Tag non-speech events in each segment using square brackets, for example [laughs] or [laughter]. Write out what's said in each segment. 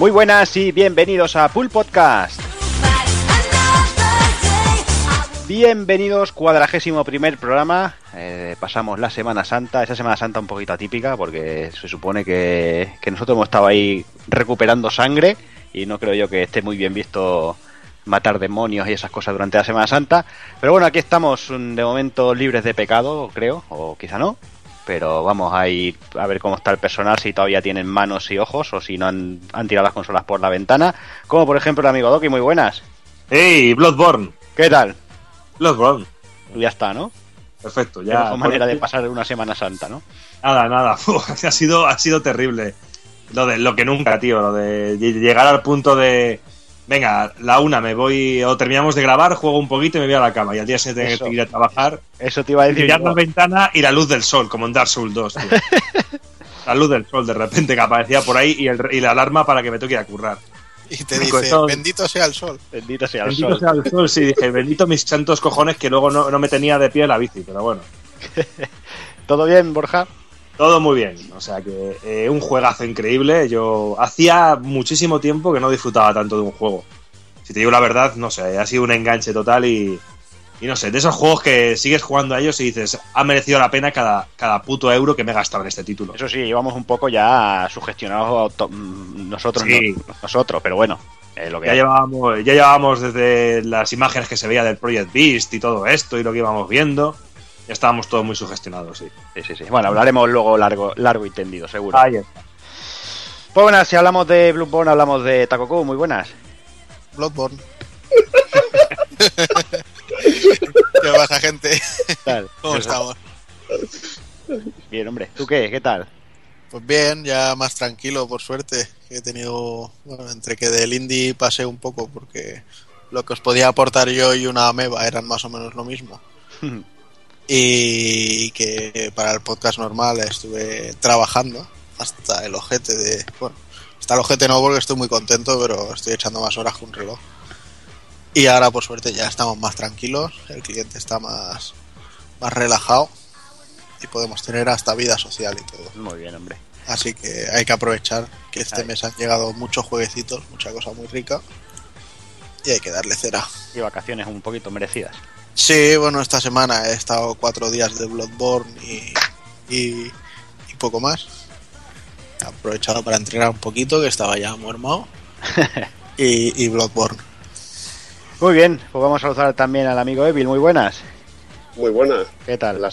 Muy buenas y bienvenidos a Pool Podcast. Bienvenidos, cuadragésimo primer programa. Eh, pasamos la Semana Santa, esa Semana Santa un poquito atípica porque se supone que, que nosotros hemos estado ahí recuperando sangre y no creo yo que esté muy bien visto matar demonios y esas cosas durante la Semana Santa. Pero bueno, aquí estamos mm, de momento libres de pecado, creo, o quizá no. Pero vamos a ir a ver cómo está el personal, si todavía tienen manos y ojos o si no han, han tirado las consolas por la ventana. Como por ejemplo el amigo Doki, muy buenas. ¡Hey! Bloodborne. ¿Qué tal? Bloodborne. Ya está, ¿no? Perfecto, Ya mejor manera de pasar una Semana Santa, ¿no? Nada, nada. [laughs] Uf, ha, sido, ha sido terrible. Lo, de, lo que nunca, tío. Lo de ll- llegar al punto de. Venga, la una me voy. O terminamos de grabar, juego un poquito y me voy a la cama. Y al día siguiente tengo que ir a trabajar. Eso te iba a decir. Mirar yo. la ventana y la luz del sol, como en Dark Souls 2, tío. [laughs] La luz del sol de repente que aparecía por ahí y, el, y la alarma para que me toque ir a currar. Y te dice, bendito sea el sol. Bendito sea el Bendito sol. sea el sol, sí, dije, bendito mis santos cojones que luego no, no me tenía de pie la bici, pero bueno. [laughs] ¿Todo bien, Borja? Todo muy bien, o sea que eh, un juegazo increíble. Yo hacía muchísimo tiempo que no disfrutaba tanto de un juego. Si te digo la verdad, no sé, ha sido un enganche total y, y no sé, de esos juegos que sigues jugando a ellos y dices, ha merecido la pena cada, cada puto euro que me he gastado en este título. Eso sí, íbamos un poco ya sugestionados nosotros, Sí. no- nosotros, pero bueno, eh, lo que Ya hay. llevábamos, ya llevábamos desde las imágenes que se veía del Project Beast y todo esto y lo que íbamos viendo. Estábamos todos muy sugestionados, sí. Sí, sí, sí. Bueno, hablaremos luego largo, largo y tendido, seguro. Ahí está. Pues buenas, si hablamos de Bloodborne, hablamos de Takoku, muy buenas. Bloodborne. [laughs] ¿Qué pasa, gente? ¿Cómo estamos? Bien, hombre. ¿Tú qué? ¿Qué tal? Pues bien, ya más tranquilo, por suerte. He tenido, bueno, entre que del indie pasé un poco porque lo que os podía aportar yo y una ameba eran más o menos lo mismo. [laughs] Y que para el podcast normal estuve trabajando hasta el ojete de... Bueno, hasta el ojete no porque estoy muy contento, pero estoy echando más horas que un reloj. Y ahora por suerte ya estamos más tranquilos, el cliente está más, más relajado y podemos tener hasta vida social y todo. Muy bien, hombre. Así que hay que aprovechar que este Ahí. mes han llegado muchos jueguecitos, mucha cosa muy rica. Y hay que darle cera. Y vacaciones un poquito merecidas. Sí, bueno, esta semana he estado cuatro días de Bloodborne y, y, y poco más. He aprovechado para entrenar un poquito, que estaba ya muermo. [laughs] y, y Bloodborne. Muy bien, pues vamos a saludar también al amigo Evil, muy buenas. Muy buena. ¿Qué tal? La,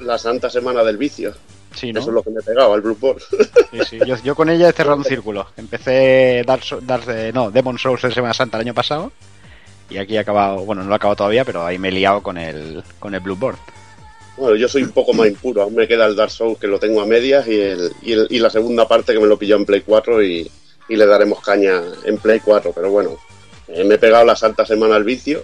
la santa semana del vicio. Sí, ¿no? Eso es lo que me he pegado al Bloodborne. Sí, sí. Yo, yo con ella he cerrado un [laughs] círculo. Empecé Dark, Dark- eh, no, Demon Souls en Semana Santa el año pasado. Y aquí he acabado, bueno, no lo he acabado todavía, pero ahí me he liado con el, con el Bloodborne. Bueno, yo soy un poco más impuro. Aún me queda el Dark Souls que lo tengo a medias y, el, y, la segunda parte que me lo pilló en Play 4 y, le daremos caña en Play 4. Pero bueno, eh, me he pegado la santa semana al vicio.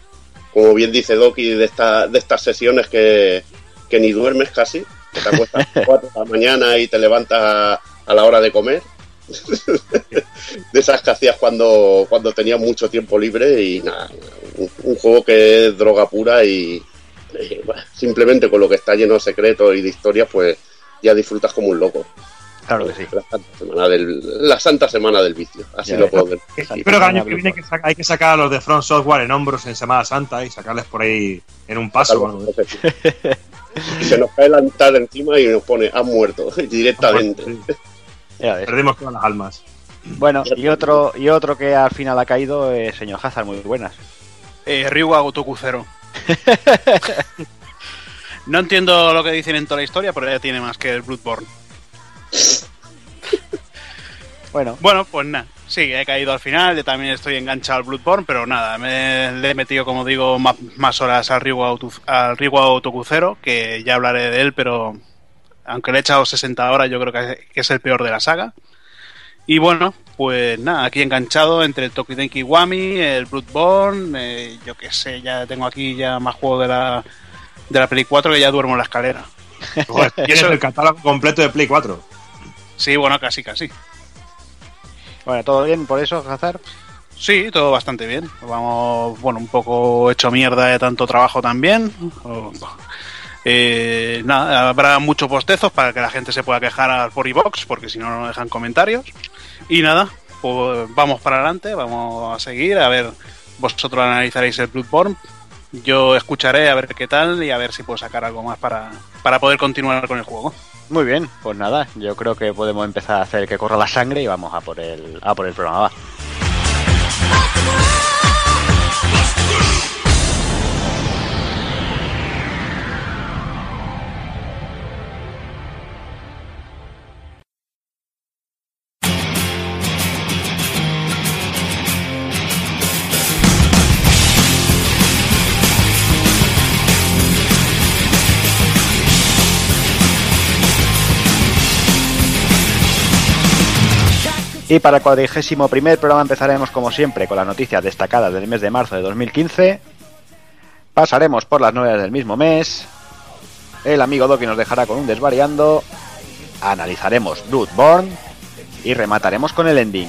Como bien dice Doki, de, esta, de estas sesiones que, que ni duermes casi. Que te acuestas a las 4 de la mañana y te levantas a la hora de comer. [laughs] de esas que hacías cuando, cuando tenías mucho tiempo libre y nada, un, un juego que es droga pura y, bueno, simplemente con lo que está lleno de secretos y de historias, pues ya disfrutas como un loco. Claro que sí. La santa semana del, la santa semana del vicio, así Ya lo puedo ver. Santa Pero que el año que viene hay que, saca- hay que sacar a los de Front Software en hombros en Semana Santa y sacarles por ahí en un paso. algo. Se nos cae el altar encima y nos pone, han muerto, [laughs] directamente. Sí, Ya ves. Perdimos todas las almas. Bueno, y otro, y otro que al final ha caído es señor Hazard, muy buenas. Eh, Ryuga Gotoku Zero. [laughs] no entiendo lo que dicen en toda la historia, pero ya tiene más que el Bloodborne. Bueno, Bueno, pues nada. Sí, he caído al final, yo también estoy enganchado al Bloodborne, pero nada, me, le he metido, como digo, ma- más, horas al Ryuga, al Ryuga Gotoku Zero, que ya hablaré de él, pero aunque le he echado 60 horas, yo creo que es el peor de la saga. Y bueno, pues nada, aquí enganchado entre el Tokidenki Wami, el Bloodborne, eh, yo qué sé, ya tengo aquí ya más juegos de la, de la Play 4 que ya duermo en la escalera. [laughs] Joder, tienes Eso- el catálogo completo de Play 4. Sí, bueno, casi, casi. bueno, ¿todo bien por eso, Hazard? Sí, todo bastante bien. Vamos, bueno, un poco hecho mierda de tanto trabajo también. Eh, nada, habrá muchos postezos para que la gente se pueda quejar por iBox, porque si no, no dejan comentarios. Y nada, pues vamos para adelante, vamos a seguir, a ver, vosotros analizaréis el Bloodborne, yo escucharé a ver qué tal y a ver si puedo sacar algo más para, para poder continuar con el juego. Muy bien, pues nada, yo creo que podemos empezar a hacer que corra la sangre y vamos a por el, a por el programa. Va. Y para el cuadrigésimo primer programa empezaremos como siempre con las noticias destacadas del mes de marzo de 2015. Pasaremos por las novedades del mismo mes. El amigo Doki nos dejará con un desvariando. Analizaremos Bloodborne. Y remataremos con el ending.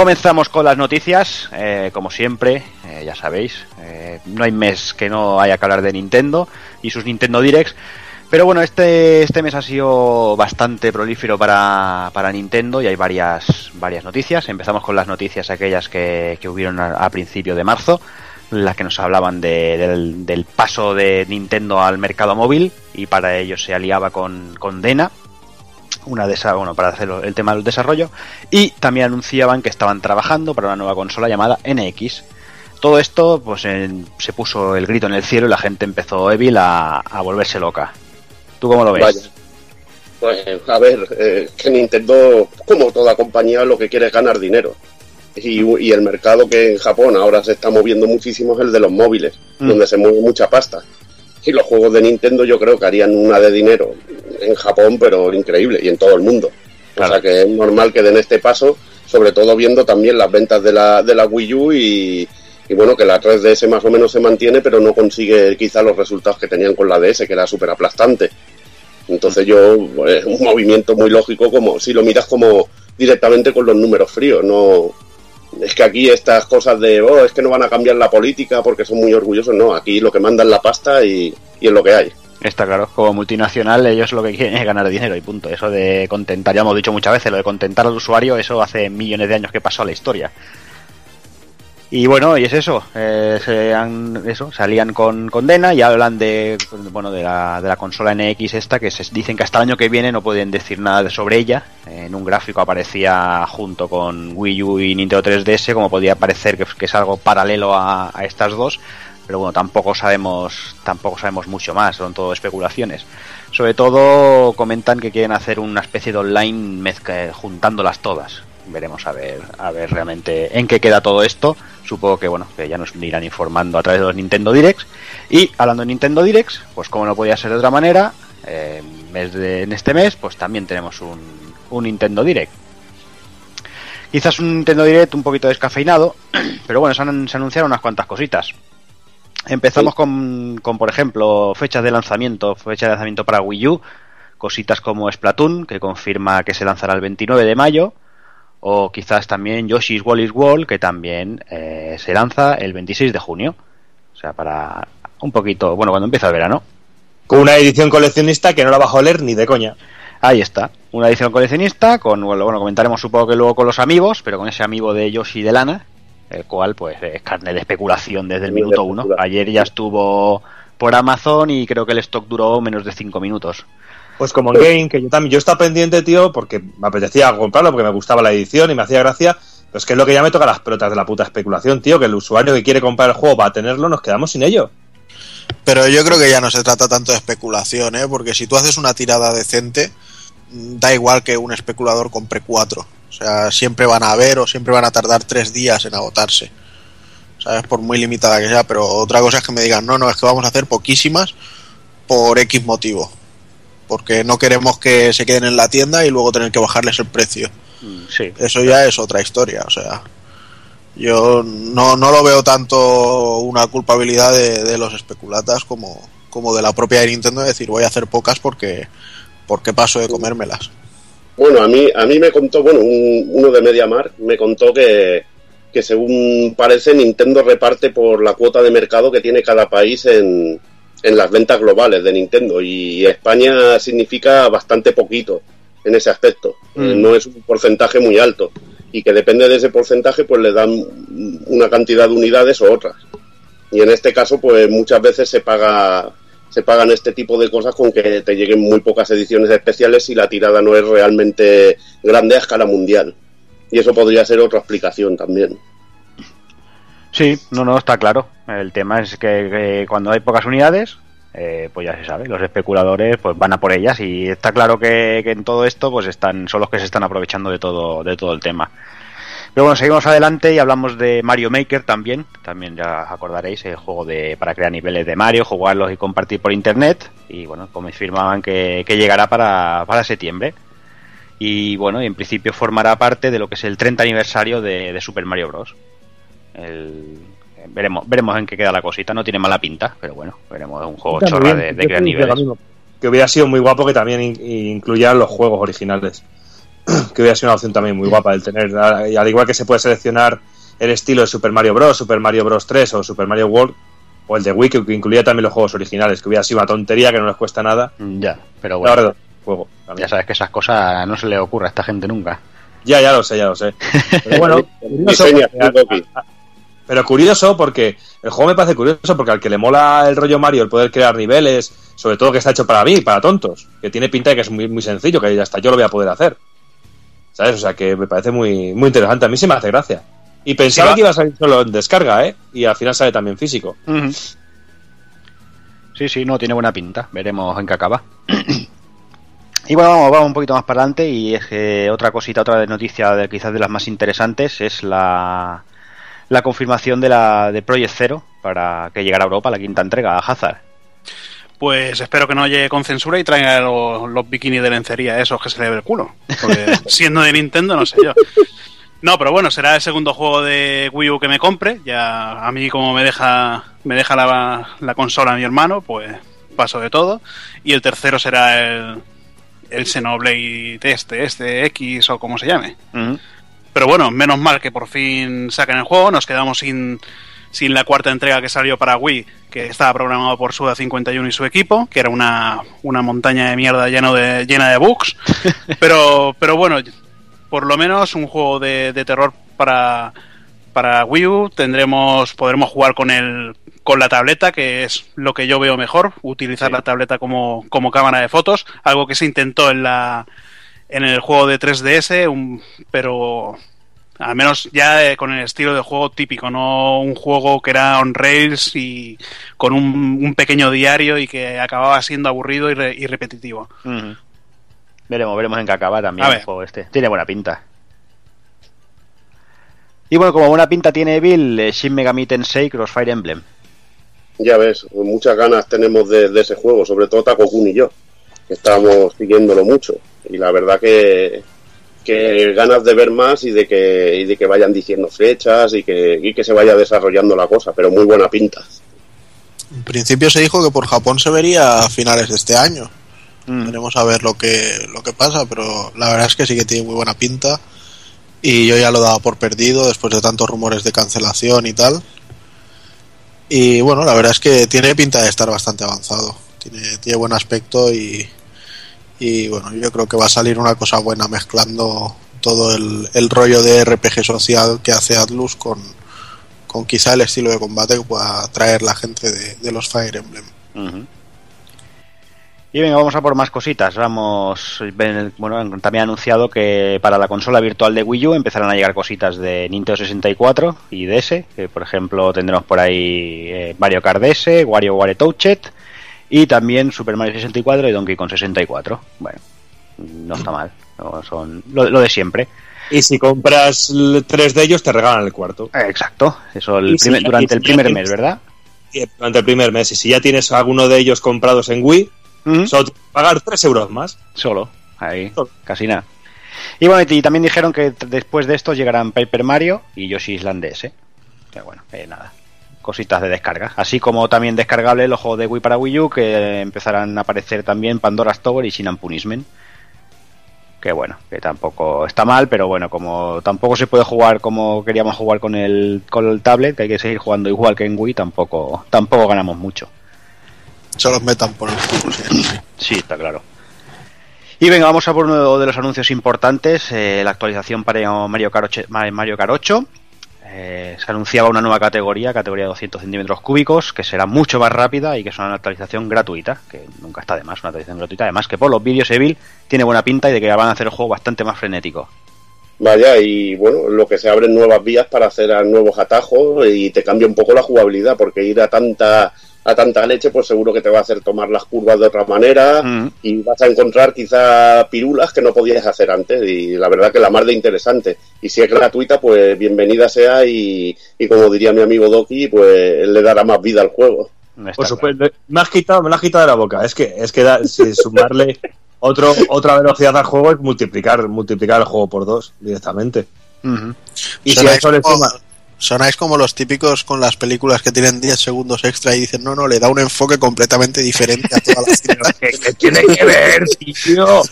Comenzamos con las noticias, eh, como siempre, eh, ya sabéis, eh, no hay mes que no haya que hablar de Nintendo y sus Nintendo Directs, pero bueno, este, este mes ha sido bastante prolífero para, para Nintendo y hay varias, varias noticias. Empezamos con las noticias aquellas que, que hubieron a, a principio de marzo, las que nos hablaban de- del, paso de Nintendo al mercado móvil y para ello se aliaba con, con Dena, una de esas, bueno, para hacer el tema del desarrollo, y también anunciaban que estaban trabajando para una nueva consola llamada NX. Todo esto, pues en- se puso el grito en el cielo y la gente empezó Evil a, a volverse loca. ¿Tú cómo lo ves? Vaya. Pues a ver, eh, que Nintendo, como toda compañía, lo que quiere es ganar dinero. Y, y el mercado que en Japón ahora se está moviendo muchísimo es el de los móviles, Mm. donde se mueve mucha pasta. Y los juegos de Nintendo yo creo que harían una de dinero en Japón, pero increíble, y en todo el mundo. Claro. O sea que es normal que den este paso, sobre todo viendo también las ventas de la, de la Wii U y, y bueno, que la 3DS más o menos se mantiene, pero no consigue quizá los resultados que tenían con la DS, que era súper aplastante. Entonces yo, es un movimiento muy lógico como si lo miras como directamente con los números fríos, no es que aquí estas cosas de oh, es que no van a cambiar la política porque son muy orgullosos, no, aquí lo que mandan la pasta y, y es lo que hay. Está claro, como multinacional ellos lo que quieren es ganar dinero y punto. Eso de contentar, ya hemos dicho muchas veces, lo de contentar al usuario, eso hace millones de años que pasó a la historia. Y bueno, y es eso, eh, se han, eso, salían con, con Dena y hablan de, bueno, de la, de la consola NX esta, que se dicen que hasta el año que viene no pueden decir nada sobre ella. En un gráfico aparecía junto con Wii U y Nintendo 3DS, como podía parecer que, es algo paralelo a, a estas dos, pero bueno, tampoco sabemos, tampoco sabemos mucho más, son todo especulaciones. Sobre todo comentan que quieren hacer una especie de online mezcla, juntándolas todas. Veremos a ver, a ver realmente en qué queda todo esto. Supongo que bueno, que ya nos irán informando a través de los Nintendo Directs. Y hablando de Nintendo Directs, pues como no podía ser de otra manera, eh, mes de- en este mes, pues también tenemos un, un Nintendo Direct. Quizás un Nintendo Direct un poquito descafeinado, [clears throat] pero bueno, se, han- se anunciaron unas cuantas cositas. Empezamos Sí. con, con, por ejemplo, fechas de lanzamiento, fecha de lanzamiento para Wii U, cositas como Splatoon, que confirma que se lanzará el 29 de mayo, o quizás también Yoshi's Wally's World, que también eh, se lanza el 26 de junio. O sea, para un poquito, bueno, cuando empieza el verano. Con una edición coleccionista que no la vas a oler ni de coña. Ahí está, una edición coleccionista con, bueno, bueno, comentaremos supongo que luego con los amigos, pero con ese amigo de Yoshi de lana, el cual pues es carne de especulación desde el minuto uno. Ayer ya estuvo por Amazon y creo que el stock duró menos de 5 minutos. Pues como en Game, que yo también, yo estaba pendiente, tío, porque me apetecía comprarlo, porque me gustaba la edición y me hacía gracia. Pero es que es lo que ya me toca las pelotas de la puta especulación, tío, que el usuario que quiere comprar el juego va a tenerlo, nos quedamos sin ello. Pero yo creo que ya no se trata tanto de especulación, ¿eh? Porque si tú haces una tirada decente, da igual que un especulador compre cuatro. O sea, siempre van a haber o siempre van a tardar tres días en agotarse. ¿Sabes? Por muy limitada que sea. Pero otra cosa es que me digan, no, no, es que vamos a hacer poquísimas por X motivo. Porque no queremos que se queden en la tienda y luego tener que bajarles el precio. Mm, Sí. Eso ya es otra historia. O sea, yo no, no lo veo tanto una culpabilidad de, de los especulatas como, como de la propia de Nintendo de decir voy a hacer pocas porque, porque paso de comérmelas. Bueno, a mí, a mí me contó, bueno, un- uno de MediaMar me contó que, que según parece Nintendo reparte por la cuota de mercado que tiene cada país en, en las ventas globales de Nintendo y España significa bastante poquito en ese aspecto. Mm. No es un porcentaje muy alto y que depende de ese porcentaje pues le dan una cantidad de unidades o otras. Y en este caso pues muchas veces se paga se pagan este tipo de cosas con que te lleguen muy pocas ediciones especiales si la tirada no es realmente grande a escala mundial. Y eso podría ser otra explicación también. Sí, no, no, está claro. El tema es que, cuando hay pocas unidades, eh, pues ya se sabe, los especuladores pues van a por ellas y está claro que, en todo esto pues están son los que se están aprovechando de todo de todo el tema. Pero bueno, seguimos adelante y hablamos de Mario Maker también. También ya acordaréis el juego de para crear niveles de Mario, jugarlos y compartir por internet. Y bueno, confirmaban que, que llegará para, para septiembre. Y bueno, y en principio formará parte de lo que es el 30 aniversario de Super Mario Bros. El- veremos, veremos en qué queda la cosita. No tiene mala pinta, pero bueno, veremos un juego Está chorra bien. de, niveles. mismo, Que hubiera sido muy guapo que también in- incluyeran los juegos originales. [clears throat] que hubiera sido una opción también muy guapa el tener. Y al igual que se puede seleccionar el estilo de Super Mario Bros., Super Mario Bros. 3 o Super Mario World, o el de Wii, que incluía también los juegos originales, que hubiera sido una tontería que no les cuesta nada. Ya, pero Bueno. juego. ya sabes que esas cosas no se le ocurre a esta gente nunca. Ya, ya lo sé, ya lo sé. [laughs] Pero bueno, curioso Diseña, porque- Doki. Pero curioso porque el juego me parece curioso porque al que le mola el rollo Mario, el poder crear niveles, sobre todo que está hecho para mí, para tontos, que tiene pinta de que es muy, muy sencillo, que hasta yo lo voy a poder hacer. ¿Sabes? O sea que me parece muy, muy interesante. A mí sí me hace gracia. Y pensaba Sí, que iba a salir solo en descarga, ¿eh? Y al final sale también físico. Sí, sí, no, tiene buena pinta. Veremos en qué acaba. [clears throat] y bueno, vamos, vamos un poquito más para adelante. Y es que otra cosita, otra noticia de, quizás de las más interesantes es la, la confirmación de la de Project Zero para que llegara a Europa la quinta entrega a Hazard. Pues espero que no llegue con censura y traiga los, los bikinis de lencería, esos que se le ve el culo. Porque [laughs] siendo de Nintendo, no sé yo. No, pero bueno, será el segundo juego de Wii U que me compre. Ya a mí, como me deja, me deja la, la consola a mi hermano, pues paso de todo. Y el tercero será el, el Xenoblade este, este X o como se llame. Pero bueno, menos mal que por fin sacan el juego. Nos quedamos sin, sin la cuarta entrega que salió para Wii, que estaba programado por Suda51 y su equipo, que era una, una montaña de mierda lleno de, llena de bugs. [laughs] pero, pero bueno, por lo menos un juego de, de terror para, para Wii U. Tendremos, podremos jugar con el con la tableta, que es lo que yo veo mejor, utilizar Sí. la tableta como, como cámara de fotos, algo que se intentó en la en el juego de 3DS, un- pero al menos ya eh, con el estilo de juego típico, no un juego que era on rails y con un, un pequeño diario y que acababa siendo aburrido y, re- y repetitivo. Veremos, veremos en qué acaba también A el ver. juego este. Tiene buena pinta. Y bueno, como buena pinta tiene Bill, eh, Shin Megami Tensei Crossfire Emblem. Ya ves, muchas ganas tenemos de, de ese juego, sobre todo Takokun y yo, estábamos siguiéndolo mucho. Y la verdad que, que ganas de ver más y de que, y de que vayan diciendo fechas y que, y que se vaya desarrollando la cosa, pero muy buena pinta. En principio se dijo que por Japón se vería a finales de este año. Mm. Veremos a ver lo que, lo que pasa, pero la verdad es que sí que tiene muy buena pinta. Y yo ya lo daba por perdido después de tantos rumores de cancelación y tal. Y bueno, la verdad es que tiene pinta de estar bastante avanzado. Tiene, tiene buen aspecto y, y bueno, yo creo que va a salir una cosa buena mezclando todo el, el rollo de RPG social que hace Atlus con, con quizá el estilo de combate que pueda atraer la gente de, los Fire Emblem. Y venga, vamos a por más cositas. Vamos, bueno, también ha anunciado que para la consola virtual de Wii U empezarán a llegar cositas de Nintendo 64 y DS, que por ejemplo tendremos por ahí eh, Mario Kart DS, WarioWare Touchet y también Super Mario 64 y Donkey Kong 64. Bueno, no está mal. No, son lo, lo de siempre. Y si compras tres de ellos, te regalan el cuarto. Eh, Exacto, eso el si primer- durante el primer tienes- mes, ¿verdad? Y Durante el primer mes. Y si ya tienes alguno de ellos comprados en Wii, solo pagar 3 euros más. Solo, ahí, Solo. casi nada. Y bueno, y también dijeron que después de esto llegarán Paper Mario y Yoshi Island DS. Que bueno, eh, nada, cositas de descarga. Así como también descargable los juegos de Wii para Wii U, que empezarán a aparecer también Pandora's Tower y Sin Punishment. Que bueno, que tampoco está mal, pero bueno, como tampoco se puede jugar como queríamos jugar con el, con el tablet, que hay que seguir jugando igual que en Wii, tampoco, tampoco ganamos mucho. Se los metan por el culo. sí. Sí, está claro. Y venga, vamos a por uno de los anuncios importantes, eh, la actualización para Mario Kart 8. Mario Kart 8. Eh, se anunciaba una nueva categoría, categoría de 200 centímetros cúbicos, que será mucho más rápida y que es una actualización gratuita, que nunca está de más, una actualización gratuita. Además que por los vídeos Evil tiene buena pinta y de que van a hacer el juego bastante más frenético. Vaya, y bueno, lo que se abren nuevas vías para hacer nuevos atajos y te cambia un poco la jugabilidad, porque ir a tanta a tanta leche, pues seguro que te va a hacer tomar las curvas de otra manera Mm. y vas a encontrar quizá pirulas que no podías hacer antes y la verdad que la mar de interesante. Y si es gratuita, pues bienvenida sea y, y como diría mi amigo Doki, pues le dará más vida al juego. Por claro. supuesto, me has quitado, me lo has quitado de la boca. Es que, es que da- si [laughs] sumarle otro, otra velocidad al juego es multiplicar, multiplicar el juego por dos directamente. Y si a eso le suma, sonáis como los típicos con las películas que tienen 10 segundos extra y dicen, no, no, le da un enfoque completamente diferente a toda la [laughs] cinta. ¿qué, qué tiene que ver, tío?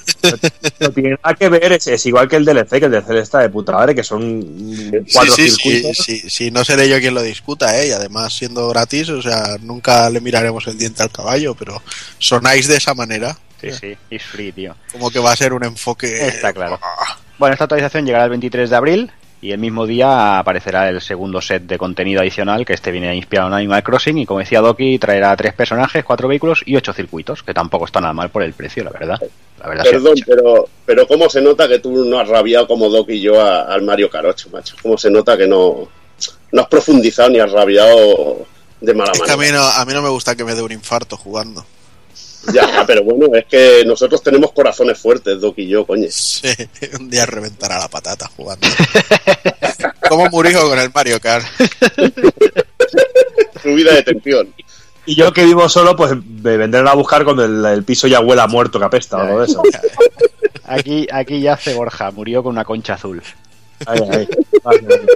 No, tiene nada que ver, es, es igual que el DLC, que el DLC está de puta madre, que son cuatro sí, sí, circuitos. sí, sí, no seré yo quien lo discuta, ¿eh? Y además, siendo gratis, o sea, nunca le miraremos el diente al caballo, pero sonáis de esa manera, Sí, sí, it's free, tío. como que va a ser un enfoque... Está claro. Bueno, esta actualización llegará el 23 de abril y el mismo día aparecerá el segundo set de contenido adicional que este viene inspirado en Animal Crossing y como decía Doki traerá tres personajes, cuatro vehículos y ocho circuitos, que tampoco está nada mal por el precio, la verdad. La verdad Perdón, pero, pero cómo se nota que tú no has rabiado como Doki y yo a- al Mario Kart 8, macho. Cómo se nota que no, no has profundizado ni has rabiado de mala Es que a mí, manera. no, a mí no me gusta que me dé un infarto jugando. Ya, pero bueno, es que nosotros tenemos corazones fuertes, Doki y yo, coño. Sí, un día reventará la patata jugando. [laughs] ¿Cómo murió con el Mario Kart? [laughs] Subida de tensión. Y yo que vivo solo, pues me vendrán a buscar cuando el, el piso ya huela a muerto que apesta o algo de eso. [laughs] Aquí, aquí yace Borja, murió con una concha azul. Ahí, ahí. Vale, vale.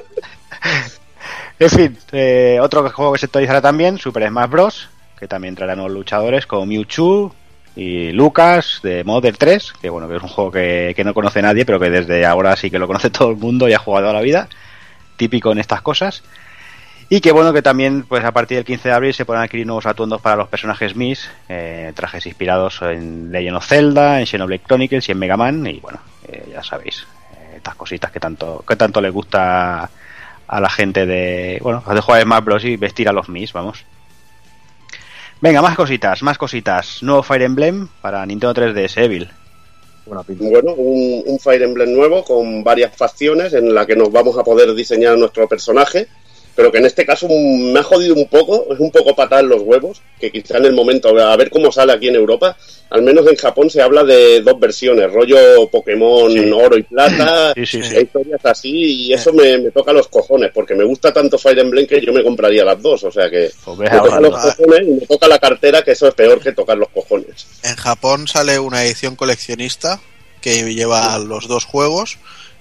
En fin, eh, otro juego que se actualizará también, Super Smash Bros., que también traerá nuevos luchadores como Mewtwo y Lucas de Model 3, que bueno, que es un juego que, que no conoce nadie, pero que desde ahora sí que lo conoce [laughs] todo el mundo y ha jugado toda la vida, típico en estas cosas. Y que bueno, que también pues a partir del 15 de abril se podrán adquirir nuevos atuendos para los personajes Mis, eh, trajes inspirados en Legend of Zelda, en Xenoblade Chronicles y en Mega Man, y bueno, eh, ya sabéis, eh, estas cositas que tanto, que tanto le gusta a la gente de, bueno, de jugar a Smash Bros. y vestir a los Mis, vamos. Venga, más cositas, más cositas. Nuevo Fire Emblem para Nintendo 3DS Evil. Bueno, un, un Fire Emblem nuevo con varias facciones en la que nos vamos a poder diseñar nuestro personaje, pero que en este caso mm, me ha jodido un poco, es un poco patar los huevos, que quizá en el momento, a ver cómo sale aquí en Europa, al menos en Japón se habla de dos versiones, rollo Pokémon Sí. oro y plata, Sí, sí, sí. e historias así, y eso me, me toca los cojones, porque me gusta tanto Fire Emblem que yo me compraría las dos, o sea que Pues me toca los cojones y me toca la cartera, que eso es peor que tocar los cojones. En Japón sale una edición coleccionista que lleva los dos juegos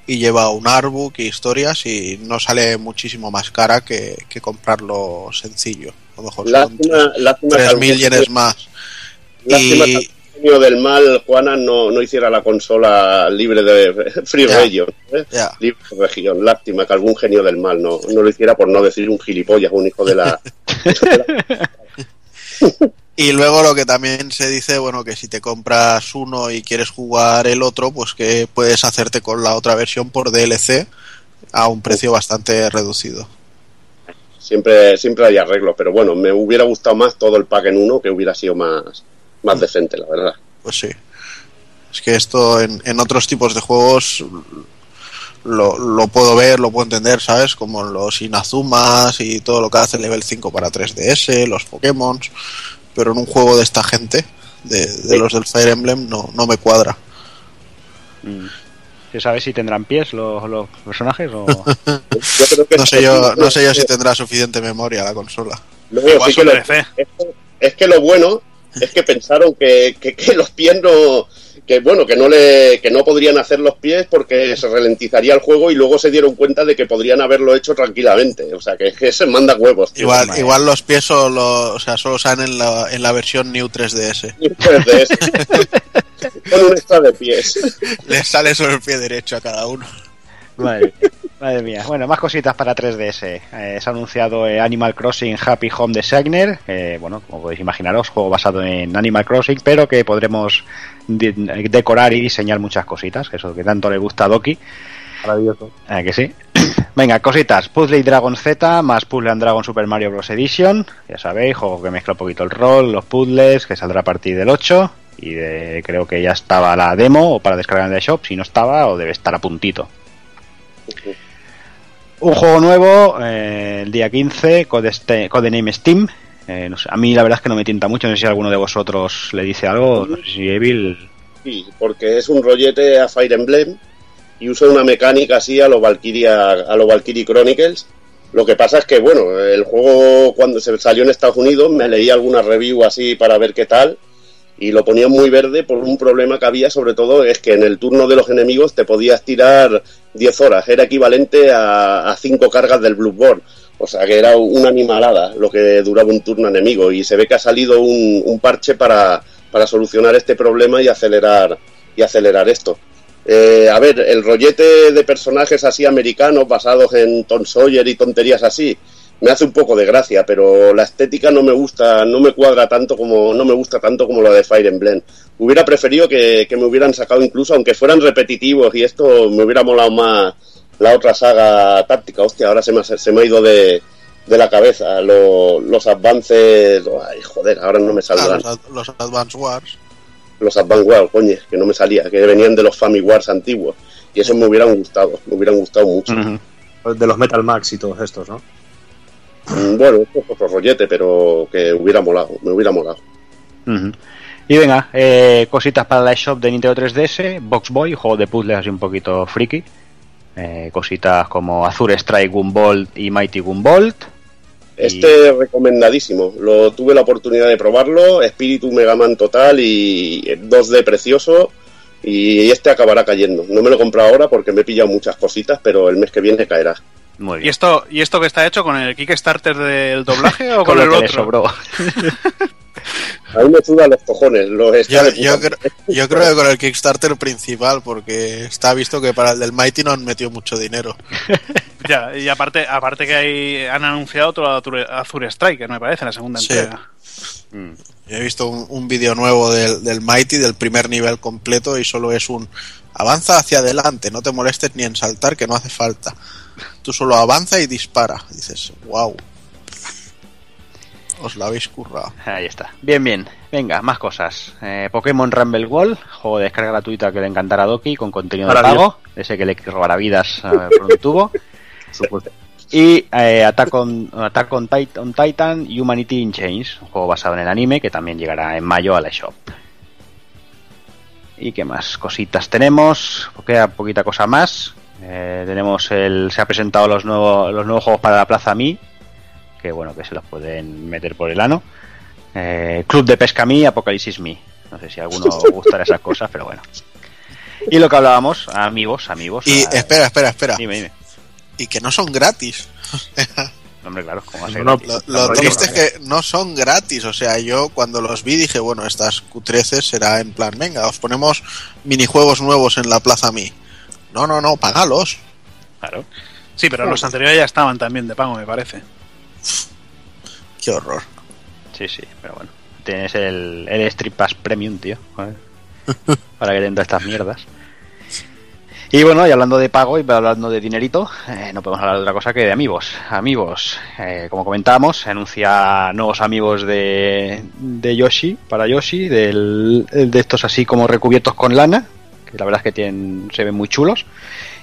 y lleva un artbook y historias y no sale muchísimo más cara que, que comprarlo sencillo. A lo mejor son Lástima, lástima que 3.000 algún- yenes más. Lástima Y- que del mal, Juana, no, no hiciera la consola libre de [laughs] Free. Region. ¿eh? Libre región. Lástima que algún genio del mal no, no lo hiciera por no decir un gilipollas, un hijo de la. [laughs] [laughs] Y luego lo que también se dice, bueno, que si te compras uno y quieres jugar el otro, pues que puedes hacerte con la otra versión por DLC a un precio bastante reducido. siempre, siempre hay arreglos, pero bueno, me hubiera gustado más todo el pack en uno, que hubiera sido más, más decente, la verdad. Pues sí. Es que esto en, en otros tipos de juegos lo, lo puedo ver, lo puedo entender, ¿sabes? Como los Inazumas y todo lo que hace Level 5 para 3DS, los Pokémon. Pero en un juego de esta gente, de, de Sí. los del Fire Emblem, no, no me cuadra. Mm. ¿Se sabe si tendrán pies los, los personajes o...? Yo creo que No sé yo, no sé yo si tendrá suficiente memoria la consola. No, Igual sí que son lo- DLC. es, que- es que lo bueno es que pensaron que, que, que los pies no que bueno que no le que no podrían hacer los pies porque se ralentizaría el juego y luego se dieron cuenta de que podrían haberlo hecho tranquilamente o sea que, que se manda huevos tío. Igual, madre. igual los pies solo, o sea, solo salen en la, en la versión New 3DS. De eso. con un extra de pies Les sale solo el pie derecho a cada uno. Madre, madre mía. Bueno, más cositas para 3DS. Eh, se ha anunciado eh, Animal Crossing Happy Home Designer. que, bueno, como podéis imaginaros, juego basado en Animal Crossing, pero que podremos de- decorar y diseñar muchas cositas. Eso que tanto le gusta a Doki. Maravilloso. Eh, que sí. [clears throat] Venga, cositas. Puzzle y Dragon Z más Puzzle and Dragon Super Mario Bros. Edition. Ya sabéis, juego que mezcla un poquito el rol, los puzzles, que saldrá a partir del 8. Y de- creo que ya estaba la demo o para descargar en el shop. Si no estaba, o debe estar a puntito. Un juego nuevo, eh, el día 15, Code Ste- Codename Steam. Eh, no a mí la verdad es que no me tienta mucho. No sé si alguno de vosotros le dice algo. No sé si Evil. Sí, porque es un rollete a Fire Emblem y usa una mecánica así a lo Valkyria, a Valkyrie Chronicles. Lo que pasa es que, bueno, el juego cuando se salió en Estados Unidos me leí alguna review así para ver qué tal y lo ponía muy verde por un problema que había, sobre todo es que en el turno de los enemigos te podías tirar 10 horas, era equivalente a 5 cargas del Bloodborne. O sea que era una animalada lo que duraba un turno enemigo y se ve que ha salido un, un parche para, para solucionar este problema y acelerar y acelerar esto. Eh, a ver, el rollete de personajes así americanos basados en Tom Sawyer y tonterías así me hace un poco de gracia, pero la estética no me gusta, no me cuadra tanto como no me gusta tanto como la de Fire Emblem. Hubiera preferido que, que me hubieran sacado incluso, aunque fueran repetitivos y esto me hubiera molado más la otra saga táctica. Hostia, ahora se me ha, se me ha ido de, de la cabeza lo- los avances. Ay, joder, ahora no me Ah, saldrán los, ad- los Advance Wars. los Advance Wars, coño, que no me salía, que venían de los Family Wars antiguos. Y eso me hubieran gustado, me hubieran gustado mucho. Ujú. De los Metal Max y todos estos, ¿no? Mm, Bueno, esto es otro rollete, pero que hubiera molado, me hubiera molado. Y venga, eh, cositas para la shop de Nintendo 3DS, Box Boy, juego de puzzles así un poquito friki. Eh, cositas como Azure Strike Gunvolt y Mighty Gunvolt. Este recomendadísimo, lo tuve la oportunidad de probarlo, espíritu Megaman total y 2D precioso. Y este acabará cayendo. No me lo he comprado ahora porque me he pillado muchas cositas, pero el mes que viene caerá. Muy ¿Y esto, ¿Y esto que está hecho con el Kickstarter del doblaje o [laughs] con, lo el que le otro? sobró. [laughs] A mí me sudan los cojones. Los Yo, está de yo, puta cre- yo creo que con el Kickstarter principal, porque está visto que para el del Mighty no han metido mucho dinero. [laughs] Ya, y aparte, aparte que hay, han anunciado otro Azure, Azure Strike, me parece, la segunda Sí. entrega. Mm. He visto un, un vídeo nuevo del, del Mighty, del primer nivel completo, y solo es un avanza hacia adelante, no te molestes ni en saltar, que no hace falta. Tú solo avanza y dispara. Dices, wow. Os la habéis currado. Ahí está. Bien, bien. Venga, más cosas. Eh, Pokémon Rumble Wall, juego de descarga gratuita que le encantará a Doki con contenido de Maravilloso. pago, ese que le robará vidas eh, por un tubo. [laughs] Y eh, Attack, on, Attack on, Tit- on Titan Humanity in Chains, un juego basado en el anime que también llegará en mayo a la shop. ¿Y qué más cositas tenemos? Queda poquita cosa más. Eh, tenemos el. Se ha presentado los nuevos, los nuevos juegos para la Plaza Mi. Que bueno, que se los pueden meter por el ano. Eh, Club de Pesca Mi, Apocalipsis Mi. No sé si a alguno gustará esas cosas, pero bueno. Y lo que hablábamos, amigos, amigos. Y espera, espera, espera. Dime, dime. Y que no son gratis. [laughs] Hombre, claro, ¿cómo va a ser No? Lo, triste es que no son gratis. O sea, yo cuando los vi dije, bueno, estas Q13 será en plan, venga, os ponemos minijuegos nuevos en la Plaza Mi. No, no, no, pagalos. Claro. Sí, pero los anteriores ya estaban también de pago, me parece. Qué horror. Sí, sí, pero bueno. Tienes el, el Street Pass Premium, tío. joder. [laughs] Para que te estas mierdas. Y bueno, y hablando de pago y hablando de dinerito, eh, no podemos hablar de otra cosa que de amigos. Amigos, eh, como comentábamos, se anuncia nuevos amigos de, de Yoshi, para Yoshi, del, de estos así como recubiertos con lana, que la verdad es que tienen, se ven muy chulos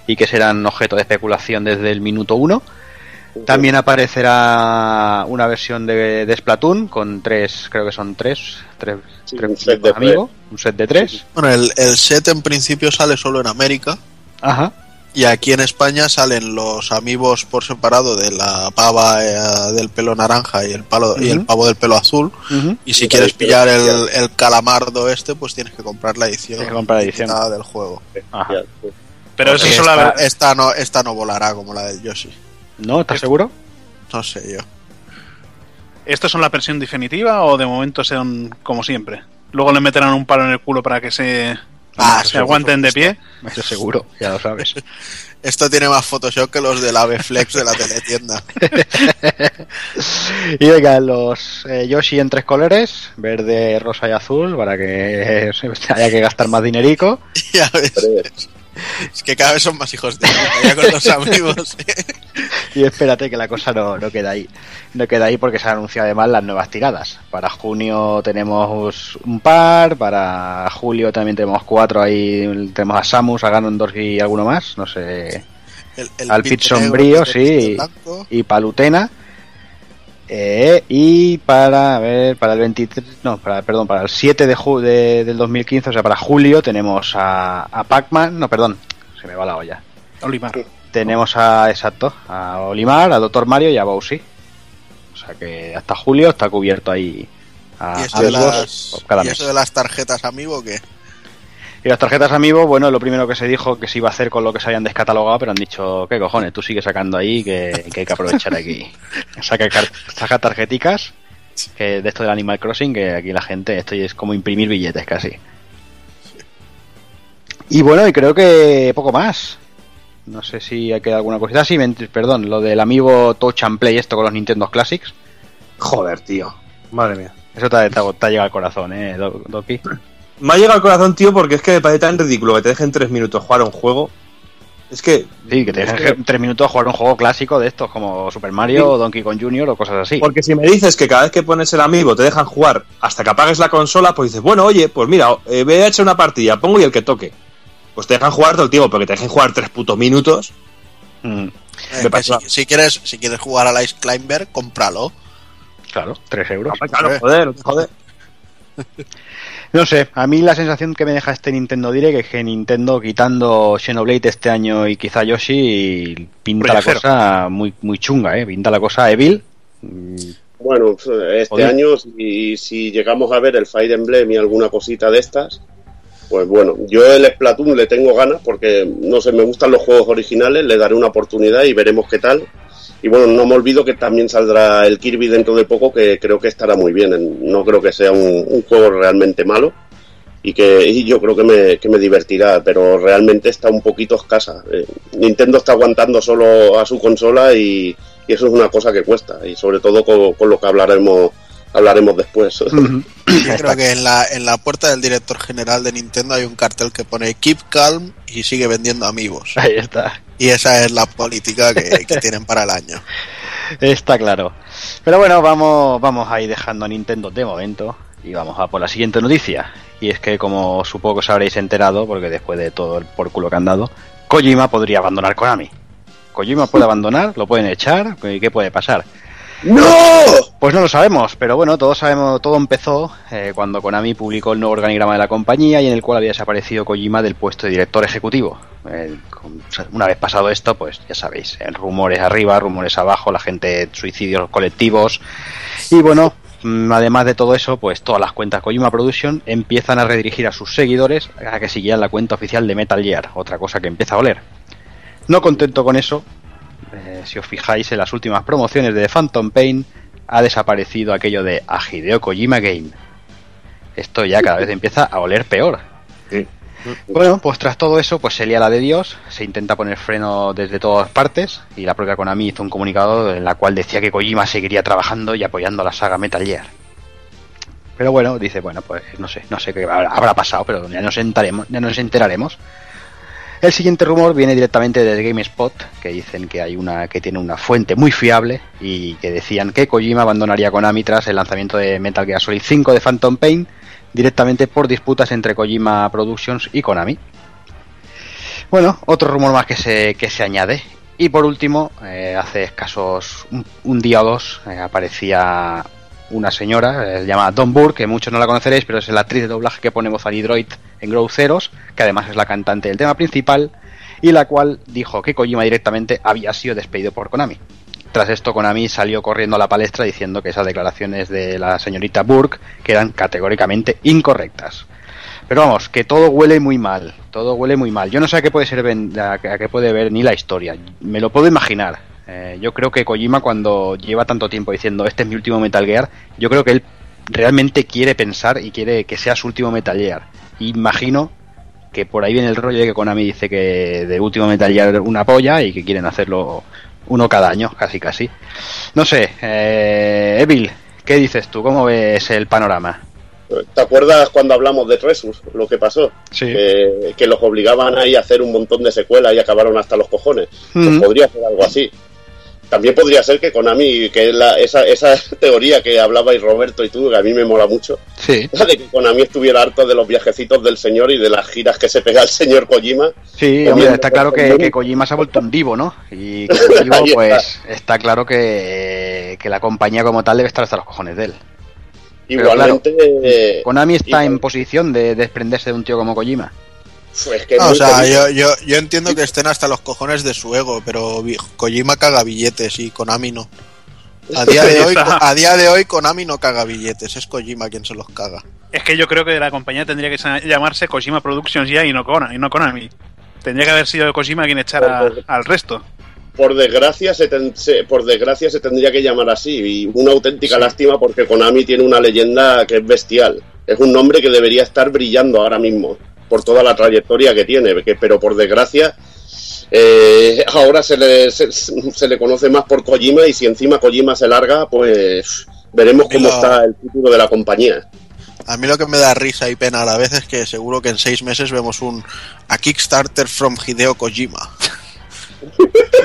y que serán objeto de especulación desde el minuto uno. También aparecerá una versión de, de Splatoon con tres, creo que son tres, tres, Sí, tres un set de amigos, un set de tres. Bueno, el, el set en principio sale solo en América Ajá. Y aquí en España salen los amigos por separado de la pava eh, del pelo naranja y el palo y el pavo del pelo azul. Y si quieres pillar el, el calamardo este, pues tienes que comprar la edición, Tienes que comprar la edición. del juego. Ajá. Pero eso solo esta, la, esta no esta no volará como la del Yoshi. ¿No? ¿Estás seguro? No sé yo. ¿Estos son la versión definitiva o de momento son como siempre? Luego le meterán un palo en el culo para que se, Ah, se aguanten de pie. Eso seguro, ya lo sabes. [laughs] Esto tiene más Photoshop que los del Ave Flex de la teletienda. [laughs] y venga, los eh, Yoshi en tres colores, verde, rosa y azul, para que [laughs] eh, haya que gastar más dinerico. ya ves. Es que cada vez son más hijos de ya con los [laughs] amigos. Y espérate que la cosa no, no queda ahí. No queda ahí porque se han anunciado además las nuevas tiradas. Para junio tenemos un par, para julio también tenemos cuatro ahí. Tenemos a Samus, a Ganondorf y alguno más, no sé. El, el Al pit sombrío, sí. Y Palutena. Eh, y para, a ver, para el 23, no, para, perdón, para el 7 de, ju- de- del 2015, o sea, para julio tenemos a, a Pac-Man, no, perdón, se me va la olla. Olimar. Tenemos a, exacto, a Olimar, a Doctor Mario y a Bowsy. O sea que hasta julio está cubierto ahí a, Y eso, de amigos las, y mes. eso de las tarjetas amigo que Y las tarjetas amigo, bueno, lo primero que se dijo que se iba a hacer con lo que se habían descatalogado, pero han dicho, ¿qué cojones? Tú sigues sacando ahí que, que hay que aprovechar aquí. [laughs] Saca, saca tarjeticas que de esto del Animal Crossing, que aquí la gente, esto es como imprimir billetes casi. Y bueno, y creo que poco más. No sé si hay quedado alguna cosita. Ah, Sí, perdón, lo del amigo Touch and Play, esto con los Nintendo Classics. Joder, tío. Madre mía. Eso te, ha- te te ha llegado al corazón, ¿eh, Do- Doki? [laughs] Me ha llegado al corazón, tío, porque es que me parece tan ridículo que te dejen tres minutos jugar a un juego. Es que. Sí, que te dejen tres minutos a jugar un juego clásico de estos, como Super Mario Sí. o Donkey Kong Jr. o cosas así. Porque si me dices que cada vez que pones el amigo te dejan jugar hasta que apagues la consola, pues dices, bueno, oye, pues mira, eh, voy a echar una partida, pongo y el que toque. Pues te dejan jugar todo el tiempo, porque te dejen jugar tres putos minutos. Mm, Eh, si, si quieres si quieres jugar al Ice Climber, cómpralo. claro, tres euros. Ah, Claro, joder, joder. [laughs] No sé, a mí la sensación que me deja este Nintendo Direct es que Nintendo quitando Xenoblade este año y quizá Yoshi pinta la cosa muy muy chunga, ¿eh? Pinta la cosa Evil. Mm, Bueno, este Joder. año, si, si llegamos a ver el Fire Emblem y alguna cosita de estas, pues bueno, yo el Splatoon le tengo ganas porque, no sé, me gustan los juegos originales, le daré una oportunidad y veremos qué tal. Y bueno, no me olvido que también saldrá el Kirby dentro de poco, que creo que estará muy bien. No creo que sea un, juego realmente malo y que y yo creo que me, que me divertirá, pero realmente está un poquito escasa. Eh, Nintendo está aguantando solo a su consola y, eso es una cosa que cuesta, y sobre todo con lo que hablaremos hablaremos después. [laughs] Yo creo que en la, en la puerta del director general de Nintendo hay un cartel que pone Keep Calm y sigue vendiendo amigos. Ahí está. Y esa es la política que, que [laughs] tienen para el año. Está claro. Pero bueno, vamos, vamos a ir dejando a Nintendo de momento y vamos a por la siguiente noticia. Y es que, como supongo que os habréis enterado, porque después de todo el por culo que han dado, Kojima podría abandonar Konami. Kojima puede [laughs] abandonar, lo pueden echar, ¿y qué puede pasar? ¡No! Pues no lo sabemos, pero bueno, todos sabemos, todo empezó eh, cuando Konami publicó el nuevo organigrama de la compañía y en el cual había desaparecido Kojima del puesto de director ejecutivo. Eh, una vez pasado esto, pues ya sabéis, eh, rumores arriba, rumores abajo, la gente, suicidios colectivos. Y bueno, mm, además de todo eso, pues todas las cuentas Kojima Production empiezan a redirigir a sus seguidores a que siguieran la cuenta oficial de Metal Gear, otra cosa que empieza a oler. No contento con eso, eh, si os fijáis en las últimas promociones de The Phantom Pain, ha desaparecido aquello de a Hideo Kojima Game. Esto ya cada vez empieza a oler peor. Sí. Bueno, pues tras todo eso, pues se lía la de Dios, se intenta poner freno desde todas partes y la propia Konami hizo un comunicado en la cual decía que Kojima seguiría trabajando y apoyando la saga Metal Gear. Pero bueno, dice, bueno, pues no sé, no sé qué habrá, habrá pasado, pero ya nos enteraremos, ya nos enteraremos. El siguiente rumor viene directamente de GameSpot, que dicen que hay una que tiene una fuente muy fiable y que decían que Kojima abandonaría Konami tras el lanzamiento de Metal Gear Solid 5 de Phantom Pain directamente por disputas entre Kojima Productions y Konami. Bueno, otro rumor más que se, que se añade Y por último, eh, hace escasos un, un día o dos, eh, aparecía una señora, eh, llamada Don Burke, que muchos no la conoceréis, pero es la actriz de doblaje que pone voz a en Grow Zeros, que además es la cantante del tema principal, y la cual dijo que Kojima directamente había sido despedido por Konami. Tras esto, Konami salió corriendo a la palestra diciendo que esas declaraciones de la señorita Burke que eran categóricamente incorrectas. Pero vamos, que todo huele muy mal, todo huele muy mal. Yo no sé a qué puede ser a qué puede ver ni la historia. Me lo puedo imaginar. Eh, yo creo que Kojima cuando lleva tanto tiempo diciendo este es mi último Metal Gear, yo creo que él realmente quiere pensar y quiere que sea su último Metal Gear. Imagino que por ahí viene el rollo de que Konami dice que de último Metal Gear una polla y que quieren hacerlo uno cada año, casi casi. No sé, eh, Evil, ¿qué dices tú? ¿Cómo ves el panorama? ¿Te acuerdas cuando hablamos de Tresus? Lo que pasó. Sí. Que, que los obligaban ahí a hacer un montón de secuelas y acabaron hasta los cojones. Pues Ujú. podría ser algo así. También podría ser que Konami, que es la- esa, esa [laughs] teoría que hablabais Roberto y tú, que a mí me mola mucho, Sí, [laughs] la de que Konami estuviera harto de los viajecitos del señor y de las giras que se pega el señor Kojima. sí, hombre, está claro que, que Kojima se ha vuelto un divo, ¿no? Y [laughs] divo, está. pues está claro que, que la compañía como tal debe estar hasta los cojones de él. Pero Igualmente, eh, Konami está igual- en posición de desprenderse de un tío como Kojima. [laughs] pues que es No, o sea, yo, yo, yo entiendo que estén hasta los cojones de su ego, pero Kojima caga billetes y Konami no. A día de [laughs] hoy, a día de hoy Konami no caga billetes, es Kojima quien se los caga. Es que yo creo que la compañía tendría que llamarse Kojima Productions ya y no, Kona- y no Konami. Tendría que haber sido Kojima quien echara al resto. por desgracia se, ten- se- por desgracia se tendría que llamar así y una auténtica lástima porque Konami tiene una leyenda que es bestial es un nombre que debería estar brillando ahora mismo por toda la trayectoria que tiene que- pero por desgracia eh, [laughs] ahora se le, se, se le conoce más por Kojima y si encima Kojima se larga pues veremos cómo está el futuro de la compañía A mí lo que me da risa y pena a la vez es que seguro que en seis meses vemos un a Kickstarter from Hideo Kojima.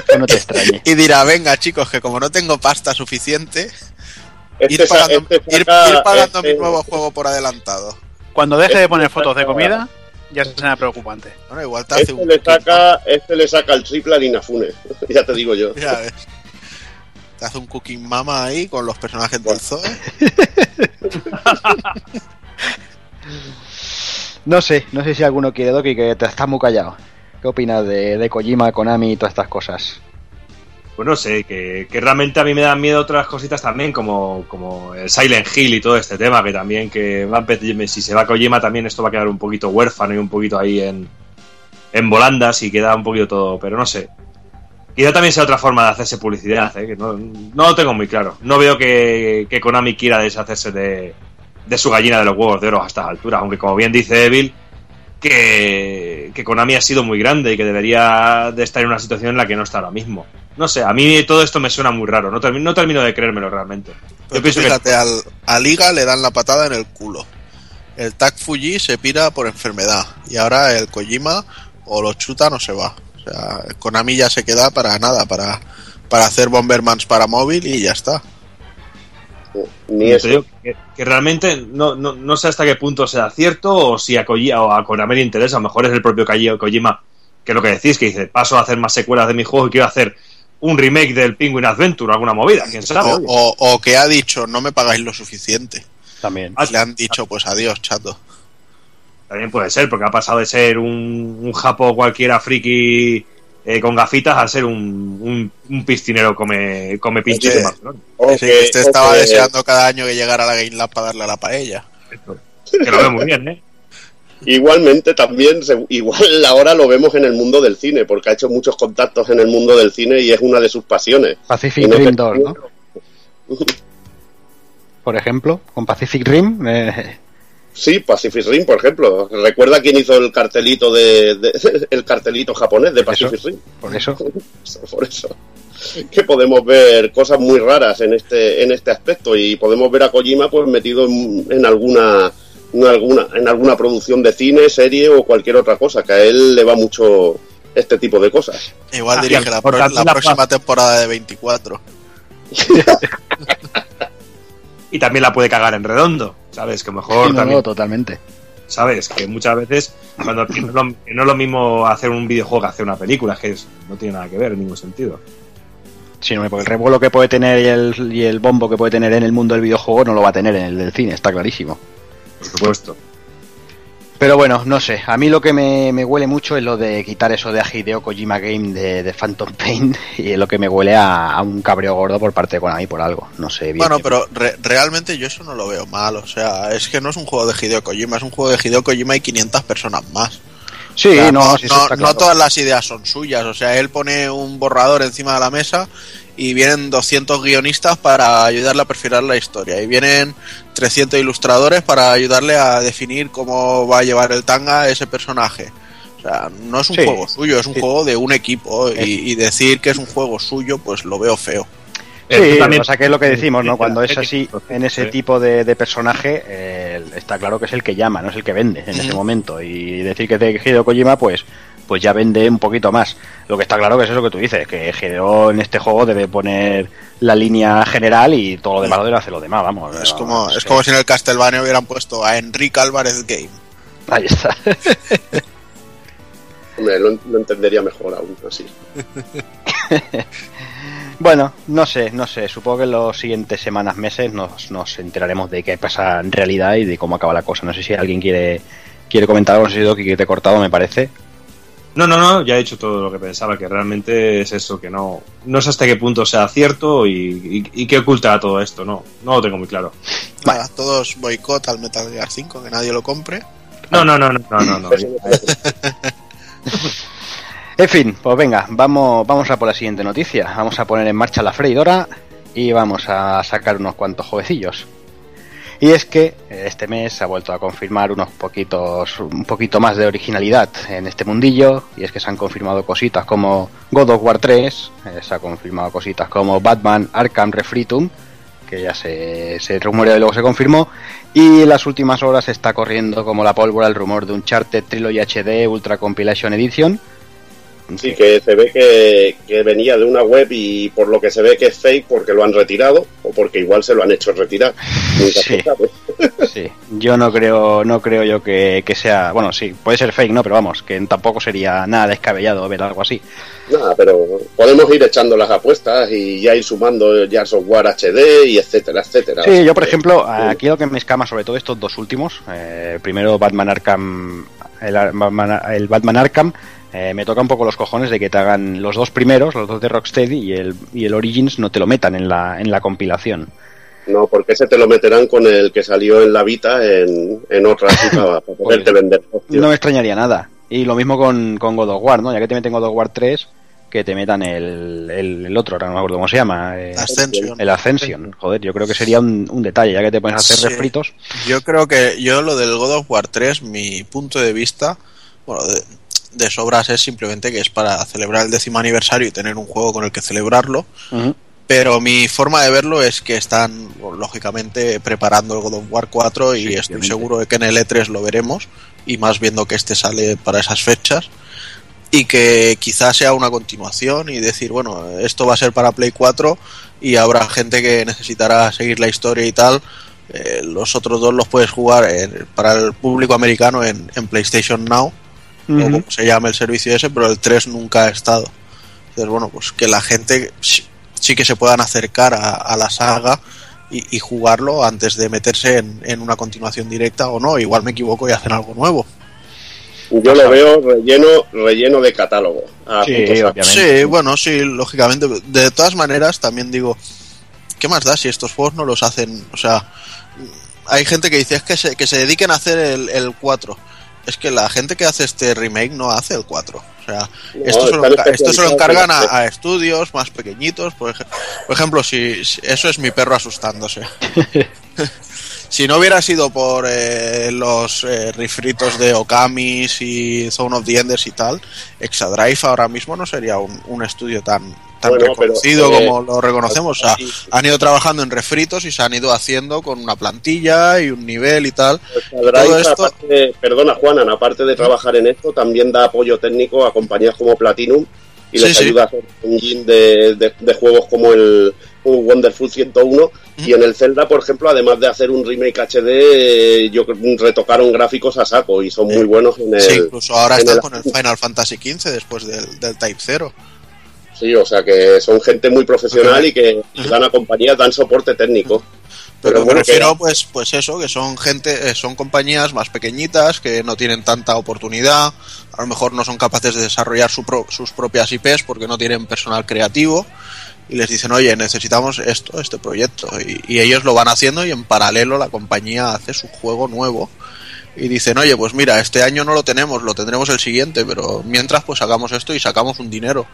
Que no te extrañe. [laughs] Y dirá, venga chicos, que como no tengo pasta suficiente, este, ir pagando, este ir- saca- ir pagando este- mi nuevo juego por adelantado. Cuando deje de poner fotos de comida, ya será preocupante. Bueno, igual te hace este un... le saca este le saca el triple al Inafune [laughs] ya te digo yo Ya ves. Te hace un cooking mama ahí con los personajes del Zoe. [laughs] No sé, no sé si alguno quiere Doki, que te estás muy callado. ¿Qué opinas de, de Kojima, Konami y todas estas cosas? Pues no sé, que, que realmente a mí me dan miedo otras cositas también, como, como el Silent Hill y todo este tema, que también que si se va Kojima también esto va a quedar un poquito huérfano y un poquito ahí en, en volandas y queda un poquito todo, pero no sé. Quizá también sea otra forma de hacerse publicidad, ¿eh? que no, no lo tengo muy claro. No veo que, que Konami quiera deshacerse de, de su gallina de los huevos de oro a estas alturas, aunque como bien dice Evil, que, que Konami ha sido muy grande y que debería de estar en una situación en la que no está ahora mismo. No sé, a mí todo esto me suena muy raro, no, termi- no termino de creérmelo realmente. Pues Yo pienso que fíjate, al, a Liga le dan la patada en el culo. El Tag Fuji se pira por enfermedad. Y ahora el Kojima o lo chuta o se va. O sea, Konami ya se queda para nada, para, para hacer Bombermans para móvil y ya está. ni eso digo que, que realmente no, no, no sé hasta qué punto sea cierto o si a, Koji- o a Konami le interesa. A lo mejor es el propio Koji- Kojima, que es lo que decís, que dice, paso a hacer más secuelas de mi juego y quiero hacer un remake del Penguin Adventure alguna movida, quién sabe. O, o- o que ha dicho, no me pagáis lo suficiente. También. Le han dicho, pues adiós, chato. También puede ser, porque ha pasado de ser un, un japo cualquiera friki eh, con gafitas a ser un, un, un piscinero come, come pinches Oye. en Barcelona. O Sí, que- que este estaba deseando cada año que llegara a la Game Lab para darle a la paella. Que lo veo muy bien, ¿eh? Igualmente también, igual [laughs] ahora lo vemos en el mundo del cine, porque ha hecho muchos contactos en el mundo del cine y es una de sus pasiones. Pacific no Rim te- 2, ¿no? Por ejemplo, con Pacific Rim. eh, Sí, Pacific Rim, por ejemplo. ¿Recuerda quién hizo el cartelito de, de- [laughs] el cartelito japonés de Pacific Rim? por eso. [laughs] Por eso. Que podemos ver cosas muy raras en este, en este aspecto y podemos ver a Kojima pues metido en, en alguna en alguna en alguna producción de cine, serie o cualquier otra cosa, que a él le va mucho este tipo de cosas. Igual dirige y la, por pro- tanto, la la- próxima temporada de 24. [laughs] Y también la puede cagar en redondo, ¿sabes? Que mejor Sí, no, también no, totalmente. ¿sabes? Que muchas veces, cuando que no, es lo, que no es lo mismo hacer un videojuego que hacer una película, que es- no tiene nada que ver en ningún sentido. Sí, no, porque el revuelo que puede tener y el, y el bombo que puede tener en el mundo del videojuego no lo va a tener en el del cine, está clarísimo. Por supuesto. Pero bueno, no sé, a mí lo que me, me huele mucho es lo de quitar eso de a Hideo Kojima Game de, de Phantom Pain [laughs] y es lo que me huele a, a un cabreo gordo por parte de Konami por algo, no sé bien. Bueno, pero re- realmente yo eso no lo veo mal. O sea, es que no es un juego de Hideo Kojima, es un juego de Hideo Kojima y 500 personas más. Sí, O sea, no, sí, no, todas las ideas son suyas. O sea, él pone un borrador encima de la mesa y vienen 200 guionistas para ayudarle a perfilar la historia. Y vienen 300 ilustradores para ayudarle a definir cómo va a llevar el tanga ese personaje. O sea, no es un Sí. juego suyo, es un Sí. juego de un equipo. Y, y decir que es un juego suyo, pues lo veo feo. Sí, Eh, tú también- o sea que es lo que decimos, ¿no? Sí, Cuando es sí, así, sí. en ese tipo de, de personaje, eh, está claro que es el que llama, no es el que vende en ese momento. Y decir que es de Hideo Kojima, pues, pues ya vende un poquito más. Lo que está claro que es eso que tú dices, que Hideo en este juego debe poner la línea general y todo lo demás lo debe hacer lo demás, vamos. Es como, es como si en el Castlevania hubieran puesto a Enrique Álvarez Game. Ahí está. [laughs] Hombre, lo, lo entendería mejor aún así. [laughs] Bueno, no sé, no sé. Supongo que en los siguientes semanas, meses nos, nos enteraremos de qué pasa en realidad y de cómo acaba la cosa. No sé si alguien quiere quiere comentar algo. No sé si Doki, que te he cortado, me parece. No, no, no, ya he hecho todo lo que pensaba, que realmente es eso, que no, no sé hasta qué punto sea cierto y, y, y qué oculta todo esto, no, no lo tengo muy claro. Nada, todos boicot al Metal Gear 5, que nadie lo compre. No, no, no, no, no, no. [laughs] En fin, pues venga, vamos, vamos a por la siguiente noticia. Vamos a poner en marcha la freidora y vamos a sacar unos cuantos jueguecillos. Y es que eh, este mes se ha vuelto a confirmar unos poquitos, un poquito más de originalidad en este mundillo. Y es que se han confirmado cositas como God of War 3, eh, se ha confirmado cositas como Batman Arkham Refritum, que ya se, se rumoreó y luego se confirmó. Y en las últimas horas está corriendo como la pólvora el rumor de Uncharted Trilogy HD Ultra Compilation Edition. Sí, que se ve que, que venía de una web y por lo que se ve que es fake porque lo han retirado o porque igual se lo han hecho retirar. [laughs] Sí. yo no creo, no creo yo que, que sea, bueno, sí, puede ser fake, no, pero vamos, que tampoco sería nada descabellado ver algo así. Nada, pero podemos ir echando las apuestas y ya ir sumando ya software HD y etcétera, etcétera. Sí, yo por ejemplo, aquí lo que me escama sobre todo estos dos últimos, eh, primero Batman Arkham, el, el Batman Arkham, eh, me toca un poco los cojones de que te hagan los dos primeros, los dos de Rocksteady y el, y el Origins no te lo metan en la, en la compilación. No, porque ese te lo meterán con el que salió en la Vita en, en otra [laughs] para, para poderte Pues, vender. hostia. No me extrañaría nada. Y lo mismo con, con God of War, ¿no? Ya que te meten God of War 3, que te metan el, el, el otro, ahora no me acuerdo cómo se llama. eh, Ascension. El Ascension, joder, yo creo que sería un, un detalle, ya que te pones a hacer Sí. refritos. Yo creo que yo lo del God of War 3, mi punto de vista, bueno, de, de sobras es simplemente que es para celebrar el décimo aniversario y tener un juego con el que celebrarlo. Pero mi forma de verlo es que están, lógicamente, preparando el God of War 4 y Sí, estoy seguro de que en el E3 lo veremos, y más viendo que este sale para esas fechas, y que quizás sea una continuación y decir, bueno, esto va a ser para Play 4 y habrá gente que necesitará seguir la historia y tal. Eh, los otros dos los puedes jugar en- para el público americano en, en PlayStation Now, o como se llama el servicio ese, pero el 3 nunca ha estado. Entonces, bueno, pues que la gente sí, sí que se puedan acercar a, a la saga y, y jugarlo antes de meterse en, en una continuación directa o no. Igual me equivoco y hacen algo nuevo. Yo lo veo relleno, relleno de catálogo. Sí, bueno, sí, lógicamente. De todas maneras, también digo, ¿qué más da si estos juegos no los hacen? O sea, hay gente que dice es que se, que se dediquen a hacer el, el 4. Es que la gente que hace este remake no hace el 4. O sea, No, esto, se lo, esto se encargan en a, a estudios más pequeñitos. Por, ej- por ejemplo, si, si- eso es mi perro asustándose. [laughs] [laughs] si no hubiera sido por eh, los eh, refritos de Okamis y Zone of the Enders y tal, Exadrive ahora mismo no sería un, un estudio tan, tan Bueno, pero, reconocido eh, como lo reconocemos. O sea, sí. han ido trabajando en refritos y se han ido haciendo con una plantilla y un nivel y tal. Drive, todo esto- aparte- perdona, Juanan, aparte de trabajar en esto, también da apoyo técnico a compañías como Platinum y les sí. ayuda a hacer engine de, de- de juegos como el, Wonderful 101 y en el Zelda, por ejemplo, además de hacer un remake HD, yo retocaron gráficos a saco y son muy buenos en el... Sí, incluso ahora están el- con el Final Fantasy XV después del, del Type 0. Sí, o sea que son gente muy profesional y que dan a compañías, dan soporte técnico. Pero, me bueno, refiero, que- pues, pues eso, que son gente, eh, son compañías más pequeñitas que no tienen tanta oportunidad, a lo mejor no son capaces de desarrollar su pro- sus propias IPs porque no tienen personal creativo y les dicen, oye, necesitamos esto, este proyecto. Y, y ellos lo van haciendo y en paralelo la compañía hace su juego nuevo. Y dicen, oye, pues mira, este año no lo tenemos, lo tendremos el siguiente, pero mientras pues sacamos esto y sacamos un dinero.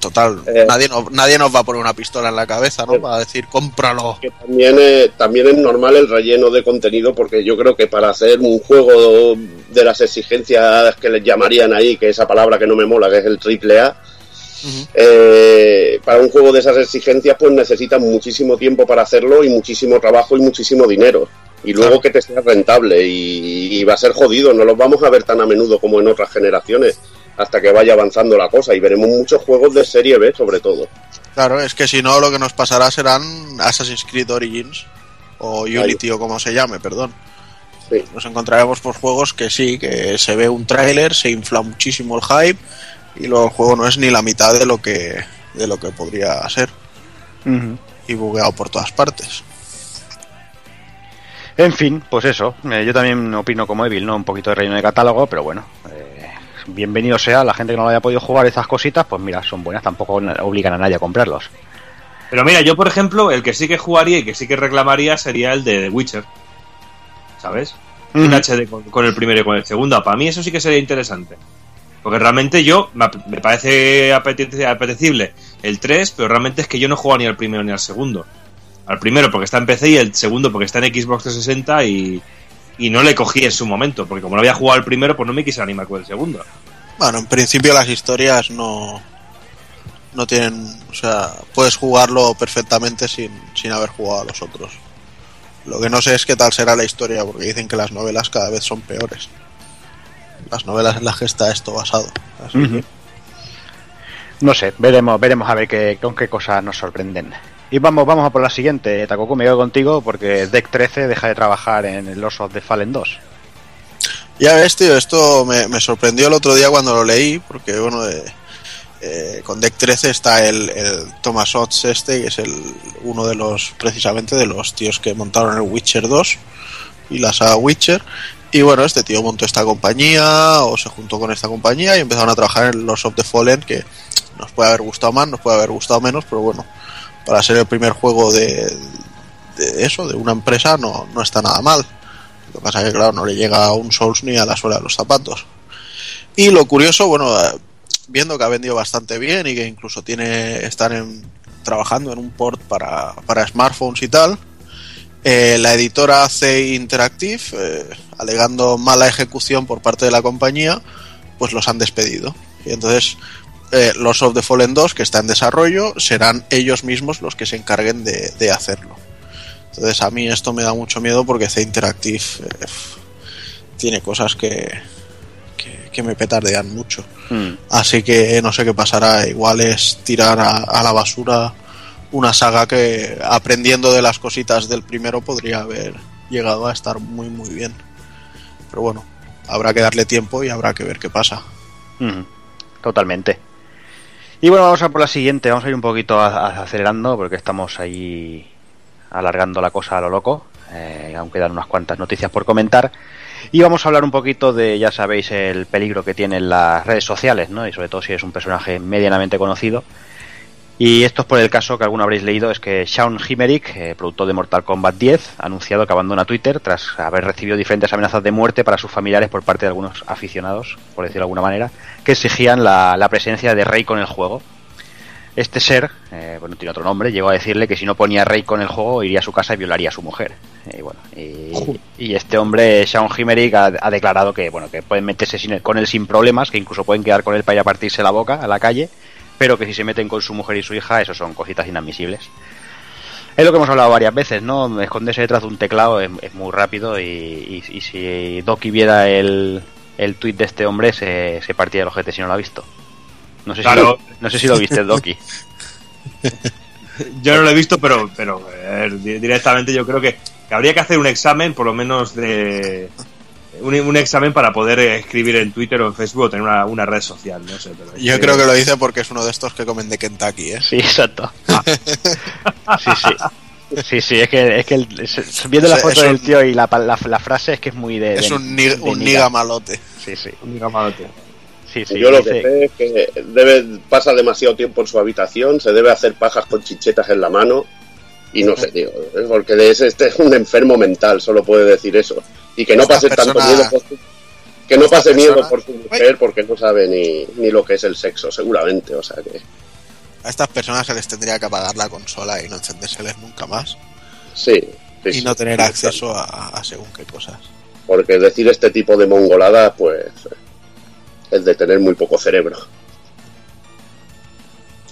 Total, Eh. nadie, no- nadie nos va a poner una pistola en la cabeza, ¿no? Para decir, cómpralo. que también, eh, también es normal el relleno de contenido porque yo creo que para hacer un juego de las exigencias que les llamarían ahí, que esa palabra que no me mola, que es el triple A, eh, para un juego de esas exigencias pues necesitan muchísimo tiempo para hacerlo y muchísimo trabajo y muchísimo dinero. Y luego Claro. que te sea rentable y, y va a ser jodido, no los vamos a ver tan a menudo como en otras generaciones hasta que vaya avanzando la cosa y veremos muchos juegos de serie B sobre todo. Claro, es que si no lo que nos pasará serán Assassin's Creed Origins o Unity o como se llame, perdón. Sí. Nos encontraremos por juegos que sí, que se ve un tráiler, se infla muchísimo el hype y luego el juego no es ni la mitad de lo que de lo que podría ser y bugueado por todas partes. En fin, pues eso. eh, yo también opino como Evil, ¿no? Un poquito de relleno de catálogo, pero bueno. Bienvenido sea la gente que no lo haya podido jugar estas cositas, pues mira, son buenas, tampoco obligan a nadie a comprarlos. Pero mira, yo por ejemplo, el que sí que jugaría y que sí que reclamaría sería el de The Witcher. ¿Sabes? Un. HD con, con el primero y con el segundo. Para mí eso sí que sería interesante. Porque realmente yo, me parece apetecible el 3, pero realmente es que yo no juego ni al primero ni al segundo. Al primero porque está en PC y el segundo porque está en Xbox 360 y, y no le cogí en su momento. Porque como no había jugado al primero, pues no me quise animar con el segundo. Bueno, en principio las historias no no tienen, o sea, puedes jugarlo perfectamente sin, sin haber jugado a los otros. Lo que no sé es qué tal será la historia, porque dicen que las novelas cada vez son peores. Las novelas en las que está esto basado. Así Ujú. que- No sé, veremos, veremos a ver qué, con qué cosas nos sorprenden. Y vamos, vamos a por la siguiente, Takoku, me quedo contigo porque Deck 13 deja de trabajar en el of the Fallen 2. Ya ves, tío, esto me, me sorprendió el otro día cuando lo leí, porque bueno, eh, eh, con Deck 13 está el, el Thomas Otts este, que es el uno de los, precisamente, de los tíos que montaron el Witcher 2 y la saga Witcher. Y bueno, este tío montó esta compañía, o se juntó con esta compañía y empezaron a trabajar en Lords of the Fallen, que nos puede haber gustado más, nos puede haber gustado menos, pero bueno, para ser el primer juego de, de eso, de una empresa, no, no está nada mal. Lo que pasa es que, claro, no le llega a un Souls ni a la suela de los zapatos. Y lo curioso, bueno, eh, viendo que ha vendido bastante bien y que incluso tiene están en- trabajando en un port para, para smartphones y tal, eh, la editora C Interactive, eh, alegando mala ejecución por parte de la compañía, pues los han despedido. Y entonces eh, los of the Fallen 2, que está en desarrollo, serán ellos mismos los que se encarguen de, de hacerlo. Entonces a mí esto me da mucho miedo porque C Interactive eh, tiene cosas que, que, que me petardean mucho. Mm. Así que no sé qué pasará. Igual es tirar a, a la basura una saga que aprendiendo de las cositas del primero podría haber llegado a estar muy muy bien. Pero bueno, habrá que darle tiempo y habrá que ver qué pasa. Ujú, Totalmente. Y bueno, vamos a por la siguiente. Vamos a ir un poquito acelerando porque estamos ahí alargando la cosa a lo loco. Eh, aún quedan unas cuantas noticias por comentar. Y vamos a hablar un poquito de, ya sabéis, el peligro que tienen las redes sociales, ¿no? Y sobre todo si es un personaje medianamente conocido. Y esto es por el caso que alguno habréis leído, es que Sean Himerick, eh, productor de Mortal Kombat 10, ha anunciado que abandona Twitter tras haber recibido diferentes amenazas de muerte para sus familiares por parte de algunos aficionados, por decirlo de alguna manera, que exigían la, la presencia de Rey con el juego. Este ser, eh, bueno, tiene otro nombre, llegó a decirle que si no ponía Rey con el juego iría a su casa y violaría a su mujer. Y bueno, y, y este hombre, Sean Himerick, ha, ha declarado que bueno que pueden meterse sin- con él sin problemas, que incluso pueden quedar con él para ir a partirse la boca a la calle, pero que si se meten con su mujer y su hija, eso son cositas inadmisibles. Es lo que hemos hablado varias veces, ¿no? Esconderse detrás de un teclado es, es muy rápido y, y- y si Doki viera el, el tuit de este hombre, se, se partía el ojete si no lo ha visto. No sé, Claro. si, lo, no sé si lo viste, Doki. [laughs] Yo no lo he visto, pero, pero eh, di- directamente yo creo que, que habría que hacer un examen, por lo menos de. Un, un examen para poder escribir en Twitter o en Facebook o tener una, una red social, no sé. Pero es Yo creo que lo dice porque es uno de estos que comen de Kentucky, ¿eh? Sí, exacto. [laughs] Sí, sí. Sí, sí, es que, es que el- es- viendo la Es- foto es del un- tío y la, la, la frase es que es muy de. Es de- un, ni- de un niga. niga malote. Sí, sí. Un malote. sí, sí Yo lo que sé es que debe, pasa demasiado tiempo en su habitación, se debe hacer pajas con chichetas en la mano y no sé, tío, es porque de ese, este es un enfermo mental, solo puede decir eso. Y que no Esta pase tanto miedo por su, que no pase miedo persona- por su mujer porque no sabe ni, ni lo que es el sexo, seguramente, o sea que A estas personas se les tendría que apagar la consola y no encendérseles nunca más. sí. sí, Y no tener acceso a, a según qué cosas. Porque decir este tipo de mongolada, pues es de tener muy poco cerebro.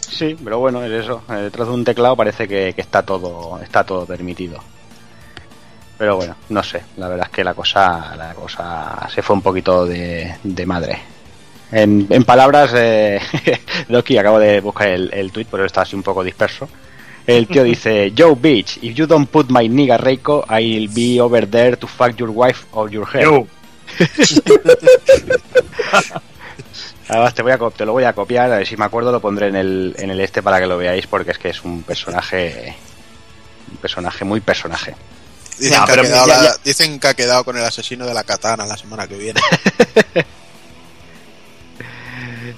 Sí, pero bueno, es eso. Eh, Detrás de un teclado parece que, que está todo está todo permitido. Pero bueno, no sé. La verdad es que la cosa la cosa se fue un poquito de, de madre. En, en palabras, eh, [laughs] Loki, acabo de buscar el, el tweet, pero está así un poco disperso. El tío dice, [laughs] Joe Beach, if you don't put my nigga Reiko, I'll be over there to fuck your wife or your hair. Yo, [laughs] Además te, voy a, te lo voy a copiar, a ver si me acuerdo lo pondré en el, en el este para que lo veáis porque es que es un personaje un personaje muy personaje. Dicen, ya- la- que ha quedado con el asesino de la katana la semana que viene. [laughs]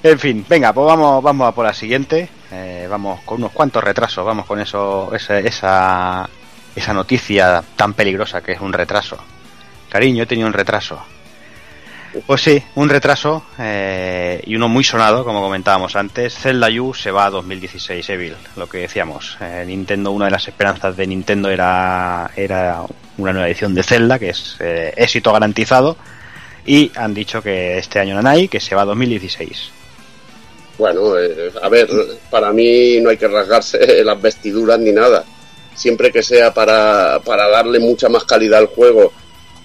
En fin, venga, pues vamos, vamos a por la siguiente. Eh, vamos con unos cuantos retrasos, vamos con eso, esa, esa, esa noticia tan peligrosa que es un retraso. Cariño, he tenido un retraso. Pues sí, un retraso eh, y uno muy sonado, como comentábamos antes. Zelda U se va a 2016, Evil, lo que decíamos. Eh, Nintendo, una de las esperanzas de Nintendo era, era una nueva edición de Zelda, que es eh, éxito garantizado. Y han dicho que este año no hay, que se va a 2016. Bueno, eh, a ver, para mí no hay que rasgarse [laughs] las vestiduras ni nada. Siempre que sea para, para darle mucha más calidad al juego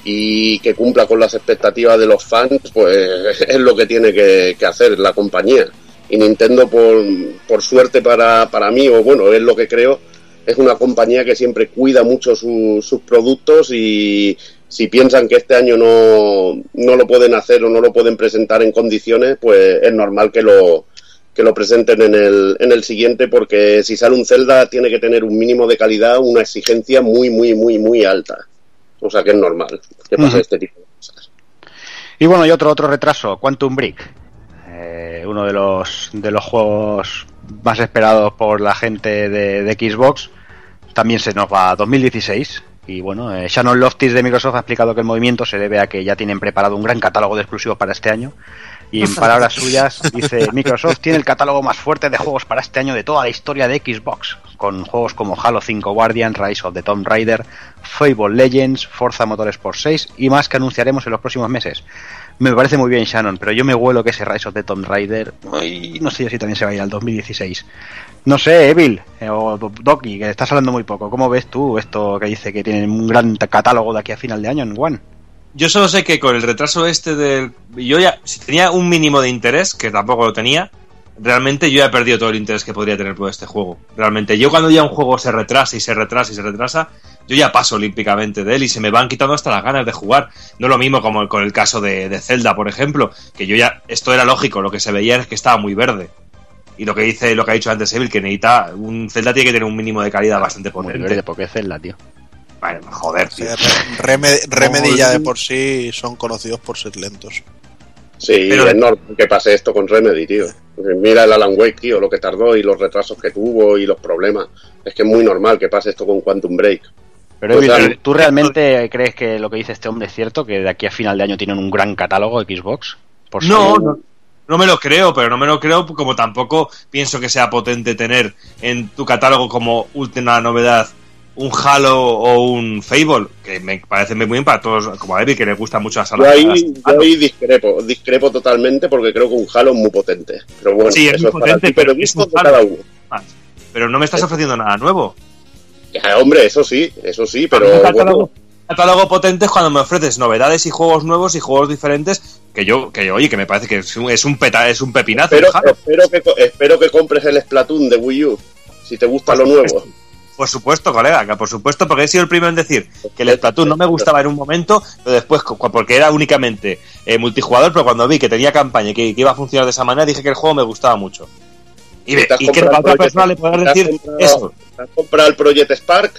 y que cumpla con las expectativas de los fans, pues [laughs] es lo que tiene que, hacer la compañía. Y Nintendo, por, por suerte para, para mí, o bueno, es lo que creo, es una compañía que siempre cuida mucho su- sus productos y si piensan que este año no, no lo pueden hacer o no lo pueden presentar en condiciones, pues es normal que lo, que lo presenten en el, en el siguiente porque si sale un Zelda tiene que tener un mínimo de calidad, una exigencia muy, muy, muy, muy alta. O sea que es normal que pase este tipo de cosas. Y bueno, y otro otro retraso, Quantum Break. Eh, uno de los de los juegos más esperados por la gente de, de Xbox. También se nos va a 2016. Y bueno, eh, Shannon Loftis de Microsoft ha explicado que el movimiento se debe a que ya tienen preparado un gran catálogo de exclusivos para este año. Y en palabras suyas dice, Microsoft tiene el catálogo más fuerte de juegos para este año de toda la historia de Xbox, con juegos como Halo 5 Guardian, Rise of the Tomb Raider, Fable Legends, Forza Motorsport 6 y más que anunciaremos en los próximos meses. Me parece muy bien Shannon, pero yo me huelo que ese Rise of the Tomb Raider, uy, no sé si también se va a ir al 2016. No sé, Evil eh, o Do- Doki, que estás hablando muy poco. ¿Cómo ves tú esto que dice que tienen un gran catálogo de aquí a final de año en One? Yo solo sé que con el retraso este del. Yo ya, si tenía un mínimo de interés, que tampoco lo tenía, realmente yo ya he perdido todo el interés que podría tener por este juego. Realmente, yo cuando ya un juego se retrasa y se retrasa y se retrasa, yo ya paso olímpicamente de él y se me van quitando hasta las ganas de jugar. No lo mismo como con el caso de, de Zelda, por ejemplo, que yo ya. Esto era lógico, lo que se veía es que estaba muy verde. Y lo que dice, lo que ha dicho antes Evil, que necesita. Un Zelda tiene que tener un mínimo de calidad bastante Muy potente. verde porque es Zelda, tío. Bueno, joder, O tío. sea, Remedy, Remedy ya de por sí son conocidos por ser lentos. Sí, Pero- es normal que pase esto con Remedy, tío. Mira el Alan Wake, tío, lo que tardó y los retrasos que tuvo y los problemas. Es que es muy normal que pase esto con Quantum Break. Pero Pues. ¿tú realmente crees que lo que dice este hombre es cierto? ¿Que de aquí a final de año tienen un gran catálogo de Xbox? Por No, salir? no, no me lo creo, pero no me lo creo como tampoco pienso que sea potente tener en tu catálogo como última novedad un Halo o un Fable, que me parece muy bien para todos, como a Eddie, que le gusta mucho Yo salas. ahí, yo ahí discrepo, discrepo totalmente porque creo que un Halo es muy potente. Pero bueno, Sí, es eso muy es potente, ti, pero es un de Halo. cada uno. Pero no me estás ofreciendo nada nuevo. Ya, hombre, eso sí, eso sí, pero catálogo, bueno, catálogo potente es cuando me ofreces novedades y juegos nuevos y juegos diferentes que yo, que oye, que me parece que es un, es un, peta, es un pepinazo. espero, espero, que, espero que compres el Splatoon de Wii U. si te gusta lo nuevo. Por supuesto, colega, que por supuesto, porque he sido el primero en decir que el Splatoon no me gustaba en un momento, pero después, porque era únicamente eh, multijugador, pero cuando vi que tenía campaña y que, que iba a funcionar de esa manera, dije que el juego me gustaba mucho. Y, ve- ¿Te has y que a otra persona le decir comprado- eso. ¿Te has comprado el Project Spark?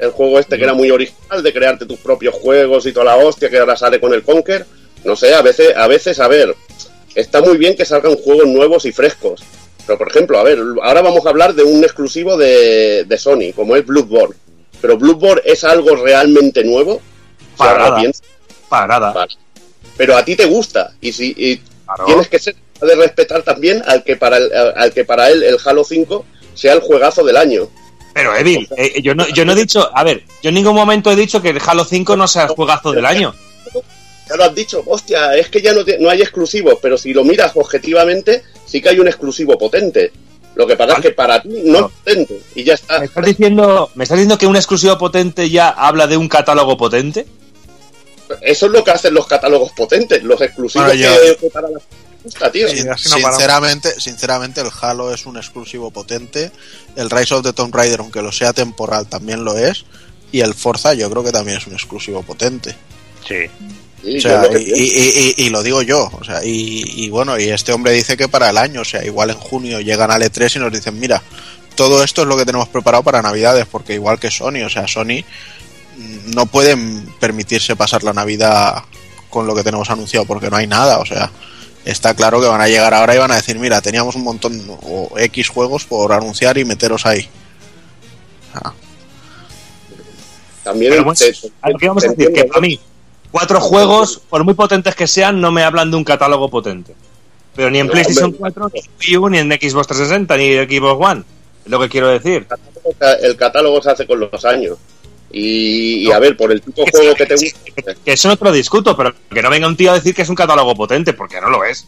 El juego este que era muy original, de crearte tus propios juegos y toda la hostia que ahora sale con el Conker. No sé, a veces, a veces, a ver, está muy bien que salgan juegos nuevos y frescos. Pero, por ejemplo, a ver, ahora vamos a hablar de un exclusivo de, de Sony, como es Bloodborne. Pero Bloodborne es algo realmente nuevo. Para nada. piensas, Para nada. vale. Pero a ti te gusta. Y si y Claro. tienes que ser de respetar también al que para el, al que para él el Halo 5 sea el juegazo del año. Pero, Evil, eh, yo, no, yo no he dicho, a ver, yo en ningún momento he dicho que el Halo 5 no sea el juegazo del año. Ya lo has dicho, hostia, es que ya no, te- no hay exclusivos, pero si lo miras objetivamente, sí que hay un exclusivo potente. Lo que pasa Vale. es que para ti no es potente y ya está. ¿Me estás, diciendo, ¿Me estás diciendo que un exclusivo potente ya habla de un catálogo potente? Eso es lo que hacen los catálogos potentes, los exclusivos Bueno, yo- que, que para la gusta, tío. Sin- no sinceramente, sinceramente, el Halo es un exclusivo potente. El Rise of the Tomb Raider, aunque lo sea temporal, también lo es. Y el Forza, yo creo que también es un exclusivo potente. Sí. Sí, O sea, y, pienso. y- y- y lo digo yo. O sea, y, y bueno, y este hombre dice que para el año, o sea, igual en junio llegan al E3 y nos dicen, mira, todo esto es lo que tenemos preparado para Navidades, porque igual que Sony, o sea, Sony mm, no pueden permitirse pasar la Navidad con lo que tenemos anunciado, porque no hay nada, o sea, está claro que van a llegar ahora y van a decir, mira, teníamos un montón o X juegos por anunciar y meteros ahí. Ah, También bueno, te- te- a lo que vamos a te decir, que entiendo, para mí, cuatro juegos, por muy potentes que sean, no me hablan de un catálogo potente. Pero ni en No, PlayStation hombre. 4, ni en Wii U, ni en Xbox 360, ni en Xbox One. Es lo que quiero decir. el catálogo se hace con los años. Y, a ver, por el tipo de juego que te gusta, que eso no te lo discuto, pero que no venga un tío a decir que es un catálogo potente, porque no lo es.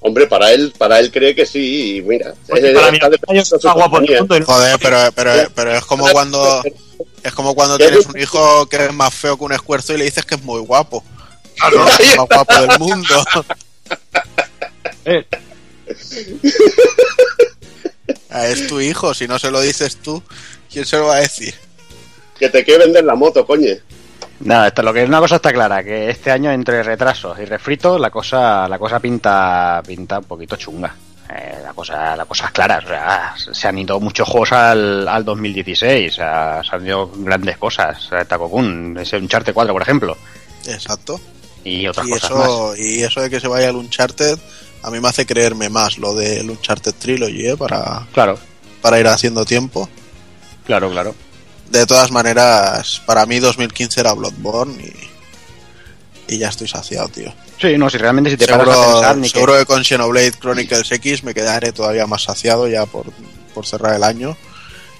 hombre, para él, para él cree que sí, y mira, Porque eh, para mí, está de Joder, pero, pero, pero es como cuando es como cuando tienes un hijo que es más feo que un esfuerzo y le dices que es muy guapo. Claro. Es el más guapo del mundo. Eh, Ah, Es tu hijo, si no se lo dices tú, ¿quién se lo va a decir? Que te quiere vender la moto, coño. Nada, esto, lo que una cosa está clara, que este año entre retrasos y refritos la cosa, la cosa pinta, pinta un poquito chunga. Eh, la cosa, la cosa es clara, o sea, se han ido muchos juegos al, al 2016, o sea, se han ido grandes cosas, Takokun, ese Uncharted 4 por ejemplo, Exacto. y otras Y cosas más. eso, y eso de que se vaya el Uncharted, a mí me hace creerme más lo del Uncharted Trilogy, ¿eh? Para, Claro, para ir haciendo tiempo. claro, claro. De todas maneras, para mí 2015 era Bloodborne y, y ya estoy saciado, tío. Sí, no, si realmente si te paras a Seguro, pensar ni que... seguro que con Xenoblade Chronicles X me quedaré todavía más saciado ya por, por cerrar el año.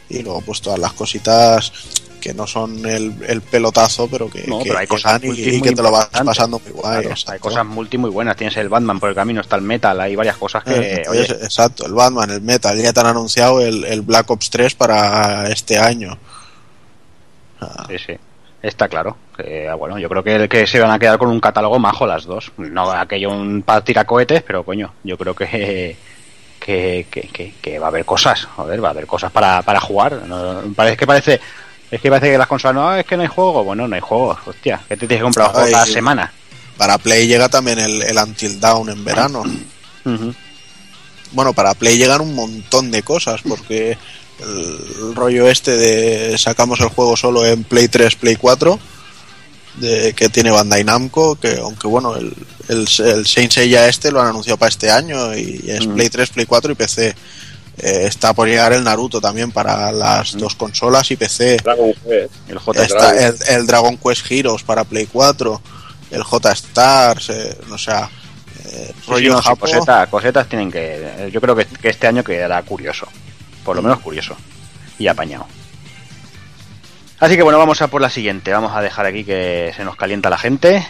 Y luego pues todas las cositas que no son el, el pelotazo, pero que, No, que pero hay que cosas y, que te lo vas pasando muy guay. Claro, hay cosas multi muy buenas, tienes el Batman por el camino, está el Metal, hay varias cosas que... Eh, oye, es- exacto, el Batman, el Metal, ya te han anunciado el, el Black Ops 3 para este año. Ah, Sí, sí. Está claro. Bueno, yo creo que, que se van a quedar con un catálogo majo las dos. No aquello un para tirar cohetes, pero coño, yo creo que, que, que, va a haber cosas. Joder, va a haber cosas para, para jugar. No, parece que parece. Es que parece que las consolas no, es que no hay juego. Bueno, no hay juegos, hostia. Que te tienes que comprar un juego cada semana. Para Play llega también el, el Until Dawn en verano. Bueno, para Play llegan un montón de cosas, porque el rollo este de sacamos el juego solo en Play 3, Play 4, de, que tiene Bandai Namco, que aunque bueno, el, el, el Saint Seiya este lo han anunciado para este año y es Mm. Play 3, Play 4 y PC. Eh, está por llegar el Naruto también para las dos consolas y PC. Dragon Quest. El J. Está el, el Dragon Quest Heroes para Play 4, el J Stars, eh, o sea, eh, Sí, sí, rollo no, Japo. cosetas, cosetas tienen que. Yo creo que, que este año quedará curioso. Por lo menos curioso. Y apañado. Así que bueno, vamos a por la siguiente. Vamos a dejar aquí que se nos calienta la gente.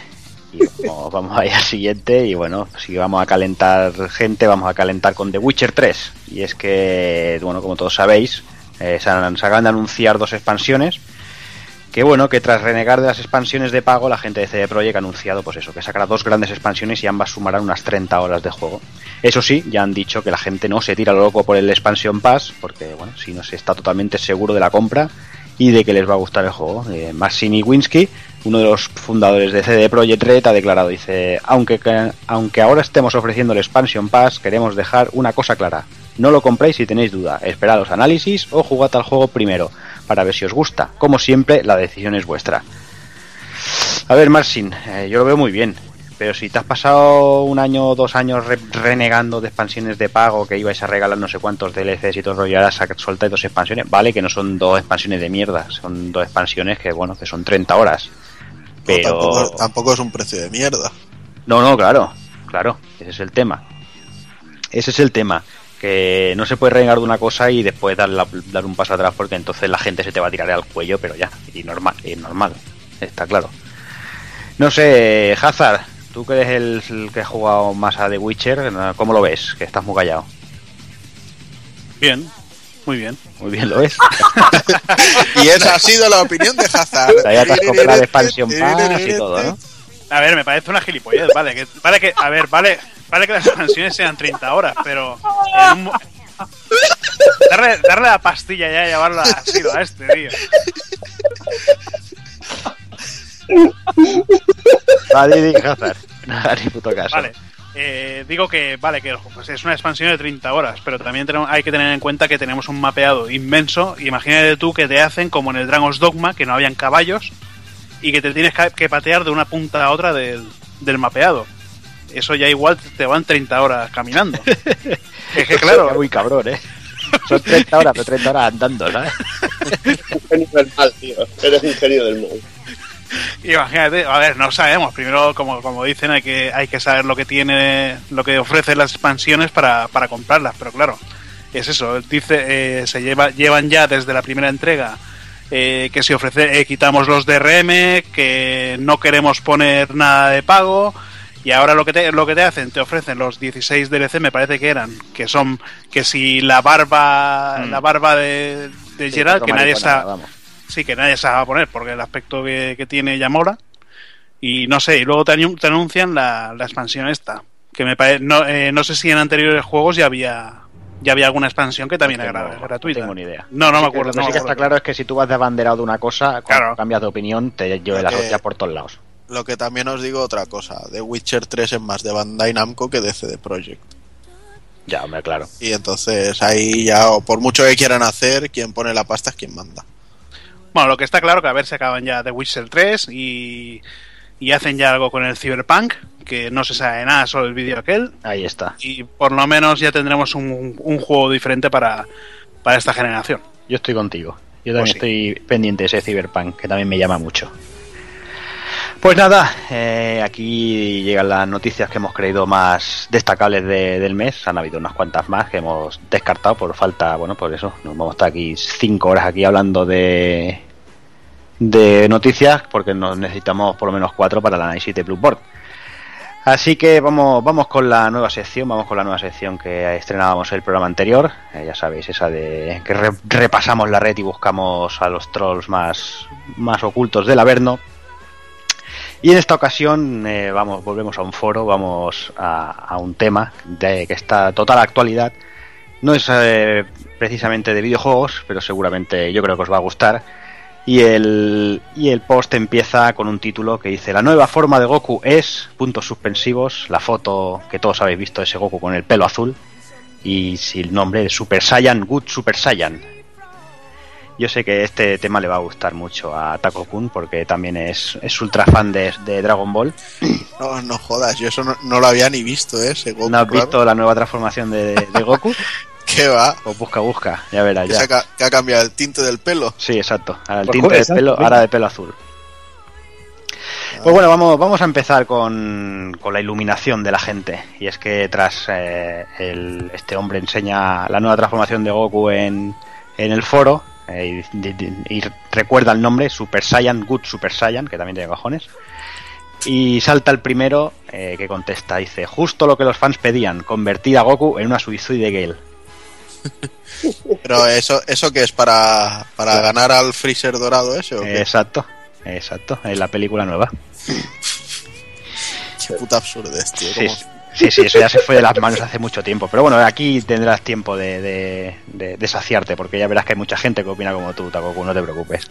Y vamos, [laughs] a ir al siguiente. Y bueno, si vamos a calentar gente, vamos a calentar con The Witcher 3. Y es que, bueno, como todos sabéis, eh, se, han- de anunciar dos expansiones. Que bueno, que tras renegar de las expansiones de pago, la gente de CD Projekt ha anunciado, pues eso, que sacará dos grandes expansiones y ambas sumarán unas 30 horas de juego. Eso sí, ya han dicho que la gente no se tira lo loco por el Expansion Pass, porque bueno, si no se está totalmente seguro de la compra y de que les va a gustar el juego. Eh, Massimi Winsky, uno de los fundadores de CD Projekt Red, ha declarado, dice, aunque, aunque ahora estemos ofreciendo el Expansion Pass, queremos dejar una cosa clara. No lo compréis si tenéis duda, esperad los análisis o jugad al juego primero para ver si os gusta. Como siempre, la decisión es vuestra. A ver, Marcin, eh, yo lo veo muy bien. Pero si te has pasado un año o dos años re- renegando de expansiones de pago, que ibais a regalar no sé cuántos DLCs y todo y ahora soltáis dos expansiones, vale que no son dos expansiones de mierda, son dos expansiones que, bueno, que son 30 horas. No, Pero... tampoco, tampoco es un precio de mierda. No, no, claro, claro, ese es el tema. Ese es el tema, que no se puede renegar de una cosa y después dar, la- dar un paso atrás porque entonces la gente se te va a tirar al cuello, pero ya, y normal, y normal, está claro. No sé, Hazard, tú que eres el, el que ha jugado más a The Witcher, ¿cómo lo ves? Que estás muy callado. Bien, muy bien. Muy bien lo ves. [laughs] Y esa ha sido la opinión de Hazard. Ya te has comprado el Expansion Pass y todo, ¿no? A ver, me parece una gilipollez, vale, que, vale que, a ver, vale, vale que las expansiones sean 30 horas, pero en un mo- darle, darle la pastilla ya y llevarla así a este, tío. Hazard. Nada, ni puto caso. Vale. Eh, digo que vale que pues es una expansión de 30 horas, pero también tenemos- hay que tener en cuenta que tenemos un mapeado inmenso. Imagínate tú que te hacen como en el Dragon's Dogma, que no habían caballos y que te tienes que- patear de una punta a otra del, del mapeado. Eso ya igual te van 30 horas caminando. [laughs] es que claro, Muy cabrón, ¿eh? Son 30 horas, pero 30 horas andando, ¿sabes? [laughs] Un genio del mal, tío. Eres un genio del mal. Imagínate, a ver, no sabemos. Primero, como, como dicen, hay que, hay que saber lo que tiene, lo que ofrecen las expansiones para, para comprarlas. Pero claro, es eso. Dice, eh, se lleva, llevan ya desde la primera entrega eh, que si ofrece, eh, quitamos los DRM, que no queremos poner nada de pago. Y ahora lo que te, lo que te hacen, te ofrecen los 16 DLC, me parece que eran, que son, que si la barba, Mm. la barba de, de Sí, otro que nadie sabe, sí que nadie a poner porque el aspecto que, que tiene ya mola y no sé y luego te anuncian la, la expansión esta que me parece no, eh, no sé si en anteriores juegos ya había ya había alguna expansión que también No era tengo- gratuita No tengo ni idea. no no me acuerdo Lo que no sí que está claro es que si tú vas de abanderado de una cosa, cuando Claro. cambias de opinión, te lleve la Lo que- hostia por todos lados. Lo que también os digo otra cosa. The Witcher 3 es más de Bandai Namco que de CD Projekt. Ya, hombre, claro. Y entonces ahí ya, o por mucho que quieran hacer, quien pone la pasta es quien manda. bueno lo que está claro que a ver si acaban ya The Witcher 3 y y hacen ya algo con el Cyberpunk que no se sabe nada solo el vídeo aquel Ahí está. y por lo menos ya tendremos un, un juego diferente para para esta generación Yo estoy contigo. Yo también Pues sí. estoy pendiente de ese Cyberpunk, que también me llama mucho. Pues nada, eh, aquí llegan las noticias que hemos creído más destacables de- del mes. Han habido unas cuantas más que hemos descartado por falta, bueno, por eso. Nos vamos a estar aquí cinco horas aquí hablando de, de noticias porque nos necesitamos por lo menos cuatro para el análisis de Bloodborne. Así que vamos, vamos con la nueva sección, vamos con la nueva sección que estrenábamos el programa anterior. Eh, ya sabéis, esa de que re- repasamos la red y buscamos a los trolls más, más ocultos del Averno. Y en esta ocasión eh, vamos, volvemos a un foro, vamos a, a un tema de que está total actualidad. No es eh, precisamente de videojuegos, pero seguramente yo creo que os va a gustar. Y el, y el post empieza con un título que dice La nueva forma de Goku es, puntos suspensivos, la foto que todos habéis visto de ese Goku con el pelo azul y si el nombre de Super Saiyan, Good Super Saiyan. Yo sé que este tema le va a gustar mucho a Taco Kun porque también es, es ultra fan de, de Dragon Ball. [clears throat] No, no jodas, yo eso no, no lo había ni visto, ¿eh? Ese Goku ¿No has visto la nueva transformación de, de Goku? [laughs] ¿Qué va? Pues busca, busca, ya verás. Que, Ya. ha, ca- que ha cambiado el tinte del pelo. Sí, exacto. Ahora el Pues tinte pelo, ahora de pelo azul. Pues bueno, vamos, vamos a empezar con, con la iluminación de la gente. Y es que tras eh, el- este hombre enseña la nueva transformación de Goku en, en el foro eh, y, y- y recuerda el nombre, Super Saiyan, Good Super Saiyan, que también tiene cojones. Y salta el primero eh, que contesta, dice, justo lo que los fans pedían, convertir a Goku en una Suicide Gale. Pero eso, eso que es para, para ganar al Freezer dorado ese o qué? Exacto, exacto, en la película nueva. Qué puta absurdez, tío. Sí, sí, sí, eso ya se fue de las manos hace mucho tiempo. Pero bueno, aquí tendrás tiempo de, de- de- de saciarte, porque ya verás que hay mucha gente que opina como tú, Takoku, no te preocupes.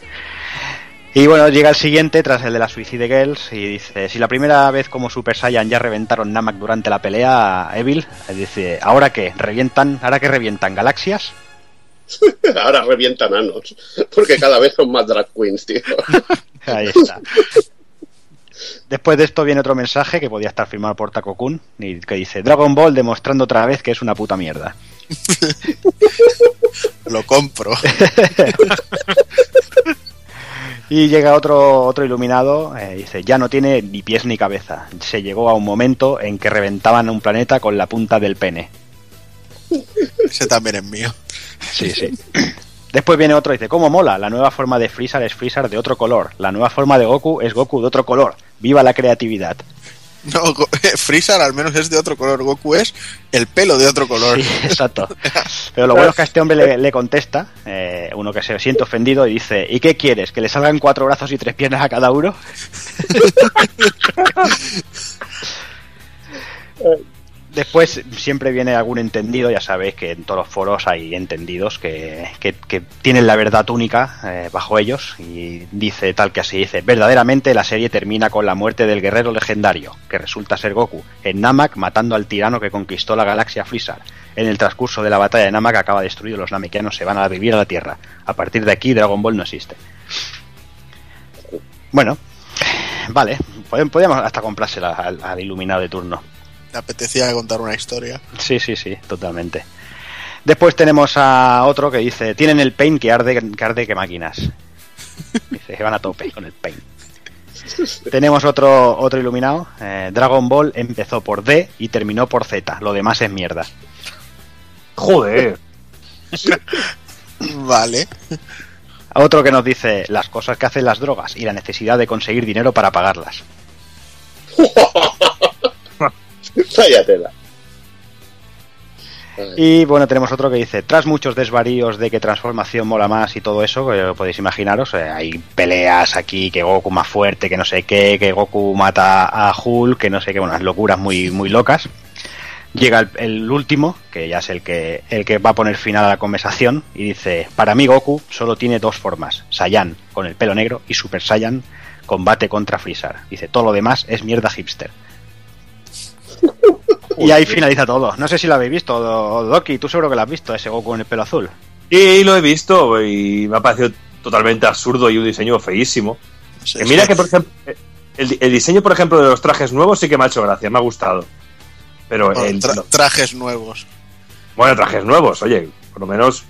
Y bueno, llega el siguiente tras el de la Suicide Girls y dice, si la primera vez como Super Saiyan ya reventaron Namek durante la pelea, Evil, dice, ¿ahora qué? ¿Revientan, ahora que revientan galaxias? [laughs] Ahora revienta nanos. Porque cada vez son más drag queens, tío. [laughs] Ahí está. Después de esto viene otro mensaje que podía estar firmado por Takokun y que dice Dragon Ball demostrando otra vez que es una puta mierda. [laughs] Lo compro. Y llega otro otro iluminado, eh, dice ya no tiene ni pies ni cabeza. Se llegó a un momento en que reventaban un planeta con la punta del pene. Ese también es mío. Sí, sí. Después viene otro y dice, ¿cómo mola? La nueva forma de Freezer es Freezer de otro color. La nueva forma de Goku es Goku de otro color. ¡Viva la creatividad! [laughs] No, [laughs] Freezer al menos es de otro color. Goku es el pelo de otro color. Sí, [laughs] exacto. Pero lo bueno es que a este hombre le, le contesta, eh, uno que se siente ofendido y dice, ¿y qué quieres? ¿Que le salgan cuatro brazos y tres piernas a cada uno? Después siempre viene algún entendido, ya sabéis que en todos los foros hay entendidos que, que- tienen la verdad única eh, bajo ellos y dice tal que así, dice, verdaderamente la serie termina con la muerte del guerrero legendario, que resulta ser Goku, en Namek matando al tirano que conquistó la galaxia Freezer. En el transcurso de la batalla de Namek acaba destruido, los Namekianos se van a vivir a la Tierra. A partir de aquí Dragon Ball no existe. Bueno, vale, podemos hasta comprársela al iluminado de turno. Me apetecía contar una historia. Sí, sí, sí, totalmente. Después tenemos a otro que dice, tienen el paint que arde que, arde que máquinas. [laughs] Dice que van a tope con el paint. Tenemos otro, otro iluminado. eh, Dragon Ball empezó por D y terminó por Z. Lo demás es mierda. Joder. [laughs] Vale. Otro que nos dice las cosas que hacen las drogas y la necesidad de conseguir dinero para pagarlas. [laughs] [laughs] Y bueno, tenemos otro que dice, tras muchos desvaríos de que transformación mola más y todo eso, que podéis imaginaros, eh, hay peleas aquí, que Goku más fuerte, que no sé qué, que Goku mata a Hulk, que no sé qué, unas locuras muy, muy locas. Llega el, el último, que ya es el que, el que va a poner final a la conversación, y dice, para mí Goku solo tiene dos formas, Saiyan con el pelo negro y Super Saiyan combate contra Freezer. Dice, todo lo demás es mierda hipster. Y ahí finaliza todo. No sé si lo habéis visto, Do- Doki, tú seguro que lo has visto, ese Goku en el pelo azul. Y lo he visto y me ha parecido totalmente absurdo y un diseño feísimo. Sí, Que sí. mira que, por ejemplo, el, el diseño, por ejemplo, de los trajes nuevos sí que me ha hecho gracia, me ha gustado. Pero Bueno, el, tra- no- trajes nuevos. bueno, trajes nuevos, oye, por lo menos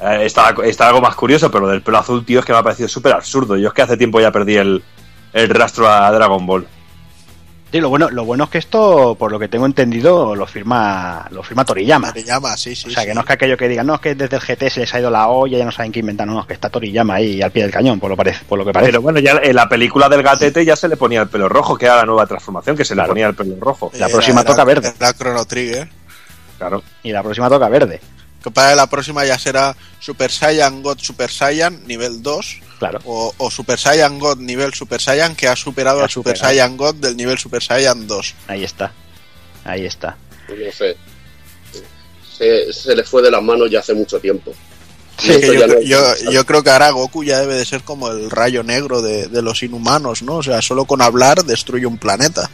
eh, está, está algo más curioso, pero lo del pelo azul, tío, es que me ha parecido súper absurdo. Yo es que hace tiempo ya perdí el, el rastro a Dragon Ball. Sí, lo bueno, lo bueno es que esto, por lo que tengo entendido, lo firma, lo firma Toriyama. Toriyama, sí, sí. O sea, que no es que aquello que digan, no, es que desde el GT se les ha ido la olla, ya no saben qué inventar, no, no, es que está Toriyama ahí al pie del cañón, por lo, parece, por lo que parece. Pero bueno, ya en la película del gatete ya se le ponía el pelo rojo, que era la nueva transformación, que se Claro. le ponía el pelo rojo. la próxima toca verde. La Chrono Trigger. Claro. Y la próxima toca verde, Que para la próxima ya será Super Saiyan God Super Saiyan nivel 2 claro. o, o Super Saiyan God nivel Super Saiyan que ha superado ha al Super. Saiyan God del nivel Super Saiyan 2. Ahí está. Ahí está. no sé. Se, se le fue de las manos ya hace mucho tiempo. Sí, Esto que ya yo, no- yo, yo creo que ahora Goku ya debe de ser como el rayo negro de, de los inhumanos, ¿no? O sea, solo con hablar destruye un planeta.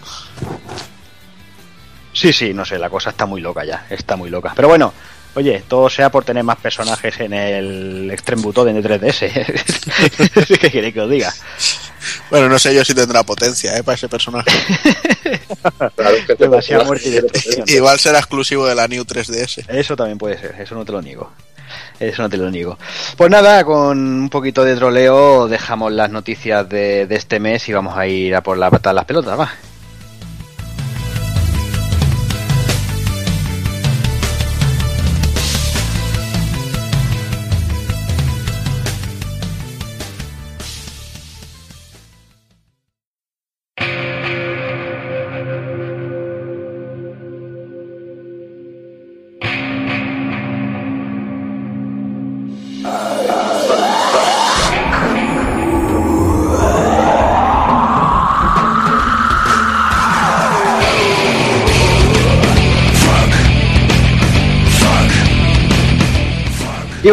Sí, sí, no sé, la cosa está muy loca ya, está muy loca. Pero bueno, oye, todo sea por tener más personajes en el Extreme Butoden de 3DS. [laughs] ¿Qué quiere que os diga? Bueno, no sé yo si tendrá potencia, ¿eh? Para ese personaje. [laughs] Personaje muerte y destrucción. Igual será exclusivo de la New 3DS. Eso también puede ser, eso no te lo niego. Eso no te lo niego. Pues nada, con un poquito de troleo dejamos las noticias de, de este mes y vamos a ir a por la patada de las pelotas, va.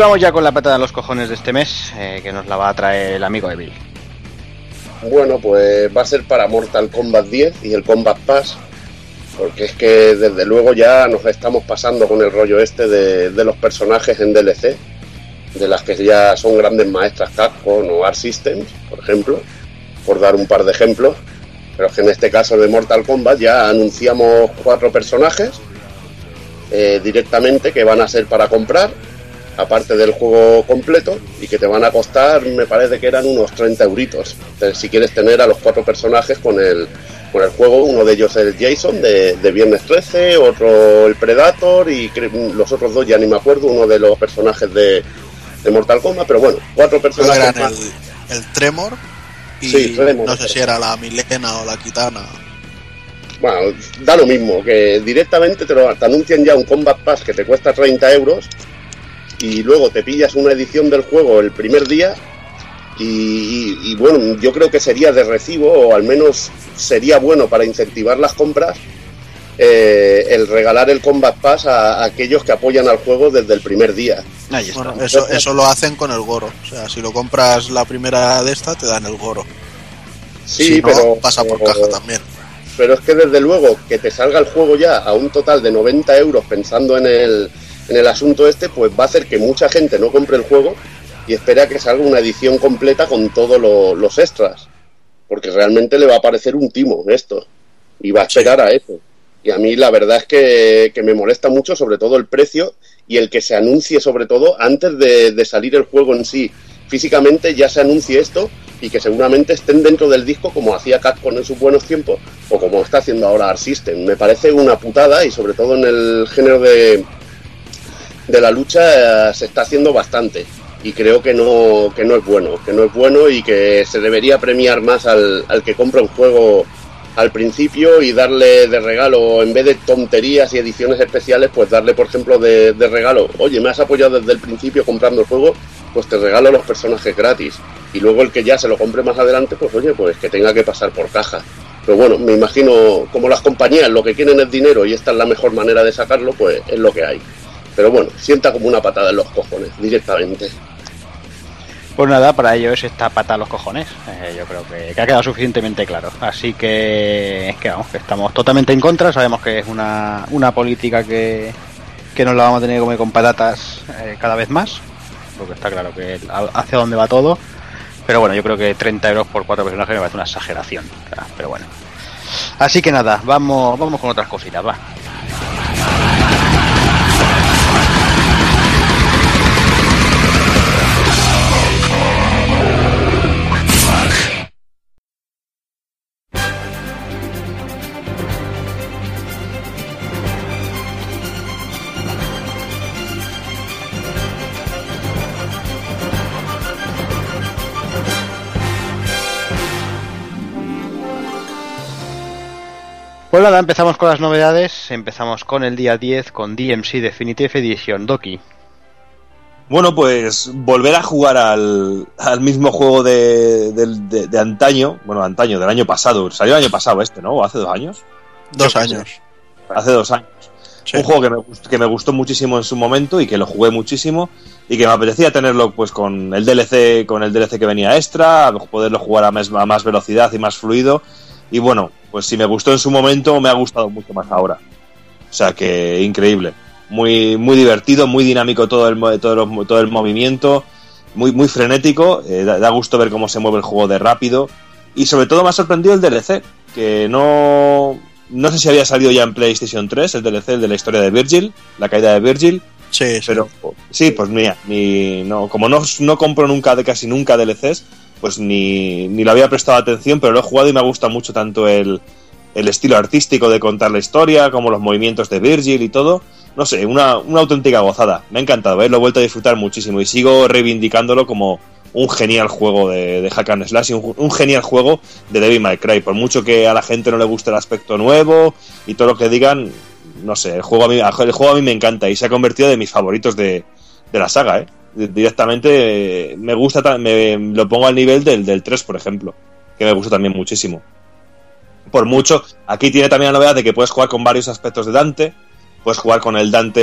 Vamos ya con la patada de los cojones de este mes, eh, que nos la va a traer el amigo de Bill. Bueno, pues va a ser para Mortal Kombat 10 y el Combat Pass, porque es que desde luego ya nos estamos pasando con el rollo este de, de los personajes en DLC, de las que ya son grandes maestras Capcom o Art Systems, por ejemplo, por dar un par de ejemplos. Pero es que en este caso de Mortal Kombat ya anunciamos cuatro personajes eh, directamente que van a ser para comprar, aparte del juego completo, y que te van a costar, me parece que eran unos 30 euritos. Entonces, si quieres tener a los cuatro personajes con el, con el juego, uno de ellos es Jason de, de Viernes 13, otro el Predator y los otros dos ya ni me acuerdo, uno de los personajes de, de Mortal Kombat, pero bueno, cuatro personajes eran el, el Tremor y Sí, Tremor. no sé si era la Milena o la Kitana. Bueno, da lo mismo, que directamente te, lo, te anuncian ya un Combat Pass que te cuesta 30 euros y luego te pillas una edición del juego el primer día y, y- y bueno, yo creo que sería de recibo o al menos sería bueno para incentivar las compras eh, el regalar el Combat Pass a, a aquellos que apoyan al juego desde el primer día. Ahí está. Bueno, eso, eso lo hacen con el Goro. O sea, si lo compras la primera de esta, te dan el Goro. Sí, si no, pero pasa por pero- caja también. pero es que desde luego que te salga el juego ya a un total de 90 euros pensando en el, en el asunto este, pues va a hacer que mucha gente no compre el juego y espere a que salga una edición completa con todos lo- los extras. Porque realmente le va a parecer un timo esto. Y va a esperar a eso. Y a mí la verdad es que, que me molesta mucho sobre todo el precio y el que se anuncie sobre todo antes de, de salir el juego en sí. Físicamente ya se anuncie esto y que seguramente estén dentro del disco como hacía Capcom en sus buenos tiempos o como está haciendo ahora Art System. Me parece una putada y sobre todo en el género de, de la lucha eh, se está haciendo bastante y creo que no, que no es bueno, que no es bueno y que se debería premiar más al, al que compra un juego al principio y darle de regalo, en vez de tonterías y ediciones especiales, pues darle, por ejemplo, de, de regalo, oye, me has apoyado desde el principio comprando el juego, pues te regalo los personajes gratis. Y luego el que ya se lo compre más adelante, pues oye, pues que tenga que pasar por caja. Pero bueno, me imagino, como las compañías lo que quieren es dinero y esta es la mejor manera de sacarlo, pues es lo que hay. Pero bueno, sienta como una patada en los cojones, directamente. Pues nada, para ello es esta pata a los cojones. Eh, yo creo que, ha quedado suficientemente claro. Así que, vamos, estamos totalmente en contra. Sabemos que es una, una política que, que nos la vamos a tener que comer con patatas eh, cada vez más. Porque está claro que hacia dónde va todo. Pero bueno, yo creo que 30 euros por cuatro personajes me parece una exageración. Pero bueno. Así que nada, vamos, vamos con otras cositas, va. Pues nada, empezamos con las novedades. Empezamos con el día 10 con DMC Definitive Edition Doki. Bueno, pues volver a jugar al, al mismo juego de, del- de- de antaño, bueno, antaño, del año pasado. Salió el año pasado este, ¿no? ¿O hace dos años? Dos años. Hace dos años. Sí. Un juego que me, que me gustó muchísimo en su momento y que lo jugué muchísimo y que me apetecía tenerlo pues con el DLC, con el DLC que venía extra, poderlo jugar a más, a más velocidad y más fluido. Y bueno, pues si me gustó en su momento, me ha gustado mucho más ahora. O sea que increíble. Muy, muy divertido, muy dinámico todo el, todo el, todo el movimiento, muy, muy frenético. eh, da, da gusto ver cómo se mueve el juego de rápido. Y sobre todo me ha sorprendido el DLC, que no, no sé si había salido ya en PlayStation 3, el DLC, el de la historia de Virgil, la caída de Virgil. Sí, sí. Pero sí, pues mira, ni, no, como no, no compro nunca, de casi nunca DLCs, pues ni, ni había prestado atención, pero lo he jugado y me ha gustado mucho tanto el, el estilo artístico de contar la historia, como los movimientos de Virgil y todo. No sé, una, una auténtica gozada. Me ha encantado, ¿eh? lo he vuelto a disfrutar muchísimo y sigo reivindicándolo como un genial juego de, de Hack and Slash y un, un genial juego de Devil May Cry. Por mucho que a la gente no le guste el aspecto nuevo y todo lo que digan, no sé, el juego a mí, el juego a mí me encanta y se ha convertido de mis favoritos de, de la saga, ¿eh? Directamente me gusta, ta- me, lo pongo al nivel del, del 3, por ejemplo, que me gusta también muchísimo. Por mucho, aquí tiene también la novedad de que puedes jugar con varios aspectos de Dante, puedes jugar con el Dante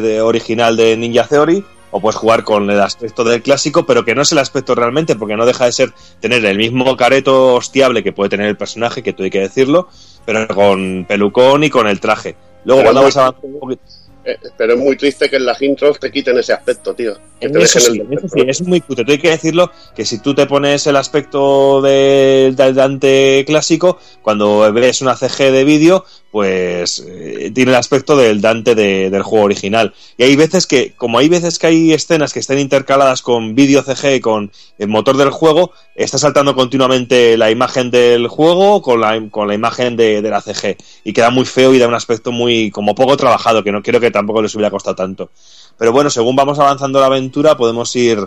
de- original de Ninja Theory o puedes jugar con el aspecto del clásico, pero que no es el aspecto realmente, porque no deja de ser tener el mismo careto hostiable que puede tener el personaje, que tú hay que decirlo, pero con pelucón y con el traje. Luego, Pero cuando vas avanzando un poquito. Eh, pero es muy triste que en las intros te quiten ese aspecto, tío. Que te Eso dejen sí, el eso sí, es muy cutre. Hay que decirlo que si tú te pones el aspecto del, del Dante clásico, cuando ves una CG de vídeo, pues eh, tiene el aspecto del Dante de- del juego original. Y hay veces que, como hay veces que hay escenas que estén intercaladas con vídeo CG y con el motor del juego, está saltando continuamente la imagen del juego con la, con la imagen de, de la CG. Y queda muy feo y da un aspecto muy, como poco trabajado, que no creo que tampoco les hubiera costado tanto. Pero bueno, según vamos avanzando la aventura, podemos ir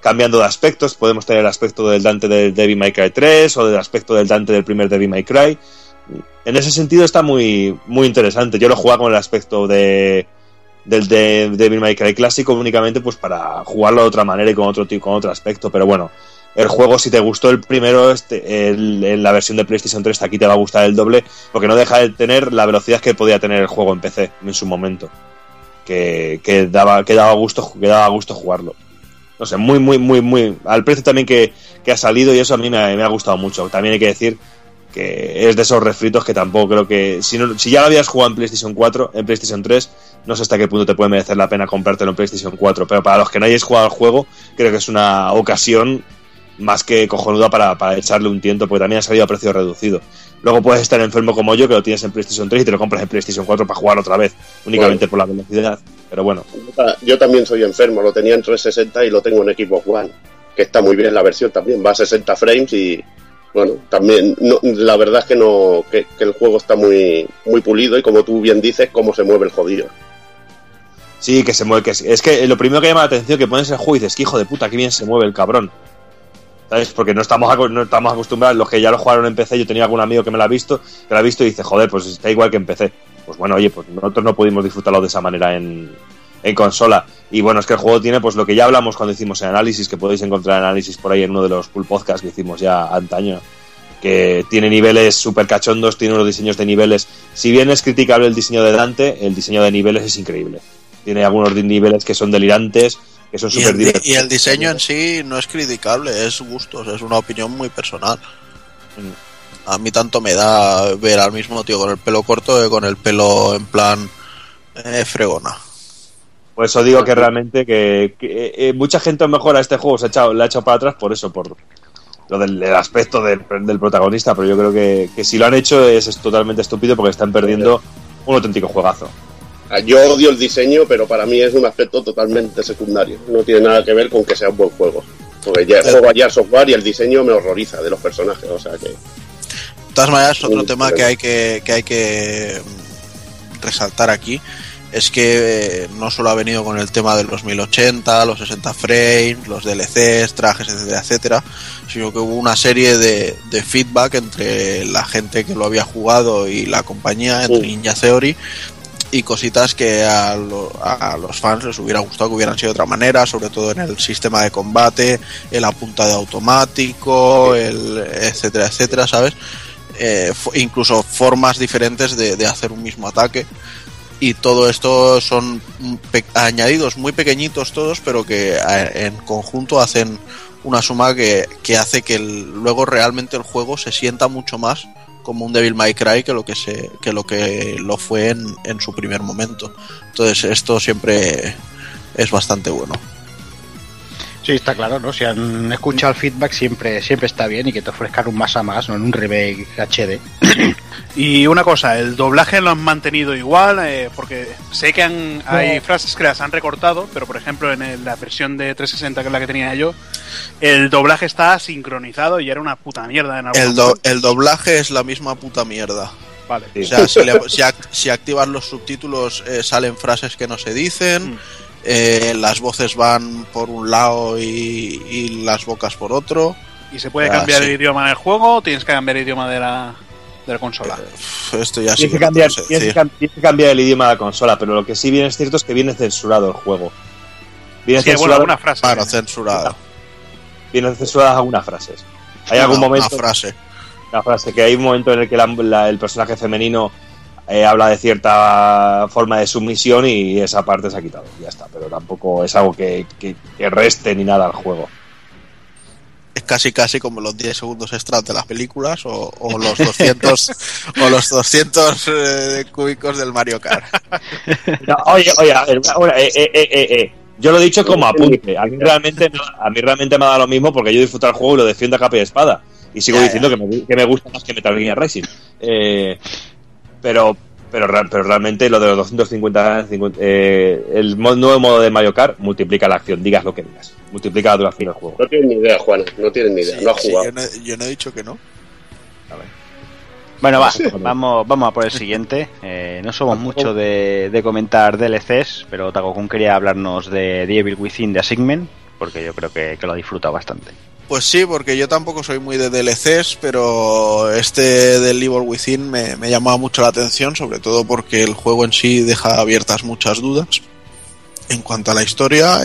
cambiando de aspectos. Podemos tener el aspecto del Dante del Devil May Cry 3 o del aspecto del Dante del primer Devil May Cry. En ese sentido está muy, muy interesante. Yo lo jugaba con el aspecto de del de Devil May Cry clásico únicamente pues para jugarlo de otra manera y con otro con otro aspecto. Pero bueno, el juego, si te gustó el primero, este, el- la versión de PlayStation 3, aquí te va a gustar el doble, porque no deja de tener la velocidad que podía tener el juego en PC en su momento que, que daba, que daba gusto, que daba gusto jugarlo. No sé, muy, muy, muy, muy. Al precio también que, que ha salido y eso a mí me ha gustado mucho. También hay que decir que es de esos refritos que tampoco creo que. Si, no, si ya lo habías jugado en PlayStation 4, en PlayStation 3, no sé hasta qué punto te puede merecer la pena comprártelo en PlayStation 4. Pero para los que no hayáis jugado al juego, creo que es una ocasión más que cojonuda para, para echarle un tiento, porque también ha salido a precio reducido. Luego puedes estar enfermo como yo, que lo tienes en PlayStation 3 y te lo compras en PlayStation 4 para jugar otra vez, únicamente por la velocidad. Pero bueno, Yo también soy enfermo, lo tenía en 360 y lo tengo en Xbox One, que está muy bien la versión también, va a 60 frames y bueno, también no, la verdad es que no que, el juego está muy muy pulido y como tú bien dices, cómo se mueve el jodido. Sí, que se mueve. Que es, que lo primero que llama la atención que pones el juego y dices, que hijo de puta, qué bien se mueve el cabrón. ¿Sabes? Porque no estamos, no estamos acostumbrados, los que ya lo jugaron en PC, yo tenía algún amigo que me lo ha visto, que lo ha visto y dice, joder, pues está igual que en PC. Pues bueno, oye, pues nosotros no pudimos disfrutarlo de esa manera en, en consola. Y bueno, es que el juego tiene pues lo que ya hablamos cuando hicimos el análisis, que podéis encontrar análisis por ahí en uno de los full podcasts que hicimos ya antaño. Que tiene niveles súper cachondos, tiene unos diseños de niveles. Si bien es criticable el diseño de Dante, el diseño de niveles es increíble. Tiene algunos niveles que son delirantes, que son súper divertidos. y el diseño en sí no es criticable, es gustos, es una opinión muy personal. Mm. A mí tanto me da ver al mismo tío con el pelo corto que con el pelo en plan eh, fregona. Por eso digo que realmente que, que, eh, mucha gente a lo mejor a este juego se ha echado, le ha echado para atrás por eso, por lo del, del aspecto del, del protagonista, pero yo creo que, que si lo han hecho es, es totalmente estúpido porque están perdiendo un auténtico juegazo. Ah, Yo odio el diseño, pero para mí es un aspecto totalmente secundario. No tiene nada que ver con que sea un buen juego. Porque ya juego a software y el diseño me horroriza de los personajes. O sea que De todas maneras, otro Sí, tema que hay que, que hay que mm, resaltar aquí es que eh, no solo ha venido con el tema de los 1080, los 60 frames, los DLCs, trajes, etcétera, etcétera, sino que hubo una serie de, de feedback entre la gente que lo había jugado y la compañía, entre. Ninja Theory, y cositas que a, lo- a los fans les hubiera gustado que hubieran sido de otra manera, sobre todo en el sistema de combate, el apuntado automático, el etcétera, etcétera, ¿sabes? Eh, incluso formas diferentes de, de hacer un mismo ataque. Y todo esto son añadidos muy pequeñitos todos, pero que en conjunto hacen una suma que, que hace que el- luego realmente el juego se sienta mucho más como un Devil May Cry que lo que se que lo que lo fue en, en su primer momento. Entonces esto siempre es bastante bueno. Sí, está claro, ¿no? Si han escuchado el feedback siempre, siempre está bien y que te ofrezcan un más a más, no en un remake HD. Y una cosa, el doblaje lo han mantenido igual, eh, porque sé que han, hay frases que las han recortado, pero por ejemplo en el- la versión de 360, que es la que tenía yo, el doblaje está sincronizado y era una puta mierda en algún El, do- el doblaje es la misma puta mierda. Vale. Sí. O sea, si, le- si act- si activas los subtítulos eh, salen frases que no se dicen, Mm. Eh, las voces van por un lado y, y las bocas por otro. ¿Y se puede Ah, cambiar sí. el idioma del juego o tienes que cambiar el idioma de la, de la consola? Uf, Esto ya sí Tienes que, que no cambiar, sé tienes, que, tienes que cambiar el idioma de la consola, pero lo que sí bien es cierto es que viene censurado el juego. Viene Sí, bueno, censurado, alguna frase. Claro, censurado. vienen censuradas algunas frases. Hay algún momento Una frase. una frase que hay un momento en el que la- la- el personaje femenino eh, habla de cierta forma de sumisión y esa parte se ha quitado. Ya está, pero tampoco es algo que, que- que reste ni nada al juego. Es casi casi como los 10 segundos extras de las películas o, o los 200 o los 200 eh, cúbicos del Mario Kart. No, oye, oye, a ver, una- eh, eh, eh, eh, eh. Yo lo he dicho como apunte. A mí realmente, a mí realmente me da lo mismo porque yo disfruto el juego y lo defiendo a capa y espada. Y sigo Ya, diciendo Que, me, que me gusta más que Metal Gear Racing. Eh, pero, pero, pero realmente lo de los 250, 50, eh, el nuevo modo de Mario Kart multiplica la acción, digas lo que digas. Multiplica la duración del juego. No tienes ni idea, Juana, no tienes ni idea, Sí, no has sí, jugado. yo, no, yo no he dicho que no. Bueno, va, vamos, vamos a por el siguiente. Eh, no somos mucho de, de comentar DLCs, pero Takokun quería hablarnos de The Evil Within de Asigmen, porque yo creo que, que lo ha disfrutado bastante. Pues sí, porque yo tampoco soy muy de DLCs, pero este del Evil Within me, llamaba mucho la atención, sobre todo porque el juego en sí deja abiertas muchas dudas en cuanto a la historia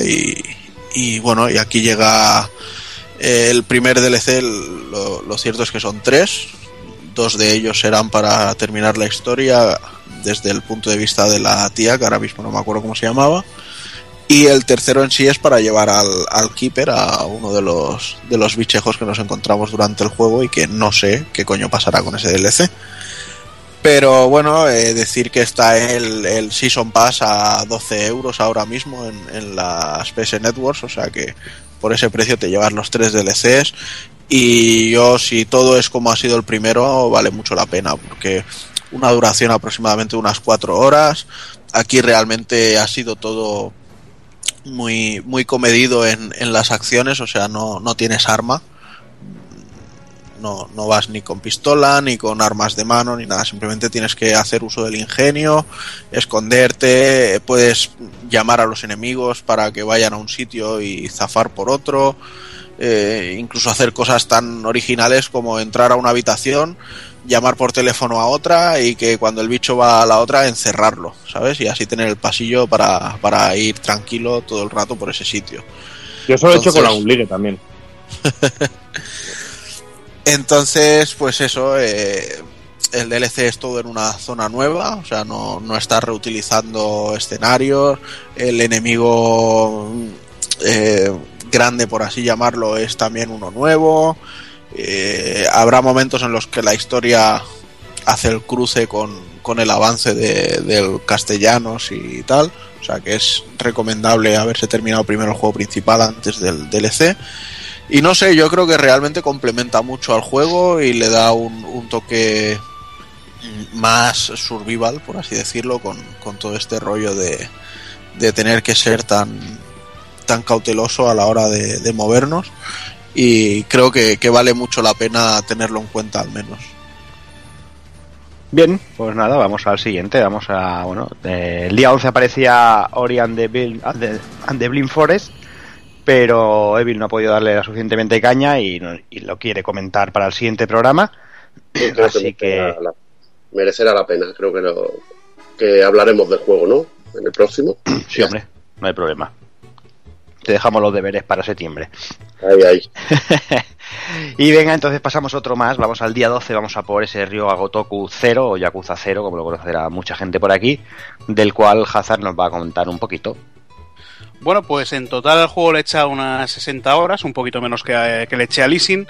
y, bueno, y aquí llega el primer DLC, lo, lo cierto es que son tres, dos de ellos serán para terminar la historia desde el punto de vista de la tía, que ahora mismo no me acuerdo cómo se llamaba, y el tercero en sí es para llevar al, al Keeper a uno de los, de los bichejos que nos encontramos durante el juego y que no sé qué coño pasará con ese DLC. Pero bueno, eh, decir que está el, el Season Pass a 12 euros ahora mismo en, en las PS Networks, o sea que por ese precio te llevas los tres DLCs y yo si todo es como ha sido el primero vale mucho la pena porque una duración aproximadamente unas 4 horas, aquí realmente ha sido todo muy, muy comedido en, en las acciones, o sea, no, no tienes arma. No, no vas ni con pistola, ni con armas de mano, ni nada. Simplemente tienes que hacer uso del ingenio, esconderte, puedes llamar a los enemigos para que vayan a un sitio y zafar por otro. eh, incluso hacer cosas tan originales como entrar a una habitación, llamar por teléfono a otra y que cuando el bicho va a la otra encerrarlo, ¿sabes? Y así tener el pasillo para, para ir tranquilo todo el rato por ese sitio. Yo solo he hecho con la Unligue también. [laughs] Entonces, pues eso, eh, el DLC es todo en una zona nueva, o sea, no, no está reutilizando escenarios, el enemigo eh, grande, por así llamarlo, es también uno nuevo, eh, habrá momentos en los que la historia hace el cruce con, con el avance de, del castellanos y tal, o sea que es recomendable haberse terminado primero el juego principal antes del DLC. Y no sé, yo creo que realmente complementa mucho al juego y le da un, un toque más survival, por así decirlo, con, con todo este rollo de, de tener que ser tan, tan cauteloso a la hora de, de movernos. Y creo que, que vale mucho la pena tenerlo en cuenta al menos. Bien, pues nada, vamos al siguiente. Vamos a, bueno, eh, el día 11 aparecía Ori and the, Bil- and the- and the Blind Forest, pero Evil no ha podido darle la suficientemente caña y, no- y lo quiere comentar para el siguiente programa. Creo Así que, merecerá la, merecerá la pena. Creo que, lo, que hablaremos del juego, ¿no? En el próximo. sí, hombre, no hay problema. Te dejamos los deberes para septiembre. Ahí, ahí. [laughs] y venga, entonces pasamos otro más. Vamos al día 12, vamos a por ese Ryo Agotoku 0 o Yakuza 0, como lo conocerá mucha gente por aquí, del cual Hazard nos va a comentar un poquito. Bueno, pues en total el juego le echa unas 60 horas, un poquito menos que, que le eché a Leasing.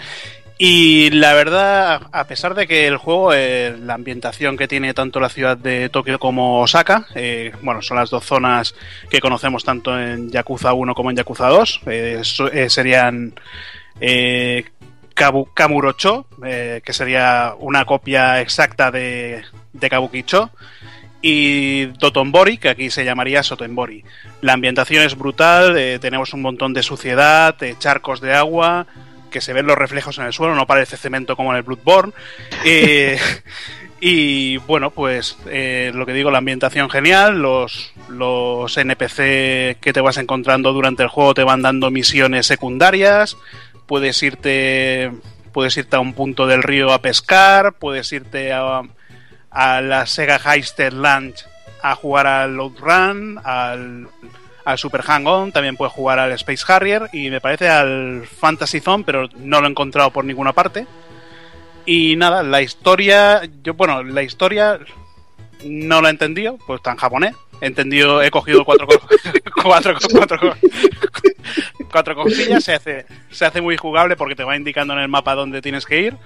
Y la verdad, a pesar de que el juego, eh, la ambientación que tiene tanto la ciudad de Tokio como Osaka, eh, bueno, son las dos zonas que conocemos tanto en Yakuza 1 como en Yakuza 2, eh, eh, serían eh, Kabu- Kamurocho, que sería una copia exacta de, de Kabukicho, y Dotonbori, que aquí se llamaría Sotenbori. La ambientación es brutal, tenemos un montón de suciedad, charcos de agua, que se ven los reflejos en el suelo, no parece cemento como en el Bloodborne. Eh, [laughs] y bueno, pues eh, lo que digo, la ambientación genial, los, los NPC que te vas encontrando durante el juego te van dando misiones secundarias, puedes irte, puedes irte a un punto del río a pescar, puedes irte a, a la Sega Heister Lunch a jugar al Load Run, al, al Super Hang-On, también puedes jugar al Space Harrier y me parece al Fantasy Zone, pero no lo he encontrado por ninguna parte. Y nada, la historia, yo bueno, la historia no lo he entendido, pues está en japonés. He entendido, he cogido cuatro, [laughs] cuatro, cuatro, cuatro se hace, se hace muy jugable porque te va indicando en el mapa dónde tienes que ir.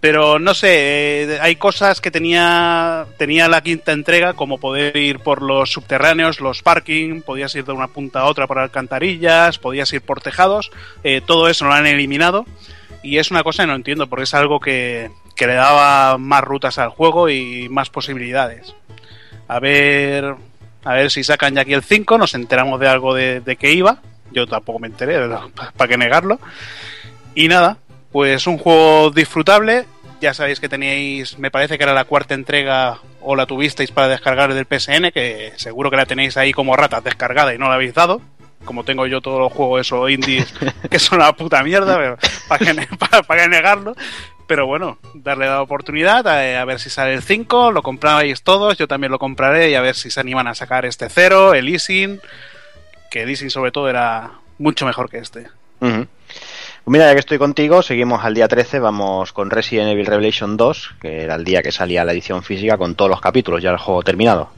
Pero no sé, eh, hay cosas que tenía, tenía la quinta entrega, como poder ir por los subterráneos, los parking, podías ir de una punta a otra por alcantarillas, podías ir por tejados, eh, todo eso lo han eliminado. Y es una cosa que no entiendo, porque es algo que, que le daba más rutas al juego y más posibilidades. A ver, a ver si sacan ya aquí el 5, nos enteramos de algo de, de que iba. Yo tampoco me enteré, [laughs] para qué negarlo. Y nada, pues un juego disfrutable. Ya sabéis que teníais, me parece que era la cuarta entrega o la tuvisteis para descargar del PSN, que seguro que la tenéis ahí como ratas descargada y no la habéis dado. Como tengo yo todos los juegos esos indies [laughs] que son una puta mierda, pero para que, ne- [laughs] para, para que negarlo. Pero bueno, darle la oportunidad a, a ver si sale el 5, lo comprabais todos, yo también lo compraré y a ver si se animan a sacar este 0, el Easing, que el sobre todo era mucho mejor que este. Pues mira, ya que estoy contigo, seguimos al día 13, vamos con Resident Evil Revelation 2, que era el día que salía la edición física con todos los capítulos, ya el juego terminado.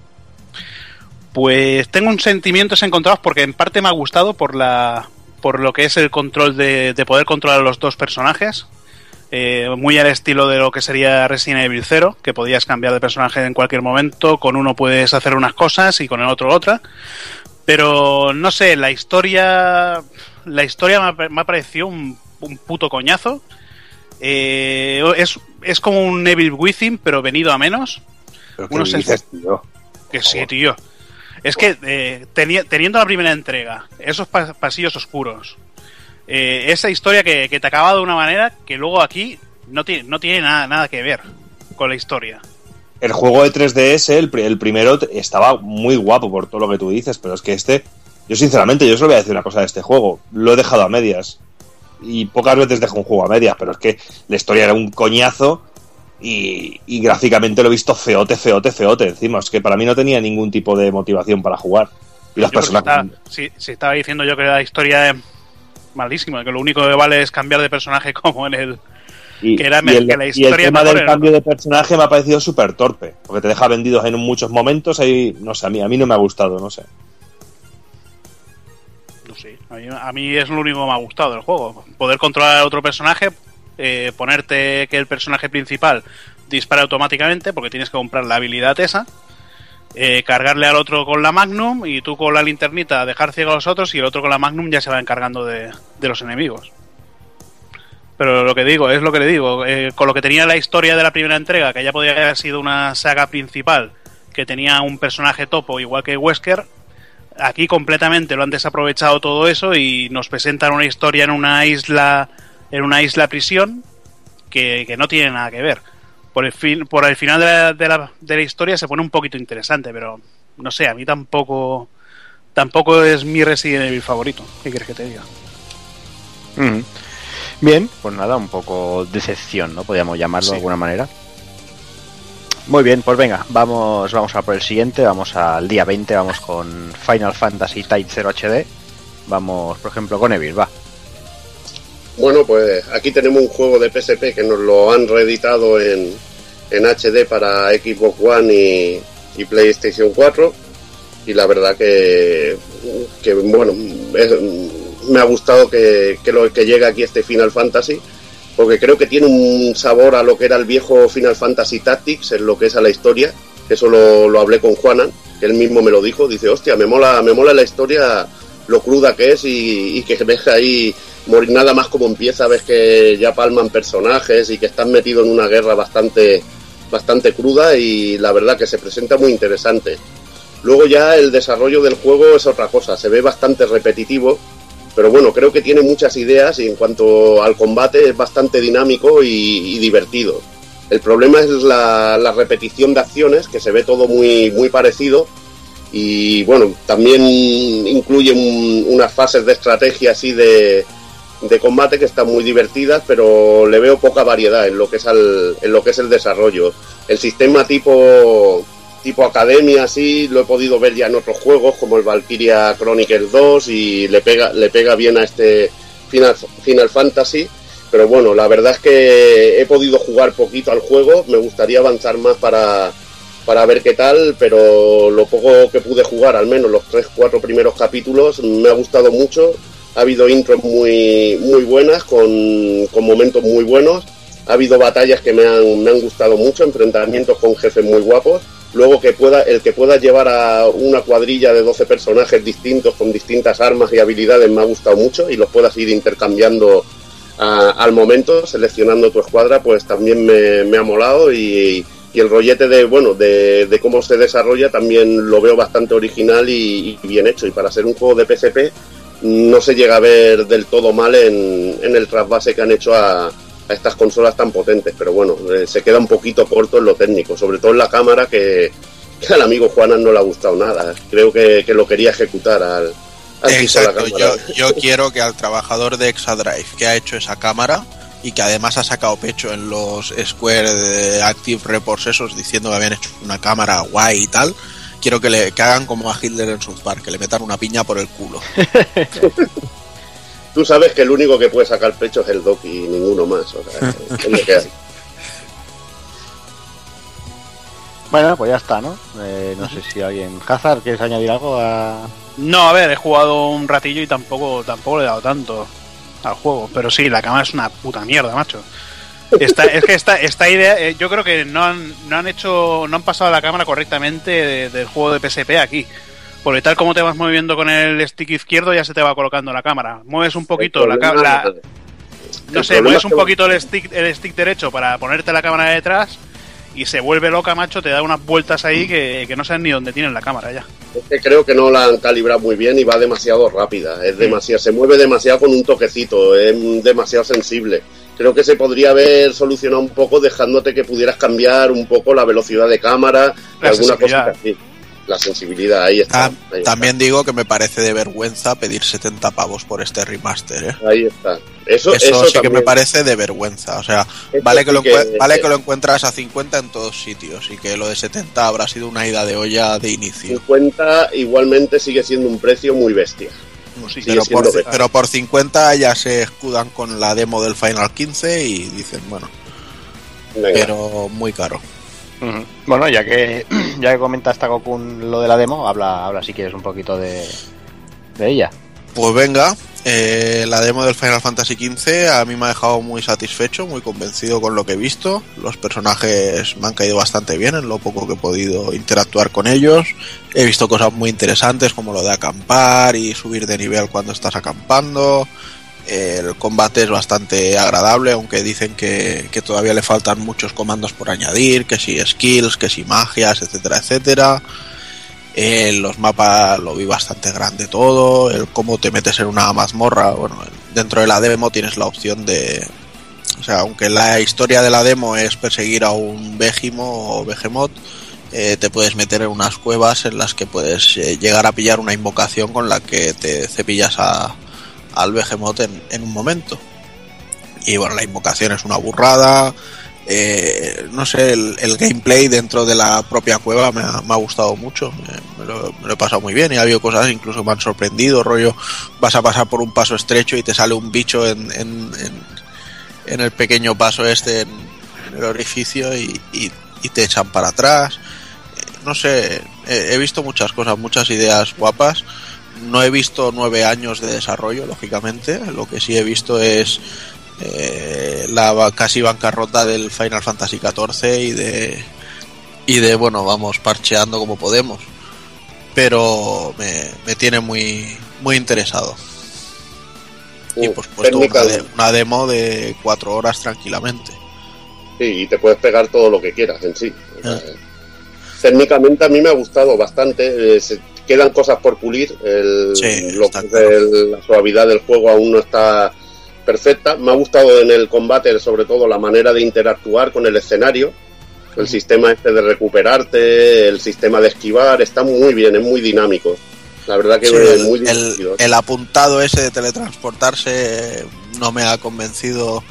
Pues tengo un sentimientos encontrados porque en parte me ha gustado por la por lo que es el control de, de poder controlar a los dos personajes. Eh, muy al estilo de lo que sería Resident Evil 0, que podías cambiar de personaje en cualquier momento, con uno puedes hacer unas cosas y con el otro otra. Pero no sé, la historia la historia me ha, me ha parecido un, un puto coñazo. Eh, es, es como un Evil Within, pero venido a menos. Pero ¿qué Uno se- dices, tío? Que sí, tío. Es que eh, teni- teniendo la primera entrega, esos pa- pasillos oscuros, eh, esa historia que, que te acaba de una manera que luego aquí no tiene, no tiene nada, nada que ver con la historia. El juego de 3DS, el, el primero, estaba muy guapo por todo lo que tú dices, pero es que este, yo sinceramente, yo solo voy a decir una cosa de este juego. Lo he dejado a medias. Y pocas veces dejo un juego a medias, pero es que la historia era un coñazo y, y gráficamente lo he visto feote, feote, feote. Encima, es que para mí no tenía ningún tipo de motivación para jugar. Y las Yo personas. está- si, si estaba diciendo yo que la historia es malísima, que lo único que vale es cambiar de personaje [laughs] como en el... Y, que era y el, que la y el historia tema del era- cambio de personaje me ha parecido súper torpe, porque te deja vendidos en muchos momentos. Ahí, no sé, a mí, a mí no me ha gustado, no sé. A mí, a es lo único que me ha gustado del juego. Poder controlar a otro personaje, eh, ponerte que el personaje principal dispare automáticamente, porque tienes que comprar la habilidad esa, eh, cargarle al otro con la Magnum y tú con la linternita dejar ciego a los otros y el otro con la Magnum ya se va encargando de, de los enemigos. Pero lo que digo, es lo que le digo, eh, con lo que tenía la historia de la primera entrega, que ya podía haber sido una saga principal, que tenía un personaje topo igual que Wesker, aquí completamente lo han desaprovechado todo eso y nos presentan una historia en una isla en una isla prisión que, que no tiene nada que ver por el fin por el final de la, de, la, de la historia se pone un poquito interesante pero no sé a mí tampoco tampoco es mi Resident Evil favorito qué quieres que te diga. Bien, pues nada, un poco decepción, ¿no? Podríamos llamarlo Sí. de alguna manera. Muy bien, pues venga, vamos, vamos a por el siguiente, vamos al día 20, vamos con Final Fantasy Type 0 HD. Vamos, por ejemplo, con Evil, va. Bueno, pues aquí tenemos un juego de PSP que nos lo han reeditado en, en HD para Xbox One y, PlayStation 4. Y la verdad que, que bueno, me ha gustado que, que, lo, que llegue aquí este Final Fantasy, porque creo que tiene un sabor a lo que era el viejo Final Fantasy Tactics, en lo que es a la historia. Eso lo, lo hablé con Juanan, que él mismo me lo dijo. Dice, hostia, me mola, me mola la historia, lo cruda que es y, y que ves ahí morir nada más como empieza, ves que ya palman personajes y que están metidos en una guerra bastante, bastante cruda y la verdad que se presenta muy interesante. Luego ya el desarrollo del juego es otra cosa, se ve bastante repetitivo, pero bueno, creo que tiene muchas ideas y en cuanto al combate es bastante dinámico y, y divertido. El problema es la, la repetición de acciones, que se ve todo muy, muy parecido y bueno, también incluye un- unas fases de estrategia así de, de combate que están muy divertidas, pero le veo poca variedad en lo que es al- en lo que es el desarrollo. El sistema tipo tipo academia así lo he podido ver ya en otros juegos como el Valkyria Chronicles 2 y le pega le pega bien a este Final, Final Fantasy, pero bueno, la verdad es que he podido jugar poquito al juego, me gustaría avanzar más para para ver qué tal, pero lo poco que pude jugar, al menos los tres, cuatro primeros capítulos, me ha gustado mucho. Ha habido intros muy, muy buenas, con, con momentos muy buenos. Ha habido batallas que me han, me han gustado mucho, enfrentamientos con jefes muy guapos. Luego que pueda, el que pueda llevar a una cuadrilla de 12 personajes distintos con distintas armas y habilidades me ha gustado mucho y los puedas ir intercambiando a- al momento, seleccionando tu escuadra, pues también me, ha molado y, el rollete de bueno de, cómo se desarrolla también lo veo bastante original y, bien hecho. Y para ser un juego de PSP no se llega a ver del todo mal en el trasvase que han hecho a, a estas consolas tan potentes, pero bueno, eh, se queda un poquito corto en lo técnico, sobre todo en la cámara que, que al amigo Juanan no le ha gustado nada. Creo que, que lo quería ejecutar al, la Exacto, cámara. yo, yo quiero que al trabajador de Exadrive que ha hecho esa cámara y que además ha sacado pecho en los Square de Active Reports esos diciendo que habían hecho una cámara guay y tal, quiero que le que hagan como a Hitler en South Park, que le metan una piña por el culo. [laughs] Tú sabes que el único que puede sacar pecho es el Doc y ninguno más. O sea, es lo que hay. [laughs] Bueno, pues ya está, ¿no? Eh, no sé si alguien... Hazard, ¿quieres añadir algo a...? No, a ver, he jugado un ratillo y tampoco, tampoco le he dado tanto al juego. Pero sí, la cámara es una puta mierda, macho. Esta, es que esta, esta idea, eh, yo creo que no han, no han hecho, no han pasado la cámara correctamente de- del juego de PSP aquí. Porque tal como te vas moviendo con el stick izquierdo ya se te va colocando la cámara. Mueves un poquito la cámara, no sé, mueves es un poquito el stick, el stick derecho para ponerte la cámara detrás y se vuelve loca, macho, te da unas vueltas ahí que, que no sabes ni dónde tienen la cámara ya. Es que creo que no la han calibrado muy bien y va demasiado rápida. Es demasiado, se mueve demasiado con un toquecito, es demasiado sensible. Creo que se podría haber solucionado un poco dejándote que pudieras cambiar un poco la velocidad de cámara, La alguna cosa así. La sensibilidad, ahí está. Tam- ahí está. también digo que me parece de vergüenza pedir 70 pavos por este remaster, ¿eh? Ahí está. Eso, Eso, eso sí que me también. parece de vergüenza. O sea, vale que, lo que- vale que lo encuentras a 50 en todos sitios y que lo de 70 habrá sido una ida de olla de inicio. 50 igualmente sigue siendo un precio muy bestia. Pues sí, Pero por, bestia. pero por 50 ya se escudan con la demo del Final 15 y dicen, bueno, Venga. pero muy caro. Bueno, ya que [clears throat] ya que comenta esta Gokun lo de la demo, habla, habla si quieres un poquito de, de ella. Pues venga, eh, la demo del Final Fantasy XV a mí me ha dejado muy satisfecho, muy convencido con lo que he visto. Los personajes me han caído bastante bien en lo poco que he podido interactuar con ellos. He visto cosas muy interesantes como lo de acampar y subir de nivel cuando estás acampando. El combate es bastante agradable, aunque dicen que, que todavía le faltan muchos comandos por añadir, que si skills, que si magias, etcétera, etcétera. Eh, los mapas lo vi bastante grande todo, el cómo te metes en una mazmorra, bueno, dentro de la demo tienes la opción de, o sea, aunque la historia de la demo es perseguir a un Vegimo o Behemoth, eh, te puedes meter en unas cuevas en las que puedes eh, llegar a pillar una invocación con la que te cepillas a, al Behemoth en, en un momento. Y bueno, la invocación es una burrada. eh, no sé, el, gameplay dentro de la propia cueva me ha, gustado mucho. Me, me lo, he pasado muy bien y ha habido cosas incluso me han sorprendido. Rollo, vas a pasar por un paso estrecho y te sale un bicho en, en, el pequeño paso este, en, el orificio y, y- te echan para atrás. Eh, No sé, he visto muchas cosas, muchas ideas guapas. No he visto nueve años de desarrollo, lógicamente. Lo que sí he visto es eh, la casi bancarrota del Final Fantasy XIV y de y de bueno vamos parcheando como podemos pero me, me tiene muy muy interesado y Uh, pues puesto una, técnica- de- una demo de cuatro horas tranquilamente Sí, y te puedes pegar todo lo que quieras en sí. O sea, Ah. Técnicamente a mí me ha gustado bastante. eh, se- quedan cosas por pulir. El, Sí, lo está que es claro. el- la suavidad del juego aún no está perfecta. Me ha gustado en el combate, sobre todo, la manera de interactuar con el escenario. El sistema este de recuperarte, el sistema de esquivar, está muy bien, es muy dinámico. La verdad que Sí, es el, muy el- el apuntado ese de teletransportarse no me ha convencido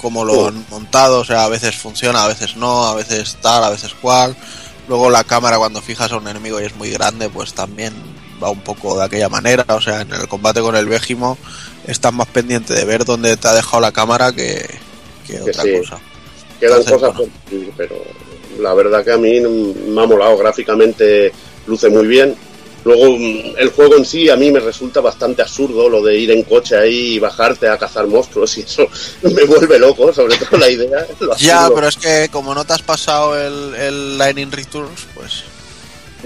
como lo Oh. han montado, o sea, a veces funciona, a veces no, a veces tal, a veces cual. Luego la cámara cuando fijas a un enemigo y es muy grande, pues también va un poco de aquella manera, o sea, en el combate con el Végimo estás más pendiente de ver dónde te ha dejado la cámara que, que otra sí. cosa. Quedan entonces, cosas bueno. pero La verdad que a mí me ha molado gráficamente, luce muy bien. Luego, mm, el juego en sí a mí me resulta bastante absurdo, lo de ir en coche ahí y bajarte a cazar monstruos [laughs] y eso me vuelve loco, sobre todo la idea. Ya, pero es que como no te has pasado el, el Lightning Returns, pues...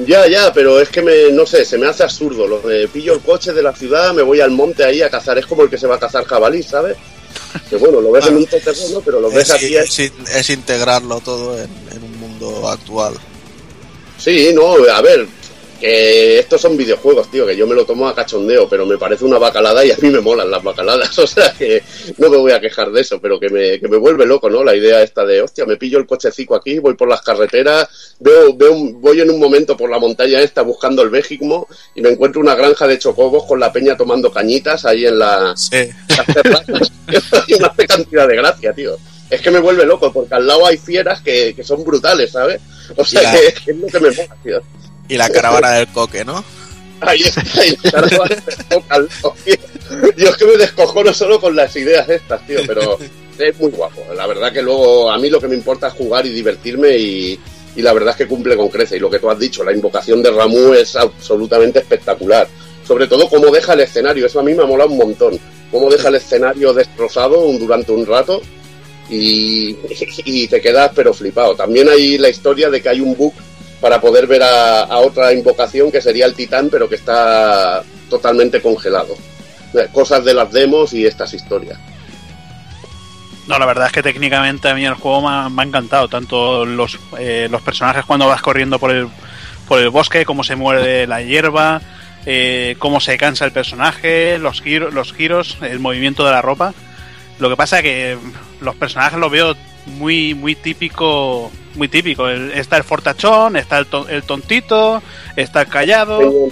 Ya, ya, pero es que me, no sé, se me hace absurdo. Lo de pillo el coche de la ciudad, me voy al monte ahí a cazar. Es como el que se va a cazar jabalí, ¿sabes? Que bueno, lo ves en un terreno, pero lo ves aquí. Es, es, integrarlo todo en, en un mundo actual. Sí, no, a ver, que estos son videojuegos, tío, que yo me lo tomo a cachondeo, pero me parece una bacalada y a mí me molan las bacaladas, [laughs] o sea que no me voy a quejar de eso, pero que me, que me vuelve loco, ¿no? La idea esta de, hostia, me pillo el cochecico aquí, voy por las carreteras, veo, veo voy en un momento por la montaña esta buscando el Véjicmo y me encuentro una granja de chocobos con la peña tomando cañitas ahí en la... Sí. [laughs] y una cantidad de gracia, tío. Es que me vuelve loco, porque al lado hay fieras que, que son brutales, ¿sabes? O sea, que, que es lo que me mola, tío. Y la caravana del coque, ¿no? Ahí está, ahí coque. Yo es que me descojono solo con las ideas estas, tío, pero es muy guapo. La verdad que luego a mí lo que me importa es jugar y divertirme y, y la verdad es que cumple con crece. Y lo que tú has dicho, la invocación de Ramu es absolutamente espectacular. Sobre todo cómo deja el escenario, eso a mí me ha molado un montón. Cómo deja el escenario destrozado durante un rato y, y te quedas pero flipado. También hay la historia de que hay un bug para poder ver a, otra invocación que sería el titán, pero que está totalmente congelado. Cosas de las demos y estas historias. No, la verdad es que técnicamente a mí el juego me ha, encantado. Tanto los, eh, los personajes cuando vas corriendo por el, por el bosque, cómo se muerde la hierba, eh, cómo se cansa el personaje, los, giros, los giros, el movimiento de la ropa. Lo que pasa es que los personajes los veo muy, muy típico muy típico. está el fortachón, está el, el, tontito, está el callado.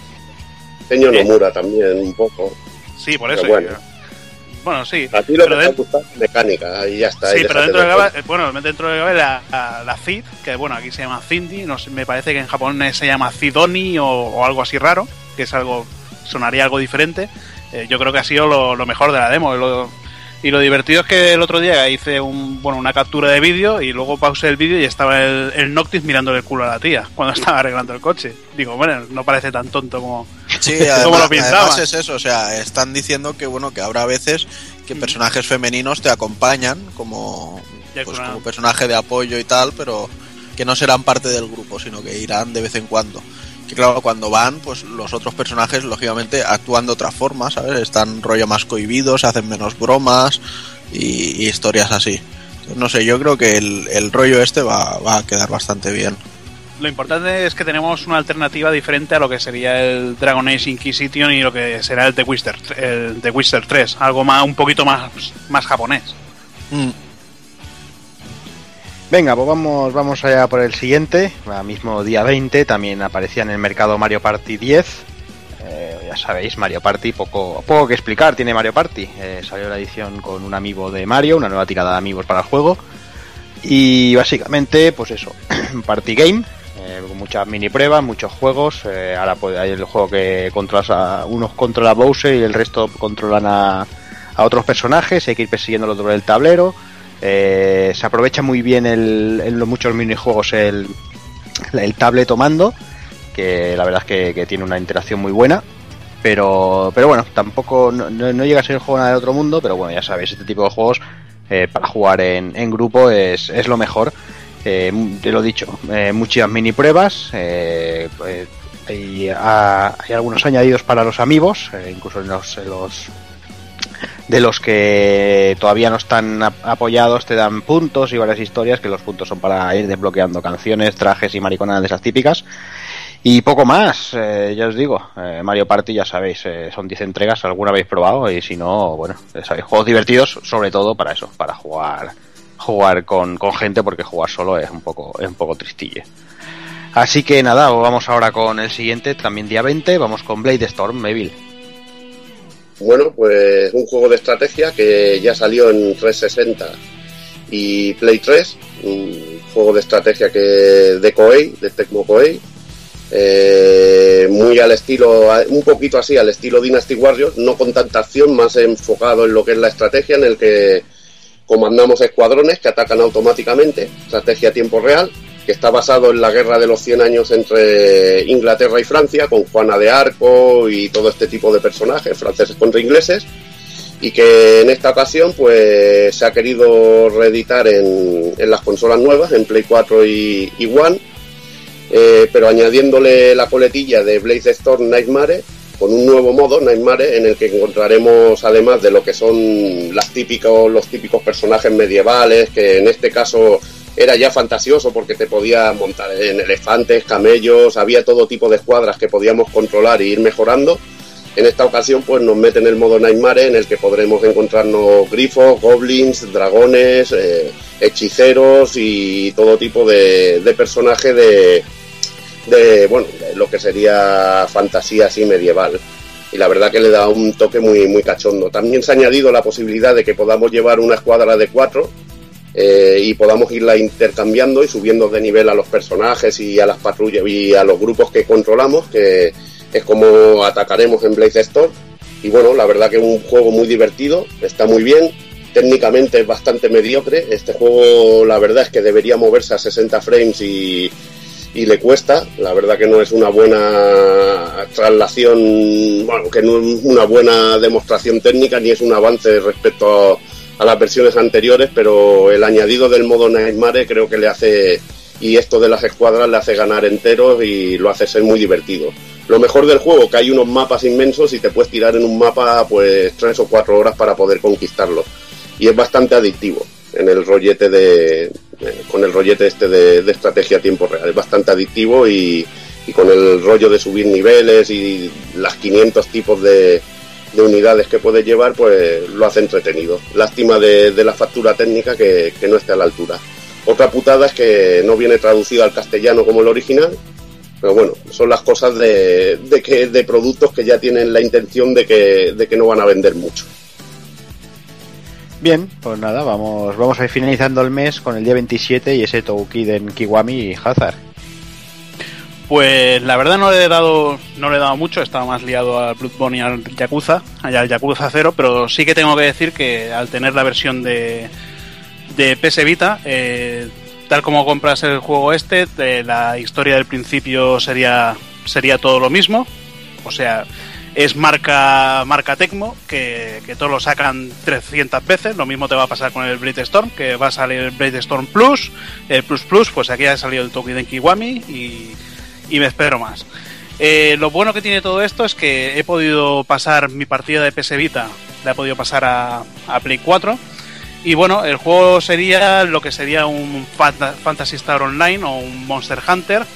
Eh. Nomura también, un poco. Sí, por eso. Bueno. bueno. sí. A ti lo pero que dentro... te mecánica, y ya está. Sí, pero dentro de, Gaba, bueno, dentro de la, la, la Cid, que bueno, aquí se llama Cindy, no sé, me parece que en japonés se llama Cidoni o, o, algo así raro, que es algo, sonaría algo diferente. Eh, yo creo que ha sido lo, lo mejor de la demo. Lo, y lo divertido es que el otro día hice un, bueno, una captura de vídeo y luego pausé el vídeo y estaba el, el Noctis mirándole el culo a la tía cuando [laughs] estaba arreglando el coche. Digo, bueno, no parece tan tonto como, sí, [laughs] como lo pensaba. Además es eso, o sea, están diciendo que bueno, que habrá veces que personajes femeninos te acompañan como, pues, como personaje de apoyo y tal, pero que no serán parte del grupo, sino que irán de vez en cuando claro, cuando van, pues los otros personajes, lógicamente, actúan de otra forma, ¿sabes? Están rollo más cohibidos, hacen menos bromas y, y historias así. Entonces, no sé, yo creo que el, el rollo este va, va, a quedar bastante bien. Lo importante es que tenemos una alternativa diferente a lo que sería el Dragon Age Inquisition y lo que será el The Witcher, el The Witcher 3, algo más, un poquito más, más japonés. Mm. Venga, pues vamos, vamos allá por el siguiente. El mismo día 20 también aparecía en el mercado Mario Party 10. Eh, ya sabéis, Mario Party, poco, poco que explicar tiene Mario Party. Eh, salió la edición con un amigo de Mario, una nueva tirada de amigos para el juego. Y básicamente, pues eso, [clears throat] Party Game, eh, muchas mini pruebas, muchos juegos. Eh, ahora pues, hay el juego que controlas unos controla a Bowser y el resto controlan a, a otros personajes. Hay que ir persiguiéndolos por el tablero. Eh, se aprovecha muy bien el, en los muchos minijuegos el, el tablet tomando, que la verdad es que, tiene una interacción muy buena. Pero, pero bueno, tampoco no, llega a ser el juego nada de otro mundo, pero bueno, ya sabéis, este tipo de juegos eh, para jugar en, grupo es, es lo mejor. Eh, te lo he dicho, eh, muchas mini pruebas. Pues, hay, hay, algunos añadidos para los amigos, incluso en los, en los de los que todavía no están apoyados te dan puntos y varias historias, que los puntos son para ir desbloqueando canciones, trajes y mariconadas de esas típicas. Y poco más, eh, ya os digo, eh, Mario Party ya sabéis, eh, son 10 entregas, alguna habéis probado y si no, bueno, sabéis, juegos divertidos sobre todo para eso, para jugar jugar con, con gente porque jugar solo es un poco es un poco tristille. Así que nada, vamos ahora con el siguiente, también día 20, vamos con Blade Storm, Meville. Bueno, pues un juego de estrategia que ya salió en 360 y Play 3, un juego de estrategia que de Koei, de Tecmo Koei, eh, muy al estilo, un poquito así, al estilo Dynasty Warriors, no con tanta acción, más enfocado en lo que es la estrategia, en el que comandamos escuadrones que atacan automáticamente, estrategia a tiempo real, que está basado en la guerra de los 100 años entre Inglaterra y Francia, con Juana de Arco y todo este tipo de personajes, franceses contra ingleses, y que en esta ocasión pues se ha querido reeditar en, en las consolas nuevas, en Play 4 y, y One, eh, pero añadiéndole la coletilla de Blaze Storm Nightmare con un nuevo modo, Nightmare, en el que encontraremos, además de lo que son las típicos, los típicos personajes medievales, que en este caso era ya fantasioso porque te podías montar en elefantes, camellos, había todo tipo de escuadras que podíamos controlar e ir mejorando. En esta ocasión, pues nos meten el modo Nightmare en el que podremos encontrarnos grifos, goblins, dragones, eh, hechiceros y todo tipo de, de personajes de, bueno, lo que sería fantasía así medieval. Y la verdad que le da un toque muy, muy cachondo. También se ha añadido la posibilidad de que podamos llevar una escuadra de cuatro eh, y podamos irla intercambiando y subiendo de nivel a los personajes y a las patrullas y a los grupos que controlamos, que es como atacaremos en Blaze Storm. Y bueno, la verdad que es un juego muy divertido, está muy bien, técnicamente es bastante mediocre. Este juego, la verdad es que debería moverse a 60 frames y, y le cuesta. La verdad que no es una buena traslación, bueno, que no es una buena demostración técnica ni es un avance respecto a, a las versiones anteriores, pero el añadido del modo Nightmare creo que le hace y esto de las escuadras le hace ganar enteros y lo hace ser muy divertido. Lo mejor del juego, que hay unos mapas inmensos y te puedes tirar en un mapa pues tres o cuatro horas para poder conquistarlo. Y es bastante adictivo en el rollete de, eh, con el rollete este de, estrategia a tiempo real. Es bastante adictivo y, y con el rollo de subir niveles y las 500 tipos de, de unidades que puedes llevar, pues lo hace entretenido. Lástima de, la factura técnica que, no esté a la altura. Otra putada es que no viene traducido al castellano como el original, pero bueno, son las cosas de, de que, de productos que ya tienen la intención de que, de que no van a vender mucho. Bien, pues nada, vamos, vamos a ir finalizando el mes con el día 27 y ese Toukiden Kiwami y Hazard. Pues la verdad no le he dado no le he dado mucho, estaba más liado al Bloodborne y al Yakuza, allá al Yakuza 0, pero sí que tengo que decir que al tener la versión de, de PS Vita, eh, tal como compras el juego este, de la historia del principio sería sería todo lo mismo, o sea, es marca marca Tecmo, que, que todos lo sacan 300 veces. Lo mismo te va a pasar con el Blade Storm, que va a salir el Blade Storm Plus, el Plus Plus, pues aquí ha salido el Tokiden Kiwami y, y me espero más. Eh, lo bueno que tiene todo esto es que he podido pasar mi partida de PS Vita, la he podido pasar a, a Play 4. Y bueno, el juego sería lo que sería un Fantasy Star Online o un Monster Hunter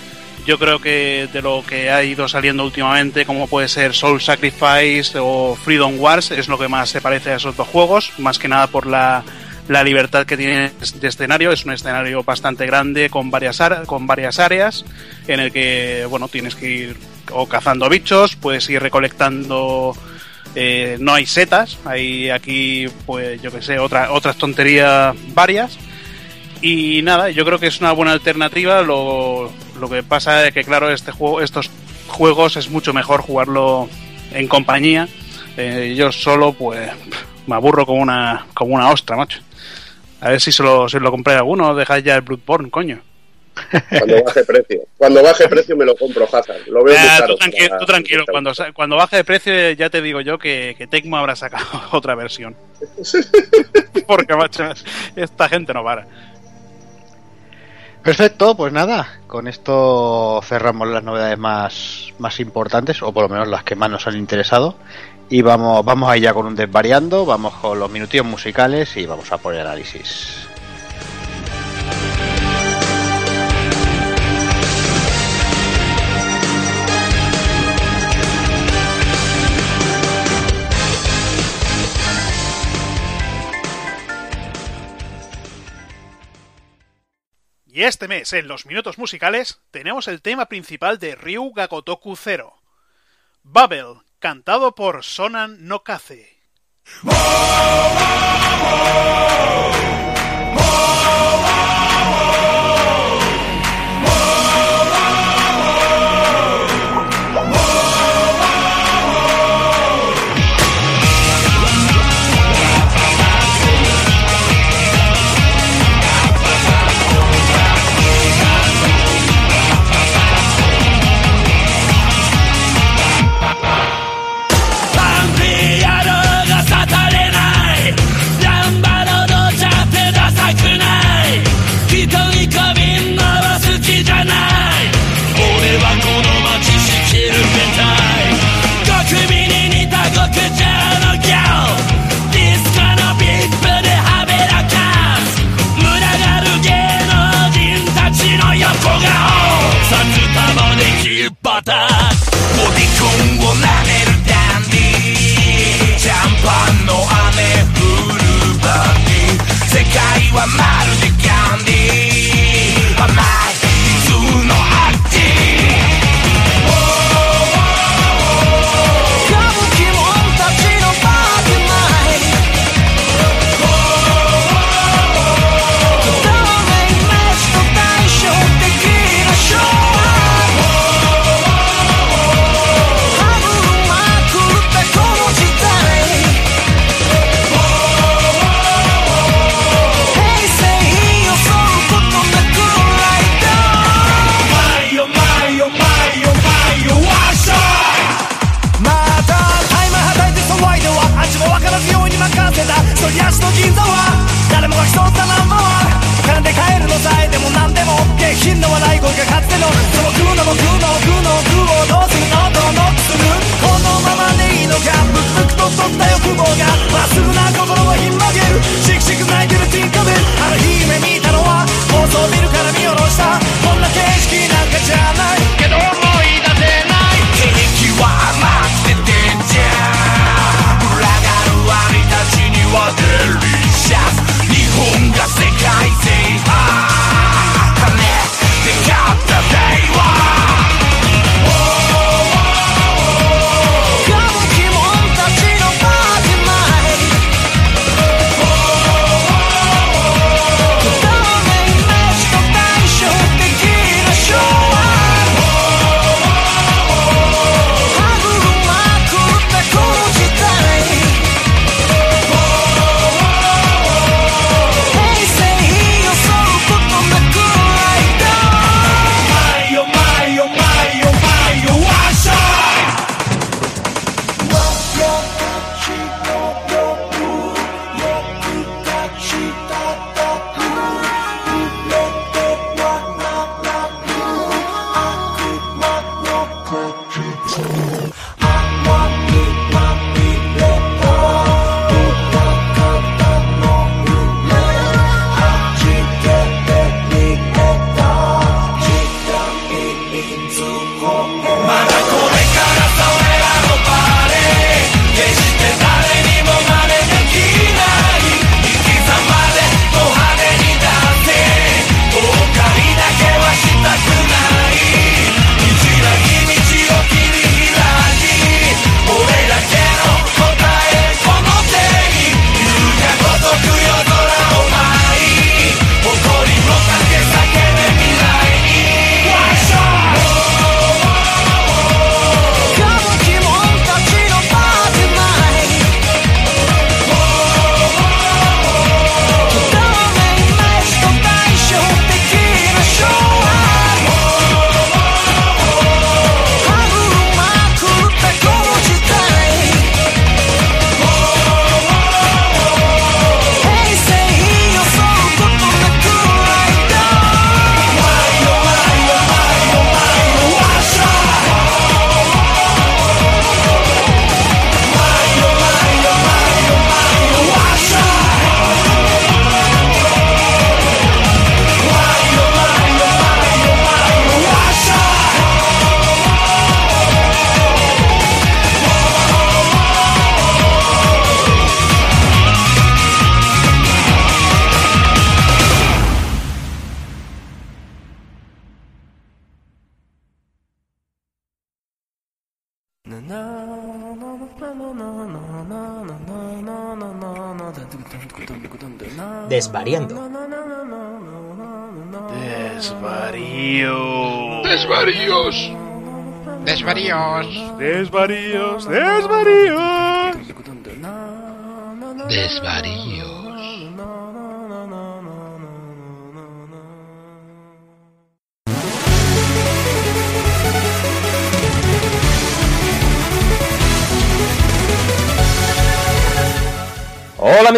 yo creo que de lo que ha ido saliendo últimamente, como puede ser Soul Sacrifice o Freedom Wars, es lo que más se parece a esos dos juegos, más que nada por la, la libertad que tiene de escenario. Es un escenario bastante grande con varias, con varias áreas en el que bueno tienes que ir o cazando bichos, puedes ir recolectando. Eh, no hay setas, hay aquí, pues yo que sé, otra, otras tonterías varias. Y nada, yo creo que es una buena alternativa. Lo, lo que pasa es que, claro, este juego, estos juegos es mucho mejor jugarlo en compañía. Eh, yo solo, pues, me aburro como una, como una ostra, macho. A ver si se lo, si lo compré alguno, dejáis ya el Bloodborne, coño. Cuando [laughs] baje precio. Cuando baje precio me lo compro, Hazard. Lo veo Eh, muy caro. tú tranquilo, para- tú tranquilo. Cuando, cuando baje de precio ya te digo yo que, que Tecmo habrá sacado [laughs] otra versión. [laughs] Porque, macho, esta gente no para. Perfecto, pues nada, con esto cerramos las novedades más, más importantes, o por lo menos las que más nos han interesado. Y vamos, vamos ya con un desvariando, vamos con los minutillos musicales y vamos a por el análisis. Y este mes, en los minutos musicales, tenemos el tema principal de Ryu Gagotoku Zero. Bubble, cantado por Sonan Nokaze. Bye.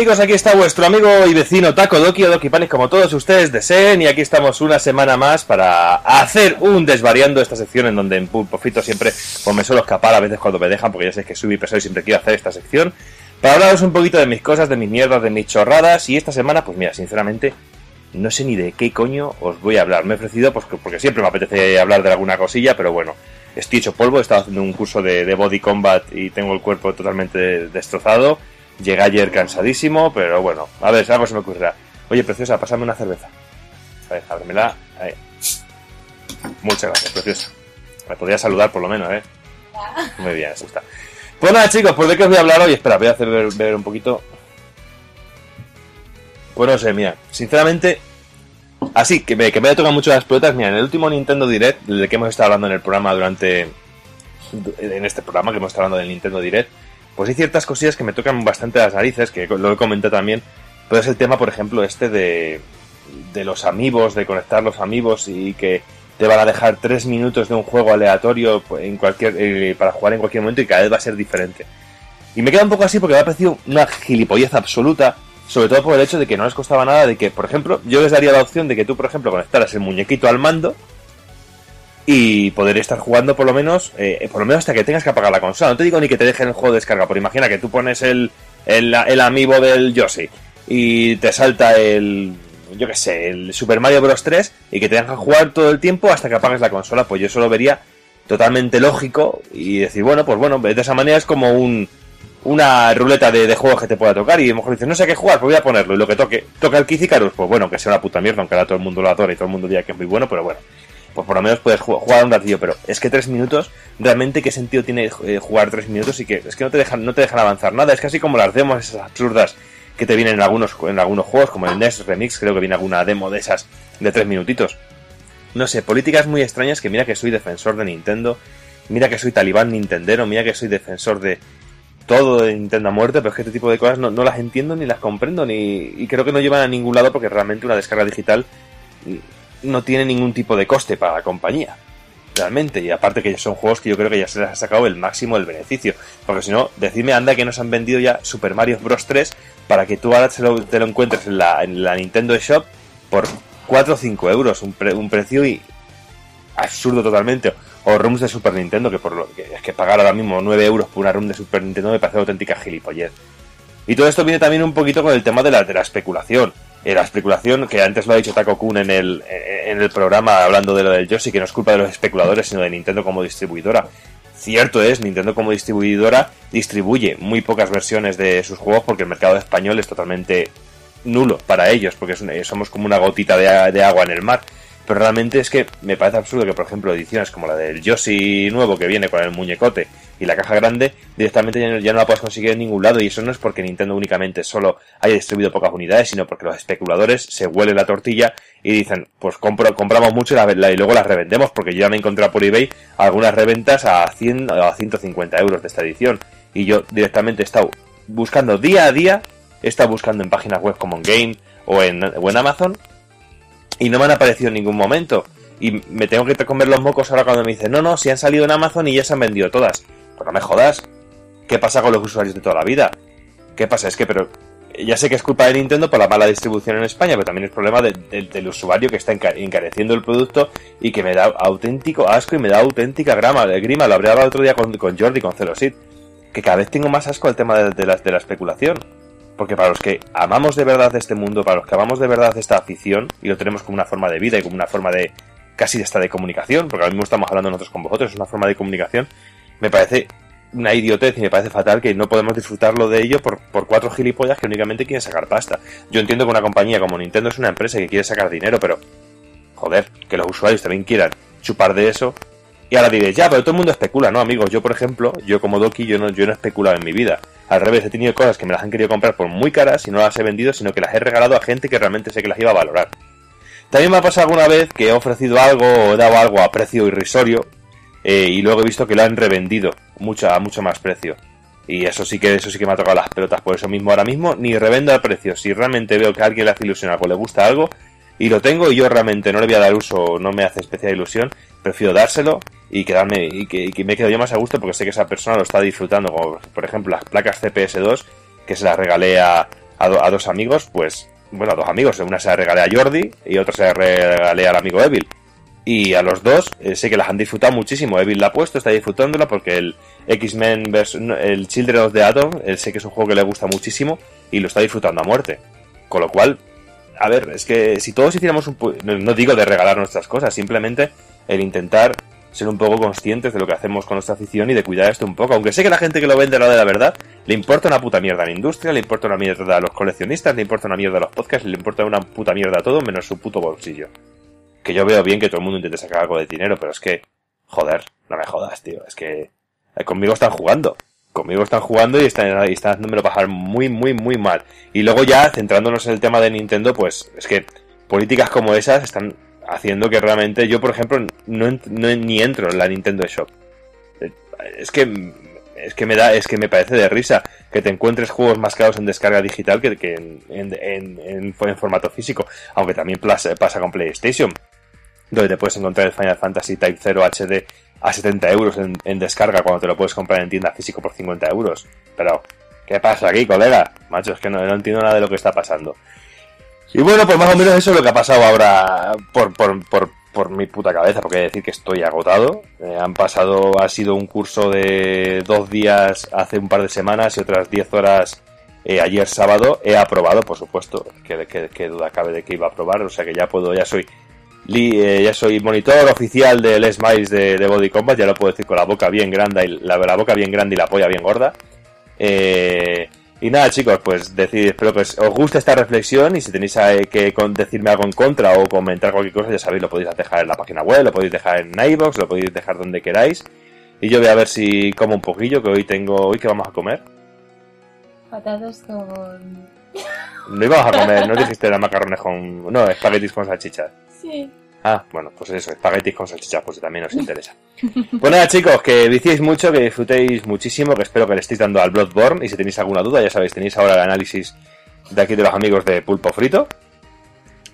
amigos, aquí está vuestro amigo y vecino Taco Doki o Doki Panic, como todos ustedes deseen, y aquí estamos una semana más para hacer un desvariando esta sección en donde en Pulpofito siempre pues me suelo escapar a veces cuando me dejan, porque ya sé que subí peso y siempre quiero hacer esta sección, para hablaros un poquito de mis cosas, de mis mierdas, de mis chorradas, y esta semana, pues mira, sinceramente, no sé ni de qué coño os voy a hablar. Me he ofrecido, pues porque siempre me apetece hablar de alguna cosilla, pero bueno, estoy hecho polvo, he estado haciendo un curso de body combat y tengo el cuerpo totalmente destrozado. Llegué ayer cansadísimo, pero bueno, a ver, algo se me ocurrirá. Oye, preciosa, pásame una cerveza. A ver, ábremela. Ahí. Muchas gracias, preciosa. Me podría saludar por lo menos, ¿eh? Muy bien, eso está. Pues nada, chicos, ¿por de qué os voy a hablar hoy? Espera, voy a hacer ver, un poquito. Pues no sé, mira, sinceramente, así que me, que me haya tocado mucho las pelotas. Mira, en el último Nintendo Direct, del que hemos estado hablando en el programa durante. En este programa que hemos estado hablando del Nintendo Direct, pues hay ciertas cosillas que me tocan bastante las narices, que lo he comentado también. Pero es el tema, por ejemplo, este de, de los amigos, de conectar los amigos y que te van a dejar tres minutos de un juego aleatorio en cualquier, eh, para jugar en cualquier momento y cada vez va a ser diferente. Y me queda un poco así porque me ha parecido una gilipollez absoluta, sobre todo por el hecho de que no les costaba nada de que, por ejemplo, yo les daría la opción de que tú, por ejemplo, conectaras el muñequito al mando y poder estar jugando por lo menos, eh, por lo menos hasta que tengas que apagar la consola. No te digo ni que te dejen el juego de descarga, porque imagina que tú pones el, el, el amiibo del Yoshi y te salta el, yo que sé, el Super Mario Bros. 3 y que te dejan jugar todo el tiempo hasta que apagues la consola, pues yo eso lo vería totalmente lógico y decir, bueno, pues bueno, de esa manera es como un, una ruleta de, de juegos que te pueda tocar y a lo mejor dices, no sé qué jugar, pues voy a ponerlo y lo que toque, toca el Kizikarus, pues bueno, que sea una puta mierda, aunque ahora todo el mundo lo adora y todo el mundo diga que es muy bueno, pero bueno, pues por lo menos puedes ju- jugar un ratillo, pero es que tres minutos, realmente qué sentido tiene eh, jugar tres minutos y que es que no te dejan, no te dejan avanzar nada, es casi como las demos esas absurdas que te vienen en algunos, en algunos juegos, como el NES Remix, creo que viene alguna demo de esas de tres minutitos. No sé, políticas muy extrañas que mira que soy defensor de Nintendo, mira que soy talibán nintendero, mira que soy defensor de todo de Nintendo a muerte, pero es que este tipo de cosas no, no las entiendo ni las comprendo ni y creo que no llevan a ningún lado porque realmente una descarga digital no tiene ningún tipo de coste para la compañía. Realmente, y aparte que son juegos que yo creo que ya se les ha sacado el máximo del beneficio. Porque si no, decidme, anda, que nos han vendido ya Super Mario Bros. 3 para que tú ahora te lo, te lo encuentres en la, en la Nintendo Shop por 4 o 5 euros. Un precio y absurdo totalmente. O rooms de Super Nintendo, que por lo que es que pagar ahora mismo 9 euros por una room de Super Nintendo me parece auténtica gilipollez. Y todo esto viene también un poquito con el tema de la, de la especulación. Eh, la especulación, que antes lo ha dicho Taco Kun en el, en el programa hablando de lo del Yoshi, que no es culpa de los especuladores, sino de Nintendo como distribuidora. Cierto es, Nintendo como distribuidora distribuye muy pocas versiones de sus juegos porque el mercado español es totalmente nulo para ellos, porque una- somos como una gotita de, de agua en el mar. Pero realmente es que me parece absurdo que, por ejemplo, ediciones como la del Yoshi nuevo que viene con el muñecote y la caja grande, directamente ya no, ya no la puedes conseguir en ningún lado. Y eso no es porque Nintendo únicamente solo haya distribuido pocas unidades, sino porque los especuladores se huelen la tortilla y dicen, pues compro, compramos mucho y, y luego las revendemos, porque yo ya me he encontrado por eBay algunas reventas a 100 o a 150 euros de esta edición. Y yo directamente he estado buscando día a día, he estado buscando en páginas web como en Game o en, o en Amazon, y no me han aparecido en ningún momento. Y me tengo que comer los mocos ahora cuando me dicen, no, no, si han salido en Amazon y ya se han vendido todas. Pues no me jodas. ¿Qué pasa con los usuarios de toda la vida? ¿Qué pasa? Es que, pero ya sé que es culpa de Nintendo por la mala distribución en España, pero también es problema de- de- del usuario que está enca- encareciendo el producto y que me da auténtico asco y me da auténtica grama, grima. Lo hablaba el otro día con, con Jordi, con Celosid, que cada vez tengo más asco al tema de, de la, de la especulación. Porque para los que amamos de verdad este mundo, para los que amamos de verdad esta afición, y lo tenemos como una forma de vida y como una forma de casi hasta de comunicación, porque ahora mismo estamos hablando nosotros con vosotros, es una forma de comunicación, me parece una idiotez y me parece fatal que no podemos disfrutarlo de ello por, por cuatro gilipollas que únicamente quieren sacar pasta. Yo entiendo que una compañía como Nintendo es una empresa que quiere sacar dinero, pero joder, que los usuarios también quieran chupar de eso. Y ahora diréis, ya, pero todo el mundo especula, ¿no, amigos? Yo, por ejemplo, yo como Doki, yo no, yo no he especulado en mi vida. Al revés, he tenido cosas que me las han querido comprar por muy caras y no las he vendido, sino que las he regalado a gente que realmente sé que las iba a valorar. También me ha pasado alguna vez que he ofrecido algo o he dado algo a precio irrisorio eh, y luego he visto que lo han revendido mucho, a mucho más precio. Y eso sí que eso sí que me ha tocado las pelotas. Por eso mismo ahora mismo ni revendo al precio. Si realmente veo que a alguien le hace ilusión algo, le gusta algo y lo tengo y yo realmente no le voy a dar uso, no me hace especial ilusión, prefiero dárselo y quedarme y que, y que me quedo yo más a gusto porque sé que esa persona lo está disfrutando. Como por ejemplo las placas CPS2 que se las regalé a, a, a dos amigos, pues bueno, a dos amigos. Una se la regalé a Jordi y otra se la regalé al amigo Evil. Y a los dos eh, sé que las han disfrutado muchísimo. Evil la ha puesto, está disfrutándola porque el X-Men el Children of the Atom, él sé que es un juego que le gusta muchísimo y lo está disfrutando a muerte. Con lo cual, a ver, es que si todos hiciéramos un... No, no digo de regalar nuestras cosas, simplemente el intentar ser un poco conscientes de lo que hacemos con nuestra afición y de cuidar esto un poco. Aunque sé que la gente que lo vende lo de la verdad, le importa una puta mierda a la industria, le importa una mierda a los coleccionistas, le importa una mierda a los podcasts, le importa una puta mierda a todo menos su puto bolsillo. Que yo veo bien que todo el mundo intente sacar algo de dinero, pero es que, joder, no me jodas, tío. Es que eh, conmigo están jugando. Conmigo están jugando y están, y están hacéndomelo bajar muy, muy, muy mal. Y luego ya, centrándonos en el tema de Nintendo, pues es que políticas como esas están haciendo que realmente yo, por ejemplo, no, no- ni entro en la Nintendo Shop. Eh, Es que es que me da es que me parece de risa que te encuentres juegos más caros en descarga digital que, que en, en, en- en- formato físico, aunque también pasa con PlayStation, donde te puedes encontrar el Final Fantasy Type 0 HD a 70 euros en, en descarga cuando te lo puedes comprar en tienda físico por 50 euros. Pero, ¿qué pasa aquí, colega? Macho, es que no, entiendo nada de lo que está pasando. Y bueno, pues más o menos eso es lo que ha pasado ahora por, por, por, por mi puta cabeza, porque decir que estoy agotado. Eh, han pasado, ha sido un curso de dos días hace un par de semanas y otras 10 horas eh, ayer sábado. He aprobado, por supuesto, que, que, que duda cabe de que iba a aprobar, o sea que ya puedo, ya soy li- eh, ya soy monitor oficial del Smiles de, de Body Combat, ya lo puedo decir con la boca bien grande y la, la boca bien grande y la polla bien gorda. Eh, y nada, chicos, pues decir, espero que os os guste esta reflexión y si tenéis eh, que con- decirme algo en contra o comentar cualquier cosa, ya sabéis, lo podéis dejar en la página web, lo podéis dejar en iVoox, lo podéis dejar donde queráis. Y yo voy a ver si como un poquillo, que hoy tengo, hoy que vamos a comer. Patatas con... No íbamos a comer, no dijiste la macarrones con, no, espaguetis con salchichas. Ah, bueno, pues eso, espaguetis con salchichas, pues también os interesa. [laughs] Pues nada, chicos, que viciéis mucho, que disfrutéis muchísimo, que espero que le estéis dando al Bloodborne. Y si tenéis alguna duda, ya sabéis, tenéis ahora el análisis de aquí de los amigos de Pulpo Frito.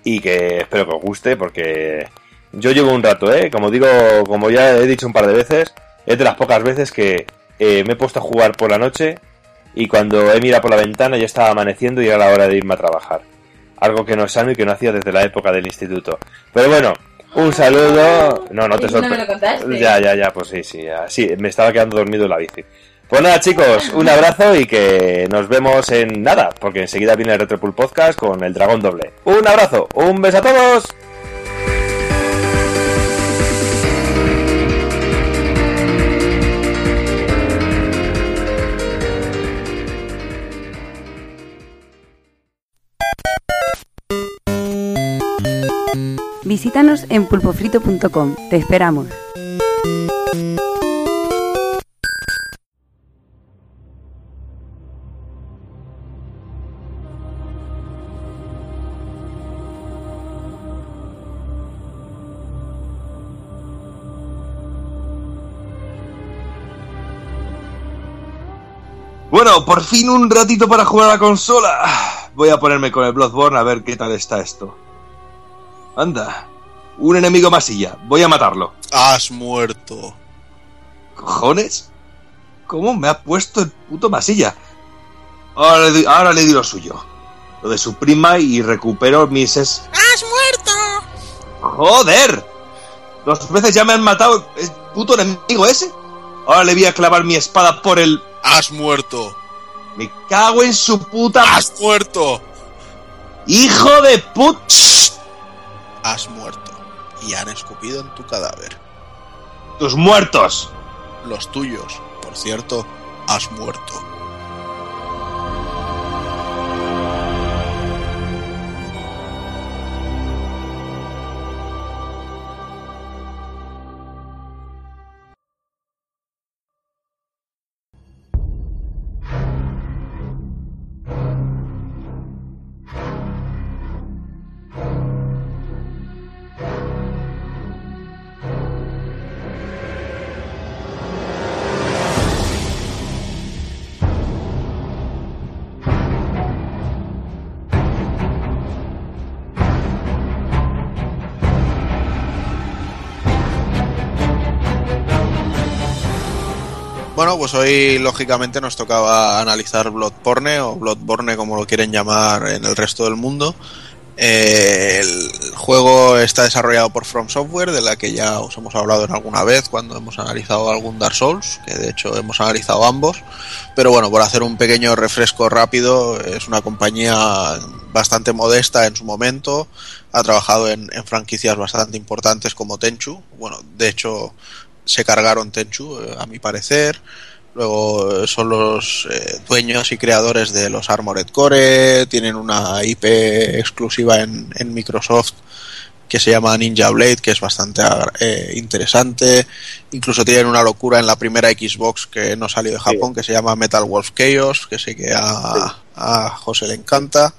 Y que espero que os guste, porque yo llevo un rato, ¿eh? Como digo, como ya he dicho un par de veces, es de las pocas veces que eh, me he puesto a jugar por la noche y cuando he mirado por la ventana ya estaba amaneciendo y era la hora de irme a trabajar. Algo que no es sano y que no hacía desde la época del instituto. Pero bueno, un saludo. No, no te No sorprendas. contaste. Ya, ya, ya, pues sí, sí. Sí, me estaba quedando dormido en la bici. Pues nada, chicos, un abrazo y que nos vemos en nada, porque enseguida viene el Retropool Podcast con el Dragón Doble. Un abrazo, un beso a todos. Visítanos en pulpofrito.com. Te esperamos. Bueno, por fin un ratito para jugar a la consola. Voy a ponerme con el Bloodborne a ver qué tal está esto. Anda, un enemigo masilla. Voy a matarlo. Has muerto. ¿Cojones? ¿Cómo me ha puesto el puto masilla? Ahora le, di- ahora le di lo suyo. Lo de su prima y recupero mis... Es... ¡Has muerto! ¡Joder! Dos veces ya me han matado el puto enemigo ese. Ahora le voy a clavar mi espada por el... ¡Has muerto! Me cago en su puta... ¡Has muerto! ¡Hijo de put... Has muerto. Y han escupido en tu cadáver. ¡Tus muertos! Los tuyos, por cierto, has muerto. Pues hoy lógicamente nos tocaba analizar Bloodborne o Bloodborne como lo quieren llamar en el resto del mundo. Eh, el juego está desarrollado por From Software, de la que ya os hemos hablado en alguna vez cuando hemos analizado algún Dark Souls, que de hecho hemos analizado ambos. Pero bueno, por hacer un pequeño refresco rápido, es una compañía bastante modesta en su momento, ha trabajado en, en franquicias bastante importantes como Tenchu. Bueno, de hecho, se cargaron Tenchu, eh, a mi parecer. Luego eh, son los eh, dueños y creadores de los Armored Core, tienen una IP exclusiva en, en Microsoft que se llama Ninja Blade, que es bastante eh, interesante. Incluso tienen una locura en la primera Xbox que no salió de Japón, que se llama Metal Wolf Chaos, que sé que a, a José le encanta.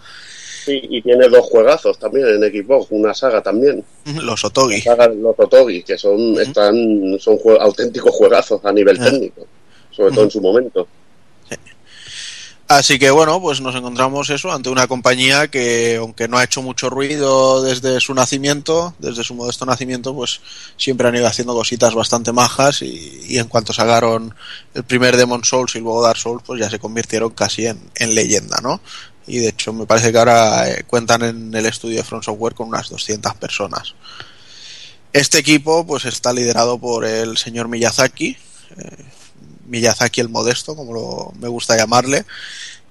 Sí, y tiene dos juegazos también en Xbox, una saga también. Los Otogi. Saga los Otogi, que son, están, son jue- auténticos juegazos a nivel Ah. técnico, sobre todo en su momento. Así que bueno, pues nos encontramos eso ante una compañía que, aunque no ha hecho mucho ruido desde su nacimiento, desde su modesto nacimiento, pues siempre han ido haciendo cositas bastante majas y, y en cuanto sacaron el primer Demon Souls y luego Dark Souls, pues ya se convirtieron casi en, en leyenda, ¿no? Y de hecho me parece que ahora eh, cuentan en el estudio de Front Software con unas 200 personas. Este equipo pues está liderado por el señor Miyazaki, eh, Miyazaki el modesto, como lo- me gusta llamarle,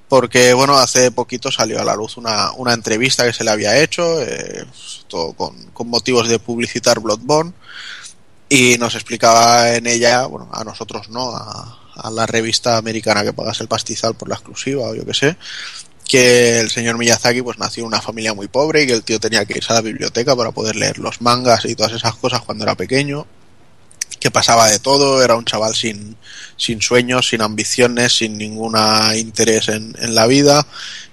porque bueno, hace poquito salió a la luz una, una entrevista que se le había hecho, eh, todo con, con motivos de publicitar Bloodborne, y nos explicaba en ella, bueno, a nosotros no, a, la revista americana que pagas el pastizal por la exclusiva o yo que sé, que el señor Miyazaki pues nació en una familia muy pobre y que el tío tenía que irse a la biblioteca para poder leer los mangas y todas esas cosas cuando era pequeño que pasaba de todo, era un chaval sin, sin sueños, sin ambiciones, sin ningún interés en, en la vida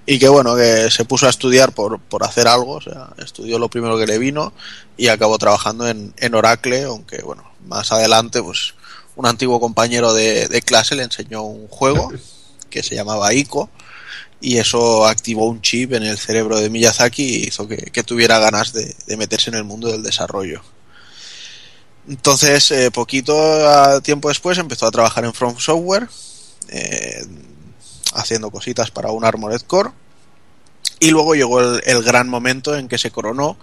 y que bueno, que se puso a estudiar por, por hacer algo, o sea, estudió lo primero que le vino y acabó trabajando en, en Oracle, aunque bueno, más adelante pues un antiguo compañero de, de clase le enseñó un juego que se llamaba ICO y eso activó un chip en el cerebro de Miyazaki y hizo que, que tuviera ganas de, de meterse en el mundo del desarrollo. Entonces, eh, poquito tiempo después empezó a trabajar en From Software, eh, haciendo cositas para un Armored Core. Y luego llegó el, el gran momento en que se coronó,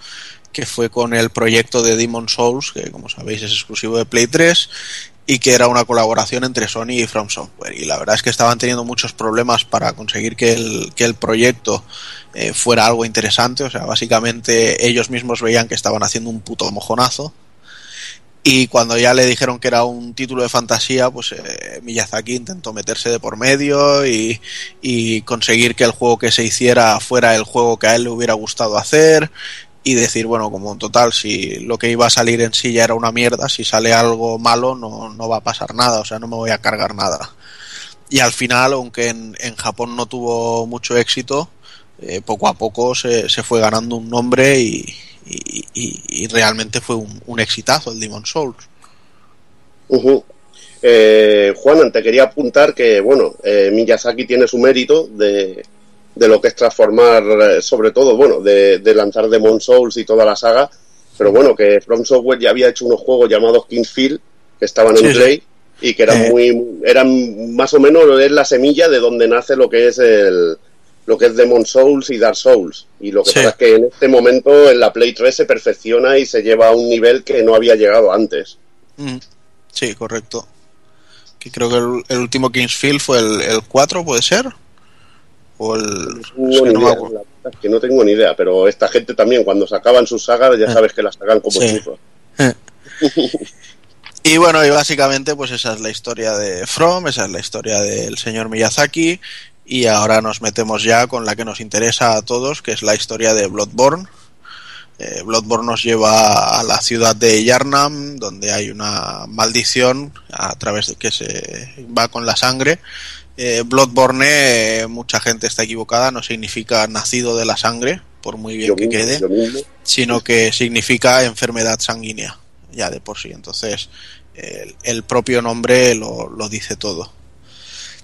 que fue con el proyecto de Demon Souls, que como sabéis es exclusivo de Play 3, y que era una colaboración entre Sony y From Software. Y la verdad es que estaban teniendo muchos problemas para conseguir que el, que el proyecto eh, fuera algo interesante. O sea, básicamente ellos mismos veían que estaban haciendo un puto mojonazo. Y cuando ya le dijeron que era un título de fantasía, pues eh, Miyazaki intentó meterse de por medio y, y conseguir que el juego que se hiciera fuera el juego que a él le hubiera gustado hacer y decir, bueno, como en total, si lo que iba a salir en sí ya era una mierda, si sale algo malo no, no va a pasar nada, o sea, no me voy a cargar nada. Y al final, aunque en, en Japón no tuvo mucho éxito, eh, poco a poco se, se fue ganando un nombre y, y, y- y realmente fue un, un exitazo el Demon Souls. Ujú. Eh, Juan, te quería apuntar que, bueno, eh, Miyazaki tiene su mérito de, de lo que es transformar, eh, sobre todo, bueno, de, de lanzar Demon Souls y toda la saga, pero bueno, que From Software ya había hecho unos juegos llamados Kingsfield, que estaban en Sí, y que eran Eh. muy, eran más o menos es la semilla de donde nace lo que es el lo que es Demon Souls y Dark Souls. Y lo que Sí. pasa es que en este momento en la Play 3 se perfecciona y se lleva a un nivel que no había llegado antes. Mm, Sí, correcto. Que creo que el, el último Kingsfield fue el, el 4, ¿puede ser? O el... No es que no idea, es que no tengo ni idea, pero esta gente también cuando sacaban sus sagas ya sabes que las sacan como Sí. chuzos. Y bueno, y básicamente pues esa es la historia de From, esa es la historia del señor Miyazaki y ahora nos metemos ya con la que nos interesa a todos, que es la historia de Bloodborne. Eh, Bloodborne nos lleva a la ciudad de Yarnam, donde hay una maldición a través de que se va con la sangre. Eh, Bloodborne, eh, mucha gente está equivocada, no significa nacido de la sangre, por muy bien Yo que mismo, quede sino que significa enfermedad sanguínea, ya de por sí. Entonces, el, el propio nombre lo, lo dice todo.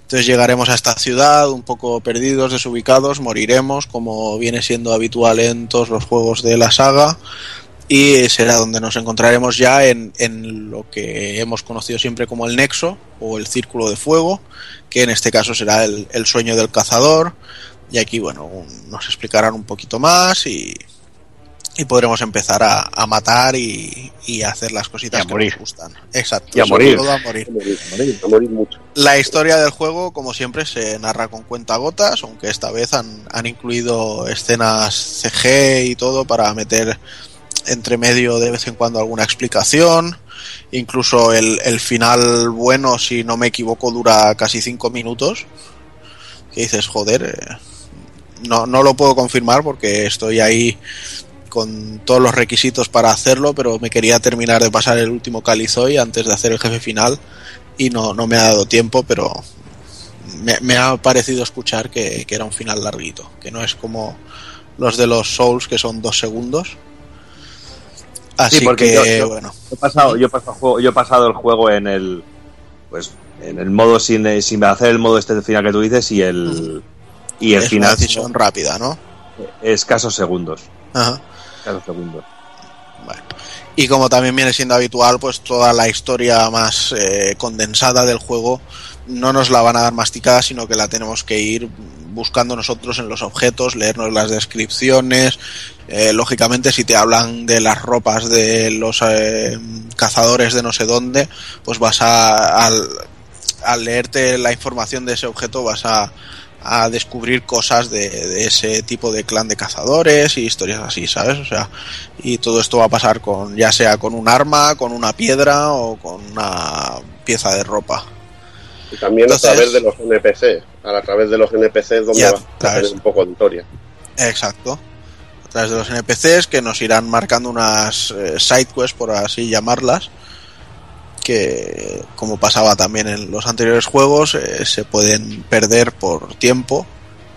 Entonces llegaremos a esta ciudad un poco perdidos, desubicados, moriremos, como viene siendo habitual en todos los juegos de la saga, y será donde nos encontraremos ya en, en lo que hemos conocido siempre como el nexo o el círculo de fuego, que en este caso será el, el sueño del cazador, y aquí, bueno, nos explicarán un poquito más y, y podremos empezar a, a matar y, y hacer las cositas que morir. nos gustan. Exacto. Y a morir. todo a morir. A morir, a morir, a morir mucho. La historia del juego, como siempre, se narra con cuentagotas, aunque esta vez han, han incluido escenas CG y todo para meter entre medio de vez en cuando alguna explicación. Incluso el, el final bueno, si no me equivoco, dura casi 5 minutos. Que dices, joder, eh, no, no lo puedo confirmar porque estoy ahí con todos los requisitos para hacerlo, pero me quería terminar de pasar el último Calizoy antes de hacer el jefe final y no, no me ha dado tiempo, pero me, me ha parecido escuchar que, que era un final larguito, que no es como los de los Souls que son dos segundos. Así Sí, porque que, yo- yo- bueno. Yo he pasado, yo he pasado, el juego- yo he pasado el juego en el pues en el modo sin, sin hacer el modo este final que tú dices y el y el es final una decisión rápida, ¿no? escasos segundos. Ajá. Escasos segundos. Y como también viene siendo habitual, pues toda la historia más eh, condensada del juego no nos la van a dar masticada, sino que la tenemos que ir buscando nosotros en los objetos, leernos las descripciones. Eh, lógicamente, si te hablan de las ropas de los eh, cazadores de no sé dónde, pues vas a, al leerte la información de ese objeto vas a, a descubrir cosas de, de ese tipo de clan de cazadores y historias así, ¿sabes? O sea, y todo esto va a pasar con, ya sea con un arma, con una piedra o con una pieza de ropa. Y también Entonces- a través de los NPC. A través de los NPC donde vas a tener un poco de historia. Exacto. A través de los NPCs que nos irán marcando unas eh, side quests, por así llamarlas, que como pasaba también en los anteriores juegos, eh, se pueden perder por tiempo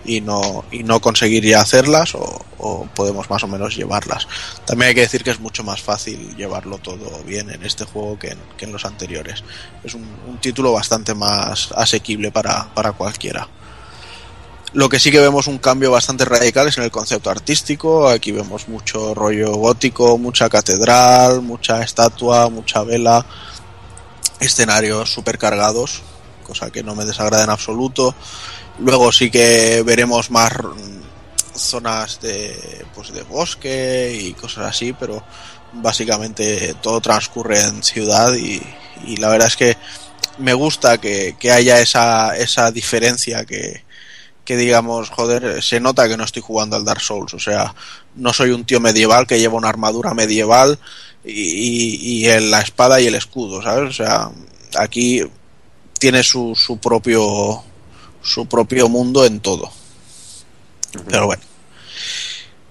y no, y no conseguir ya hacerlas o, podemos más o menos llevarlas. También hay que decir que es mucho más fácil llevarlo todo bien en este juego que en, que en los anteriores. Es un, un título bastante más asequible para, para cualquiera. Lo que sí que vemos un cambio bastante radical es en el concepto artístico. Aquí vemos mucho rollo gótico, mucha catedral, mucha estatua, mucha vela, escenarios super cargados, cosa que no me desagrada en absoluto. Luego sí que veremos más zonas de, pues de bosque y cosas así, pero básicamente todo transcurre en ciudad y, y la verdad es que me gusta que, que haya esa, esa diferencia que, que digamos, joder, se nota que no estoy jugando al Dark Souls, o sea, no soy un tío medieval que lleva una armadura medieval y, y, el- la espada y el escudo, ¿sabes? O sea, aquí tiene su, su propio su propio mundo en todo. Pero bueno.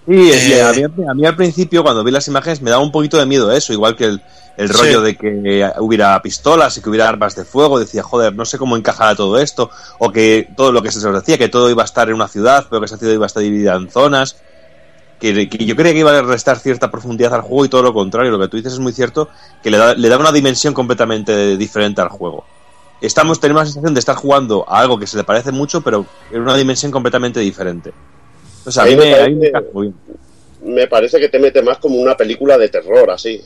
Sí, y Eh, a, mí, a mí al principio, cuando vi las imágenes, me daba un poquito de miedo eso, igual que el, el Sí. rollo de que hubiera pistolas y que hubiera armas de fuego. Decía, joder, no sé cómo encajará todo esto. O que todo lo que se os decía, que todo iba a estar en una ciudad, pero que esa ciudad iba a estar dividida en zonas. Que, que yo creía que iba a restar cierta profundidad al juego y todo lo contrario. Lo que tú dices es muy cierto, que le da, le da una dimensión completamente diferente al juego. Estamos, tenemos la sensación de estar jugando a algo que se le parece mucho, pero en una dimensión completamente diferente. O sea, a mí, me me, a mí me parece- encaja muy bien. Me parece que te mete más como una película de terror, así.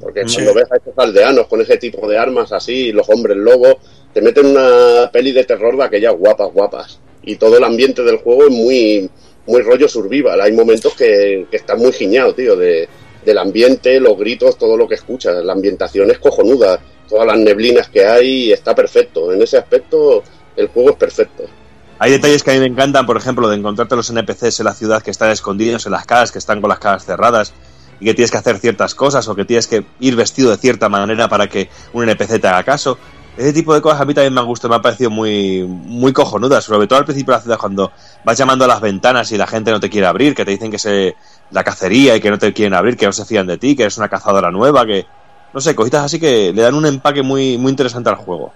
Porque Sí. cuando ves a estos aldeanos con ese tipo de armas así, los hombres lobos, te meten una peli de terror de aquellas guapas, guapas. Y todo el ambiente del juego es muy, muy rollo survival. Hay momentos que, que están muy giñados, tío, de, del ambiente, los gritos, todo lo que escuchas. La ambientación es cojonuda. Todas las neblinas que hay, está perfecto. En ese aspecto, el juego es perfecto. Hay detalles que a mí me encantan, por ejemplo, de encontrarte los NPCs en la ciudad que están escondidos en las casas, que están con las casas cerradas y que tienes que hacer ciertas cosas o que tienes que ir vestido de cierta manera para que un NPC te haga caso. Ese tipo de cosas a mí también me han gustado, me ha parecido muy, muy cojonudas, sobre todo al principio de la ciudad cuando vas llamando a las ventanas y la gente no te quiere abrir, que te dicen que es la cacería y que no te quieren abrir, que no se fían de ti, que eres una cazadora nueva, que no sé, cositas así que le dan un empaque muy, muy interesante al juego.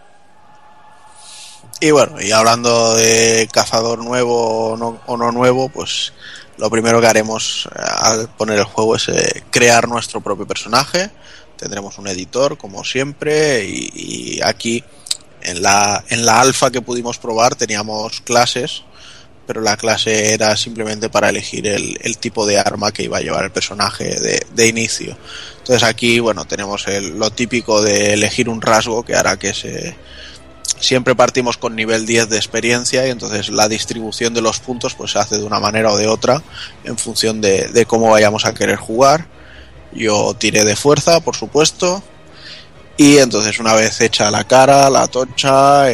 Y bueno, y hablando de cazador nuevo o no, o no nuevo, pues lo primero que haremos eh, al poner el juego es eh, crear nuestro propio personaje. Tendremos un editor, como siempre, y, aquí en la, en la alfa que pudimos probar teníamos clases, pero la clase era simplemente para elegir el, el tipo de arma que iba a llevar el personaje de, de inicio. Entonces aquí, bueno, tenemos el- lo típico de elegir un rasgo que hará que se, siempre partimos con nivel 10 de experiencia y entonces la distribución de los puntos pues se hace de una manera o de otra en función de, de cómo vayamos a querer jugar. Yo tiré de fuerza, por supuesto. Y entonces una vez hecha la cara, la tocha,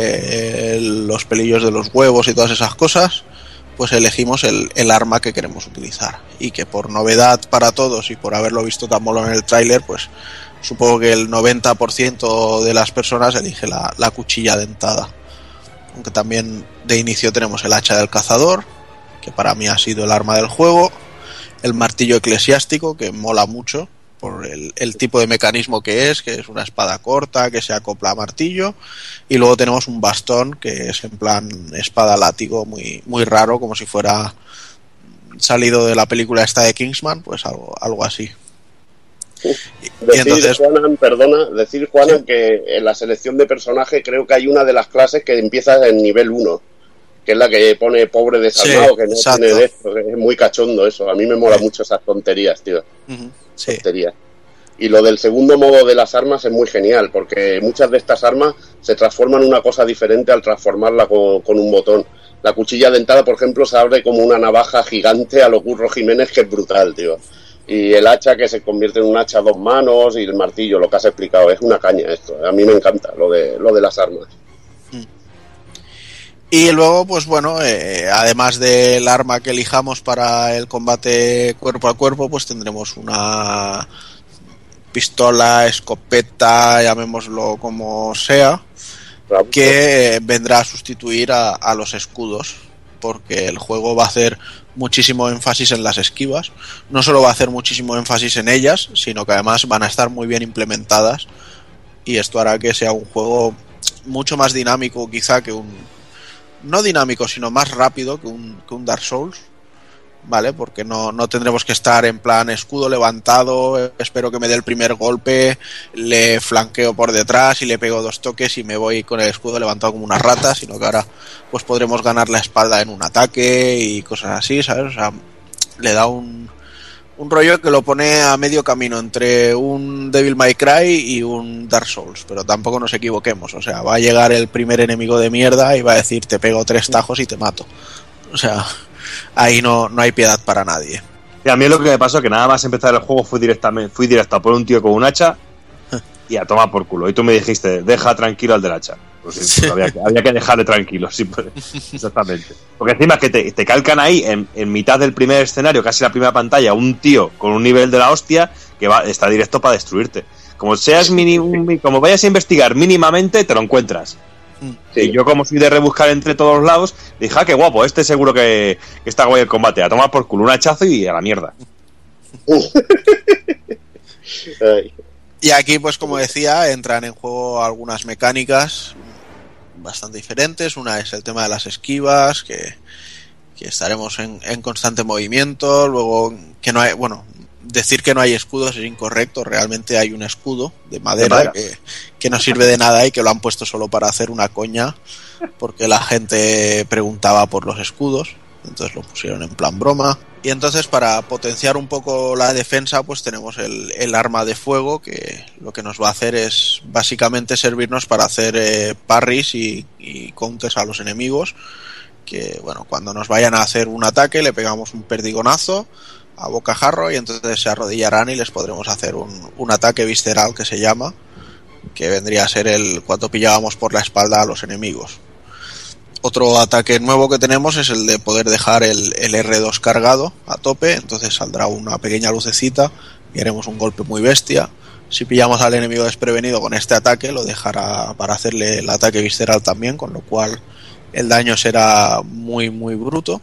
los pelillos de los huevos y todas esas cosas, pues elegimos el, el arma que queremos utilizar. Y que por novedad para todos y por haberlo visto tan molón en el tráiler, pues supongo que el 90% de las personas elige la, la cuchilla dentada. Aunque también de inicio tenemos el hacha del cazador, que para mí ha sido el arma del juego, el martillo eclesiástico, que mola mucho por el, el tipo de mecanismo que es, que es una espada corta que se acopla a martillo, y luego tenemos un bastón que es en plan espada látigo muy, muy raro, como si fuera salido de la película esta de Kingsman, pues algo, algo así. Decir, entonces- Juanan, perdona, decir, Juanan, que en la selección de personajes creo que hay una de las clases que empieza en nivel 1, que es la que pone pobre desarmado, Sí, que no exacto. tiene de esto, que es muy cachondo eso. A mí me mola mucho esas tonterías, tío. Sí. Tonterías. Y lo del segundo modo de las armas es muy genial, porque muchas de estas armas se transforman en una cosa diferente al transformarla con, con un botón. La cuchilla dentada, por ejemplo, se abre como una navaja gigante a lo Curro Jiménez, que es brutal, tío. Y el hacha que se convierte en un hacha a dos manos y el martillo, lo que has explicado, es una caña esto. A mí me encanta lo de, lo de las armas. Y luego, pues bueno, eh, además del arma que elijamos para el combate cuerpo a cuerpo, pues tendremos una pistola, escopeta, llamémoslo como sea, que vendrá a sustituir a, a los escudos, porque el juego va a hacer muchísimo énfasis en las esquivas. No solo va a hacer muchísimo énfasis en ellas, sino que además van a estar muy bien implementadas y esto hará que sea un juego mucho más dinámico quizá que un no dinámico sino más rápido que un, que un Dark Souls vale porque no, no tendremos que estar en plan escudo levantado espero que me dé el primer golpe le flanqueo por detrás y le pego dos toques y me voy con el escudo levantado como una rata sino que ahora pues podremos ganar la espalda en un ataque y cosas así sabes o sea le da un un rollo que lo pone a medio camino entre un Devil May Cry y un Dark Souls, pero tampoco nos equivoquemos, o sea, va a llegar el primer enemigo de mierda y va a decir te pego tres tajos y te mato. O sea, ahí no, no hay piedad para nadie. Y a mí lo que me pasó es que nada más empezar el juego fui directamente, fui directo por un tío con un hacha y a tomar por culo. Y tú me dijiste, deja tranquilo al del hacha. Pues sí, pues había, que- había que dejarle tranquilo, sí, pues, [laughs] exactamente. Porque encima es que te, te calcan ahí en, en mitad del primer escenario, casi la primera pantalla, un tío con un nivel de la hostia que va, está directo para destruirte. Como seas mini, un- como vayas a investigar mínimamente, te lo encuentras. Y yo, como soy de rebuscar entre todos lados, dije, ah, qué guapo, este seguro que, que está guay el combate. A tomar por culo un hachazo y a la mierda. [laughs] Y aquí, pues como decía, entran en juego algunas mecánicas bastante diferentes. Una es el tema de las esquivas, que, que estaremos en, en constante movimiento. Luego, que no hay, bueno, decir que no hay escudos es incorrecto. Realmente hay un escudo de madera, madera. Que, que no sirve de nada y que lo han puesto solo para hacer una coña, porque la gente preguntaba por los escudos. Entonces lo pusieron en plan broma. Y entonces para potenciar un poco la defensa, pues tenemos el, el arma de fuego, que lo que nos va a hacer es básicamente servirnos para hacer eh, parries y, y a los enemigos. Que bueno, cuando nos vayan a hacer un ataque, le pegamos un perdigonazo a bocajarro y entonces se arrodillarán y les podremos hacer un, un ataque visceral que se llama, que vendría a ser el cuando pillábamos por la espalda a los enemigos. Otro ataque nuevo que tenemos es el de poder dejar el, el R2 cargado a tope, entonces saldrá una pequeña lucecita y haremos un golpe muy bestia. Si pillamos al enemigo desprevenido con este ataque, lo dejará para hacerle el ataque visceral también, con lo cual el daño será muy muy bruto.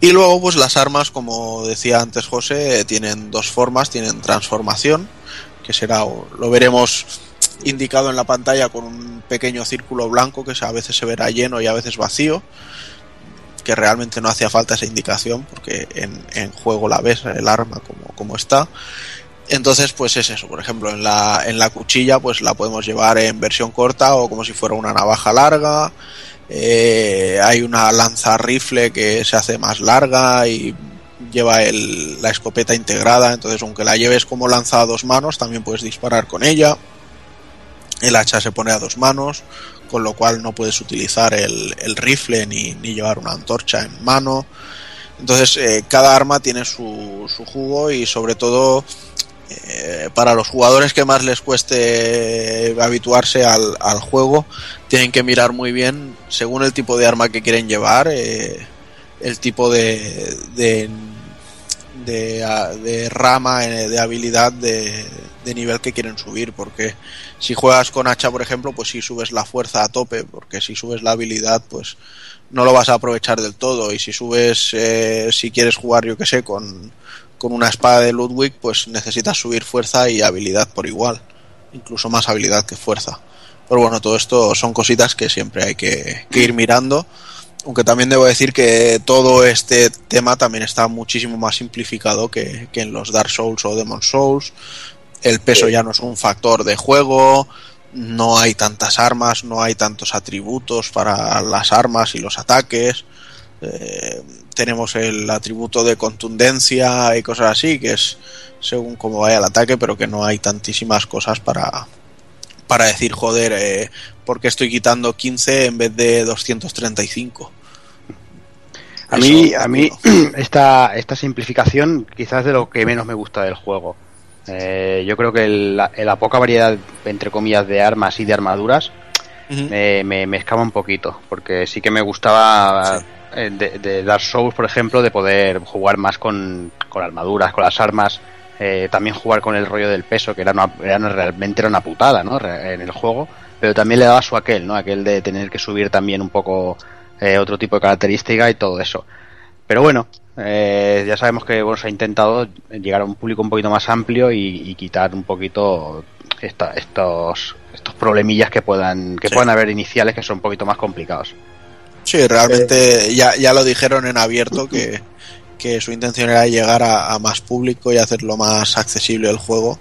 Y luego, pues las armas, como decía antes José, tienen dos formas, tienen transformación, que será, lo veremos indicado en la pantalla con un pequeño círculo blanco que a veces se verá lleno y a veces vacío, que realmente no hacía falta esa indicación porque en, juego la ves el arma como, como está. Entonces, pues es eso, por ejemplo, en la, en la cuchilla pues la podemos llevar en versión corta o como si fuera una navaja larga. Eh, hay una lanza rifle que se hace más larga y lleva la escopeta integrada, entonces aunque la lleves como lanza a dos manos, también puedes disparar con ella. El hacha se pone a dos manos, con lo cual no puedes utilizar el, rifle ni, llevar una antorcha en mano. Entonces, eh, cada arma tiene su, su jugo y sobre todo eh, para los jugadores que más les cueste habituarse al, juego, tienen que mirar muy bien, según el tipo de arma que quieren llevar, eh, el tipo de, de, de, rama, de habilidad, de, de nivel que quieren subir. Porque si juegas con hacha, por ejemplo, pues si subes la fuerza a tope, porque si subes la habilidad, pues no lo vas a aprovechar del todo. Y si subes, eh, si quieres jugar, yo que sé, con, con una espada de Ludwig, pues necesitas subir fuerza y habilidad por igual. Incluso más habilidad que fuerza. Pero bueno, todo esto son cositas que siempre hay que, que ir mirando. Aunque también debo decir que todo este tema también está muchísimo más simplificado que, que en los Dark Souls o Demon Souls. El peso ya no es un factor de juego, no hay tantas armas, no hay tantos atributos para las armas y los ataques. Eh, tenemos el atributo de contundencia y cosas así, que es según cómo vaya el ataque, pero que no hay tantísimas cosas para, para decir, joder, eh, ¿por qué estoy quitando 15 en vez de 235? A mí, a mí [clears throat] esta, esta simplificación quizás de lo que menos me gusta del juego. Eh, yo creo que el- la, la poca variedad, entre comillas, de armas y de armaduras me, me, me escama un poquito, porque sí que me gustaba eh, de, de Dark Souls, por ejemplo, de poder jugar más con, con armaduras, con las armas, eh, también jugar con el rollo del peso, que era, una, era una- realmente era una putada ¿no? En el juego, pero también le daba su aquel, ¿no? aquel de tener que subir también un poco eh, otro tipo de característica y todo eso. Pero bueno, eh, ya sabemos que bueno, se ha intentado llegar a un público un poquito más amplio y, y quitar un poquito esta- estos estos problemillas que puedan que puedan haber iniciales que son un poquito más complicados. Sí, realmente ya, ya lo dijeron en abierto que, que su intención era llegar a, a más público y hacerlo más accesible el juego.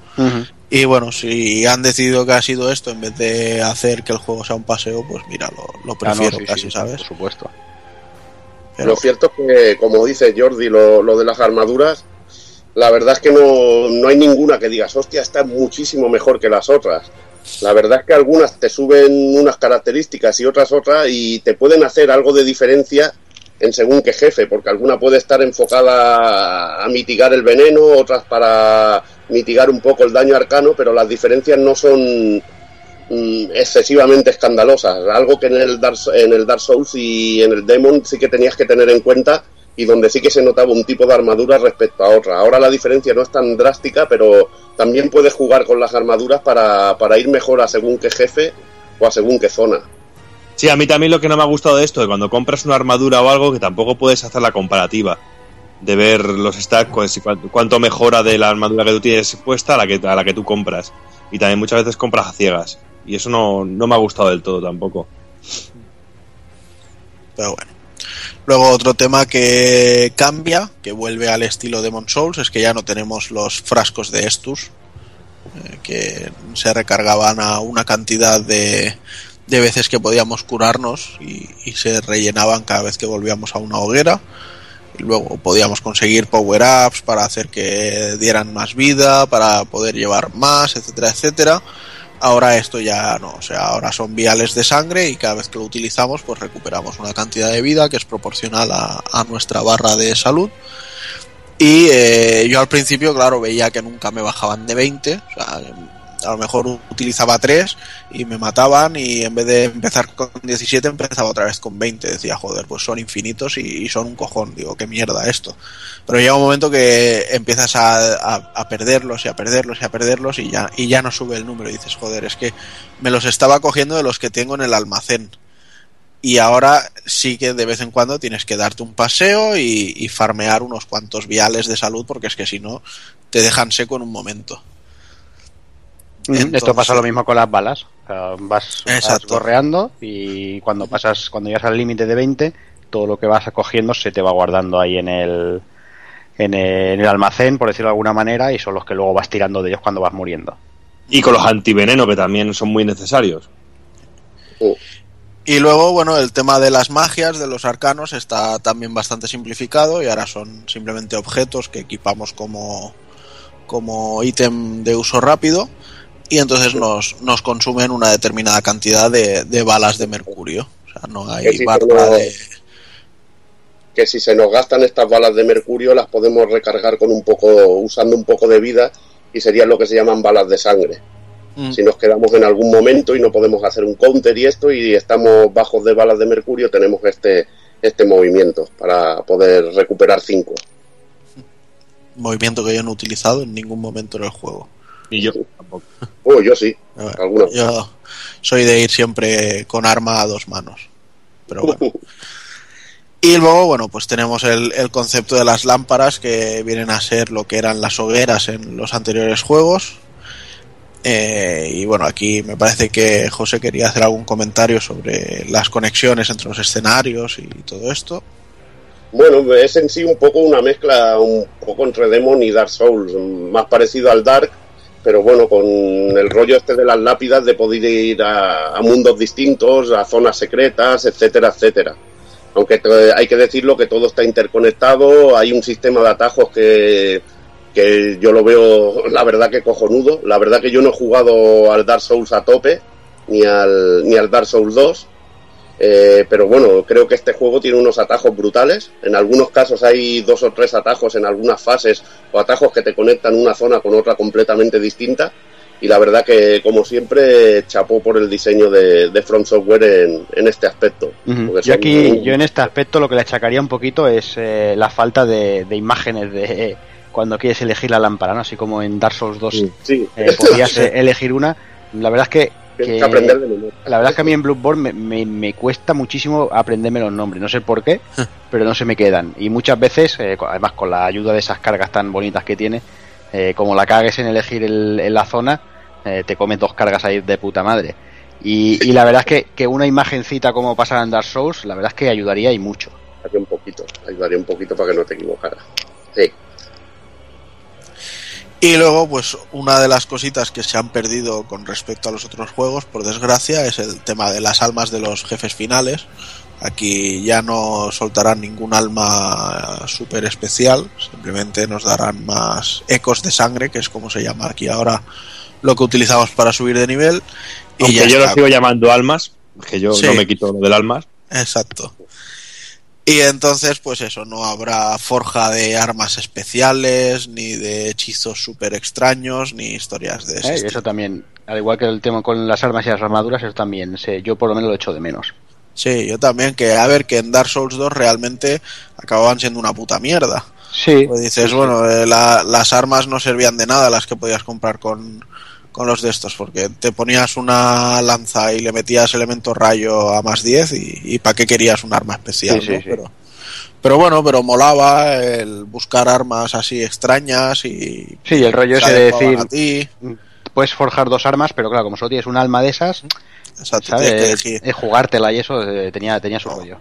Y bueno, si han decidido que ha sido esto en vez de hacer que el juego sea un paseo, pues mira, lo, lo Ah, no, prefiero sí, casi, sí, ¿sabes? Por supuesto. Lo cierto es que, como dice Jordi, lo, lo de las armaduras, la verdad es que no, no hay ninguna que digas, hostia, está muchísimo mejor que las otras. La verdad es que algunas te suben unas características y otras otras y te pueden hacer algo de diferencia en según qué jefe, porque alguna puede estar enfocada a mitigar el veneno, otras para mitigar un poco el daño arcano, pero las diferencias no son mm, excesivamente escandalosas. Algo que en el, Dark, en el Dark Souls y en el Demon sí que tenías que tener en cuenta y donde sí que se notaba un tipo de armadura respecto a otra. Ahora la diferencia no es tan drástica, pero también puedes jugar con las armaduras para, para ir mejor a según qué jefe o a según qué zona. Sí, a mí también lo que no me ha gustado de esto, de cuando compras una armadura o algo, que tampoco puedes hacer la comparativa. De ver los stacks, pues, cuánto mejora de la armadura que tú tienes puesta a la que, a la que tú compras. Y también muchas veces compras a ciegas. Y eso no, no me ha gustado del todo tampoco. Pero bueno. Luego otro tema que cambia, que vuelve al estilo Demon Souls, es que ya no tenemos los frascos de Estus, eh, que se recargaban a una cantidad de, de veces que podíamos curarnos y, y se rellenaban cada vez que volvíamos a una hoguera. Y luego podíamos conseguir power-ups para hacer que dieran más vida, para poder llevar más, etcétera, etcétera. Ahora esto ya no, o sea, ahora son viales de sangre y cada vez que lo utilizamos pues recuperamos una cantidad de vida que es proporcional a, nuestra barra de salud. Y eh, yo al principio, claro, veía que nunca me bajaban de 20, o sea, a lo mejor utilizaba 3 y me mataban y en vez de empezar con 17 empezaba otra vez con 20. Decía, joder, pues son infinitos y, son un cojón. Digo, qué mierda esto. Pero llega un momento que empiezas a, a, a perderlos y a perderlos y a perderlos y ya, y ya no sube el número. Y dices, joder, es que me los estaba cogiendo de los que tengo en el almacén. Y ahora sí que de vez en cuando tienes que darte un paseo y, y farmear unos cuantos viales de salud porque es que si no te dejan seco en un momento. Esto pasa lo mismo con las balas. O sea, vas, vas correando y cuando pasas, cuando llegas al límite de 20, todo lo que vas cogiendo se te va guardando ahí en el, en el, en el almacén, por decirlo de alguna manera, y son los que luego vas tirando de ellos cuando vas muriendo. Y con los antiveneno, que también son muy necesarios. Y luego, bueno, el tema de las magias, de los arcanos, está también bastante simplificado y ahora son simplemente objetos que equipamos como, como ítem de uso rápido y entonces nos, nos consumen una determinada cantidad de, de balas de mercurio. O sea, no hay si, barra nos, de... que si se nos gastan estas balas de mercurio las podemos recargar con un poco, usando un poco de vida y serían lo que se llaman balas de sangre. Mm. Si nos quedamos en algún momento y no podemos hacer un counter y esto y estamos bajos de balas de mercurio, tenemos este, este movimiento para poder recuperar 5. Movimiento que yo no he utilizado en ningún momento en el juego. Y yo tampoco. Oh, yo sí. Alguna. Yo soy de ir siempre con arma a dos manos. Pero bueno. [laughs] Y luego, bueno, pues tenemos el, el concepto de las lámparas que vienen a ser lo que eran las hogueras en los anteriores juegos. Eh, y bueno, aquí me parece que José quería hacer algún comentario sobre las conexiones entre los escenarios y todo esto. Bueno, es en sí un poco una mezcla un poco entre Demon y Dark Souls, más parecido al Dark, pero bueno, con el rollo este de las lápidas de poder ir a, mundos distintos, a zonas secretas, etcétera, etcétera. Aunque te- hay que decirlo que todo está interconectado, hay un sistema de atajos que, que yo lo veo, la verdad que cojonudo. La verdad que yo no he jugado al Dark Souls a tope, ni al, ni al Dark Souls 2. Eh, pero bueno, creo que este juego tiene unos atajos brutales. En algunos casos hay dos o tres atajos en algunas fases o atajos que te conectan una zona con otra completamente distinta. Y la verdad que, como siempre, chapó por el diseño de, de From Software en, en este aspecto. Ujú. Porque Yo aquí, muy- yo en este aspecto lo que le achacaría un poquito es eh, la falta de, de imágenes de cuando quieres elegir la lámpara, ¿no? Así como en Dark Souls 2 Sí, eh, podías eh, [laughs] elegir una. La verdad es que, Tienes que- que aprender de memoria. la verdad es que a mí en Bloodborne me, me- me cuesta muchísimo aprenderme los nombres, no sé por qué, pero no se me quedan. Y muchas veces, eh, además con la ayuda de esas cargas tan bonitas que tiene, eh, como la cagues en elegir el- en la zona, eh, te comes dos cargas ahí de puta madre. Y, y la verdad es que, que una imagencita como pasa en Dark Souls, la verdad es que ayudaría y mucho. Ayudaría un poquito, ayudaría un poquito para que no te equivocaras. Y luego, pues una de las cositas que se han perdido con respecto a los otros juegos, por desgracia, es el tema de las almas de los jefes finales. Aquí ya no soltarán ningún alma súper especial, simplemente nos darán más ecos de sangre, que es como se llama aquí ahora lo que utilizamos para subir de nivel. Y Aunque ya yo lo sigo llamando almas, que yo Sí. no me quito lo del almas. Exacto. Y entonces, pues eso, no habrá forja de armas especiales, ni de hechizos súper extraños, ni historias de ese ¿eh? Estilo. eso también, al igual que el tema con las armas y las armaduras, eso también, sé, yo por lo menos lo echo de menos. Sí, yo también, que a ver, que en Dark Souls 2 realmente acababan siendo una puta mierda. Sí. Pues dices, bueno, eh, la- las armas no servían de nada las que podías comprar con, con los de estos, porque te ponías una lanza y le metías elemento rayo a más 10 y, y ¿para qué querías un arma especial? Sí, sí, no? sí. Pero, pero bueno, pero molaba el buscar armas así extrañas y... Sí, el rollo se ese de decir, a ti. puedes forjar dos armas, pero claro, como solo tienes un alma de esas, Exacto, ¿sabes? tienes que elegir. Eh, jugártela y eso eh, tenía, tenía su rollo.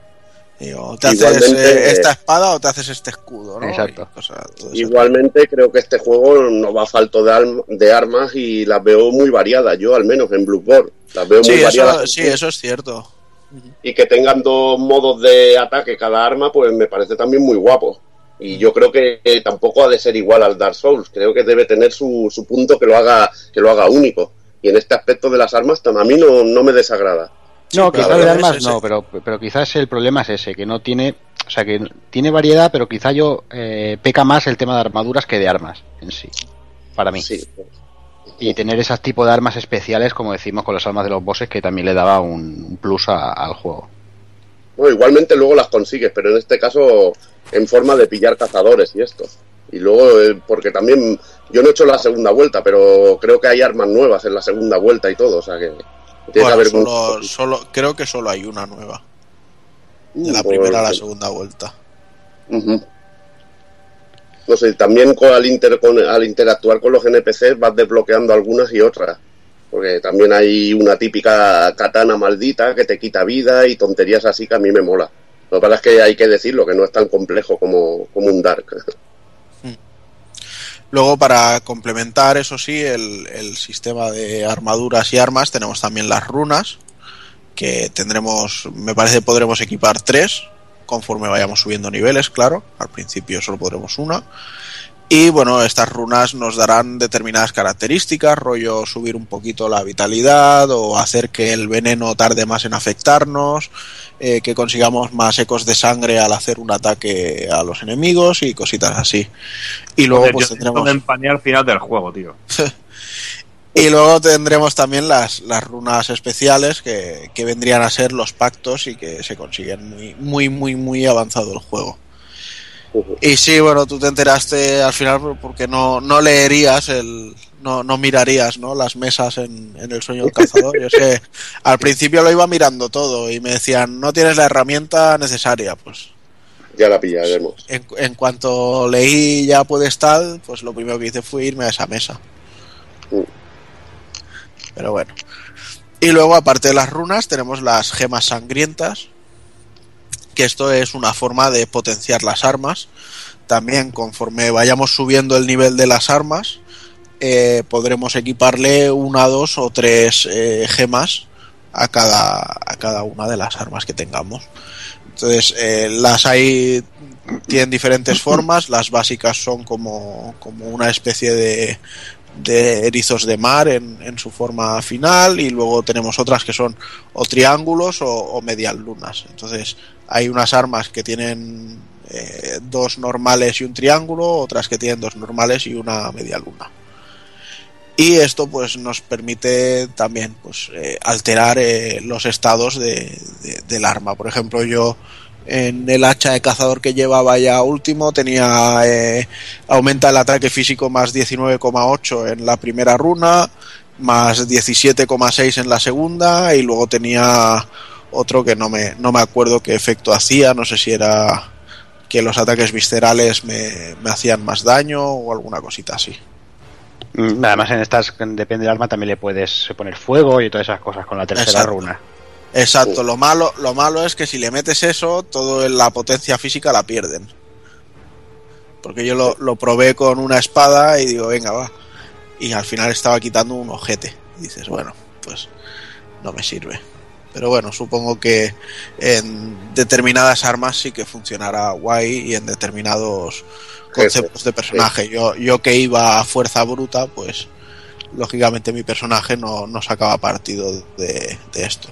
Digo, te haces eh, esta espada o te haces este escudo, ¿no? Exacto. Y Igualmente creo que este juego no va a falto de, de armas y las veo muy variadas, yo al menos en Bloodborne. Las veo Sí, muy eso, variadas. sí, eso es cierto. Y que tengan dos modos de ataque cada arma, pues me parece también muy guapo. Y yo creo que tampoco ha de ser igual al Dark Souls. Creo que debe tener su, su punto que lo haga que lo haga único. Y en este aspecto de las armas, a mí no, no me desagrada. No, quizás de armas no, pero, pero quizás el problema es ese, que no tiene, o sea, que tiene variedad, pero quizá yo eh, peca más el tema de armaduras que de armas en sí, para mí. Sí. Y tener ese tipo de armas especiales, como decimos con las armas de los bosses, que también le daba un, un plus a- al juego. No, igualmente luego las consigues, pero en este caso en forma de pillar cazadores y esto. Y luego, eh, porque también yo no he hecho la segunda vuelta, pero creo que hay armas nuevas en la segunda vuelta y todo, o sea que Bueno, haber solo, solo, creo que solo hay una nueva. De Mm, la pues, primera a la segunda vuelta. No sé, también con, al, inter- con- al interactuar con los NPCs vas desbloqueando algunas y otras. Porque también hay una típica katana maldita que te quita vida y tonterías así que a mí me mola. Lo que pasa es que hay que decirlo, que no es tan complejo como, como un Dark. [laughs] Luego, para complementar, eso sí, el, el sistema de armaduras y armas, tenemos también las runas, que tendremos, me parece, podremos equipar tres, conforme vayamos subiendo niveles, claro. Al principio solo podremos una. Y bueno, estas runas nos darán determinadas características, rollo subir un poquito la vitalidad o hacer que el veneno tarde más en afectarnos, eh, que consigamos más ecos de sangre al hacer un ataque a los enemigos y cositas así. Y luego Joder, pues tendremos... me empañé al final del juego, tío. [laughs] Y luego tendremos también las, las runas especiales que, que vendrían a ser los pactos y que se consiguen muy, muy, muy, muy avanzado el juego. Y sí, bueno, tú te enteraste al final por- porque no, no leerías el. No, no mirarías ¿no? las mesas en, en el sueño del cazador. Yo es que al principio lo iba mirando todo y me decían, no tienes la herramienta necesaria. Pues Ya la pillaremos. en, en cuanto leí ya puedes tal, pues lo primero que hice fue irme a esa mesa. Pero bueno. Y luego, aparte de las runas, tenemos las gemas sangrientas, que esto es una forma de potenciar las armas. También conforme vayamos subiendo el nivel de las armas, eh, podremos equiparle una, dos o tres eh, gemas a cada, a cada una de las armas que tengamos. Entonces, eh, las hay, tienen diferentes formas. Las básicas son como, como una especie de, erizos de mar en, su forma final y luego tenemos otras que son o triángulos o, o medias lunas. Entonces hay unas armas que tienen eh, dos normales y un triángulo, otras que tienen dos normales y una media luna. Y esto pues nos permite también pues eh, alterar eh, los estados de, de- del arma. Por ejemplo, yo en el hacha de cazador que llevaba ya último tenía aumenta el ataque físico más 19,8 en la primera runa, más 17,6 en la segunda y luego tenía otro que no me, no me acuerdo qué efecto hacía, no sé si era que los ataques viscerales me, me hacían más daño o alguna cosita así. Mm, Además, en estas, depende del arma, también le puedes poner fuego y todas esas cosas con la tercera Exacto. runa. Exacto, lo malo, lo malo es que si le metes eso, toda la potencia física la pierden. Porque yo lo, lo probé con una espada y digo, venga, va. Y al final estaba quitando un ojete. Y dices, bueno, pues no me sirve. Pero bueno, supongo que en determinadas armas sí que funcionará guay y en determinados conceptos de personaje. Yo, yo que iba a fuerza bruta, pues lógicamente mi personaje no, no sacaba partido de, de esto.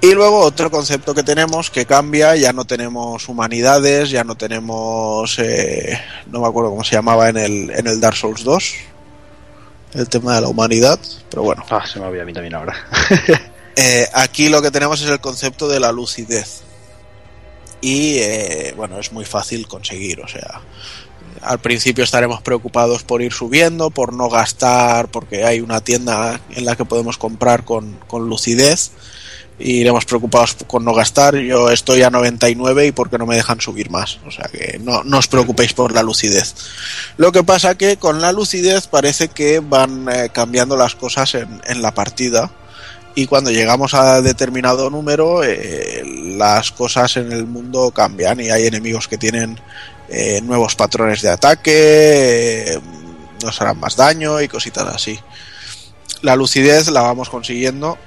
Y luego otro concepto que tenemos que cambia, ya no tenemos humanidades, ya no tenemos, eh, no me acuerdo cómo se llamaba en el, en el Dark Souls 2, el tema de la humanidad, pero bueno. Ah, se me olvidó a mí también ahora. [laughs] [laughs] Eh, aquí lo que tenemos es el concepto de la lucidez. Y eh, bueno, es muy fácil conseguir, o sea, al principio estaremos preocupados por ir subiendo, por no gastar, porque hay una tienda en la que podemos comprar con, con lucidez. Y iremos preocupados con no gastar. Yo estoy a 99 y porque no me dejan subir más. O sea que no, no os preocupéis por la lucidez. Lo que pasa que con la lucidez parece que van eh, cambiando las cosas en, la partida y cuando llegamos a determinado número eh, las cosas en el mundo cambian y hay enemigos que tienen eh, nuevos patrones de ataque, nos harán más daño y cositas así. La lucidez la vamos consiguiendo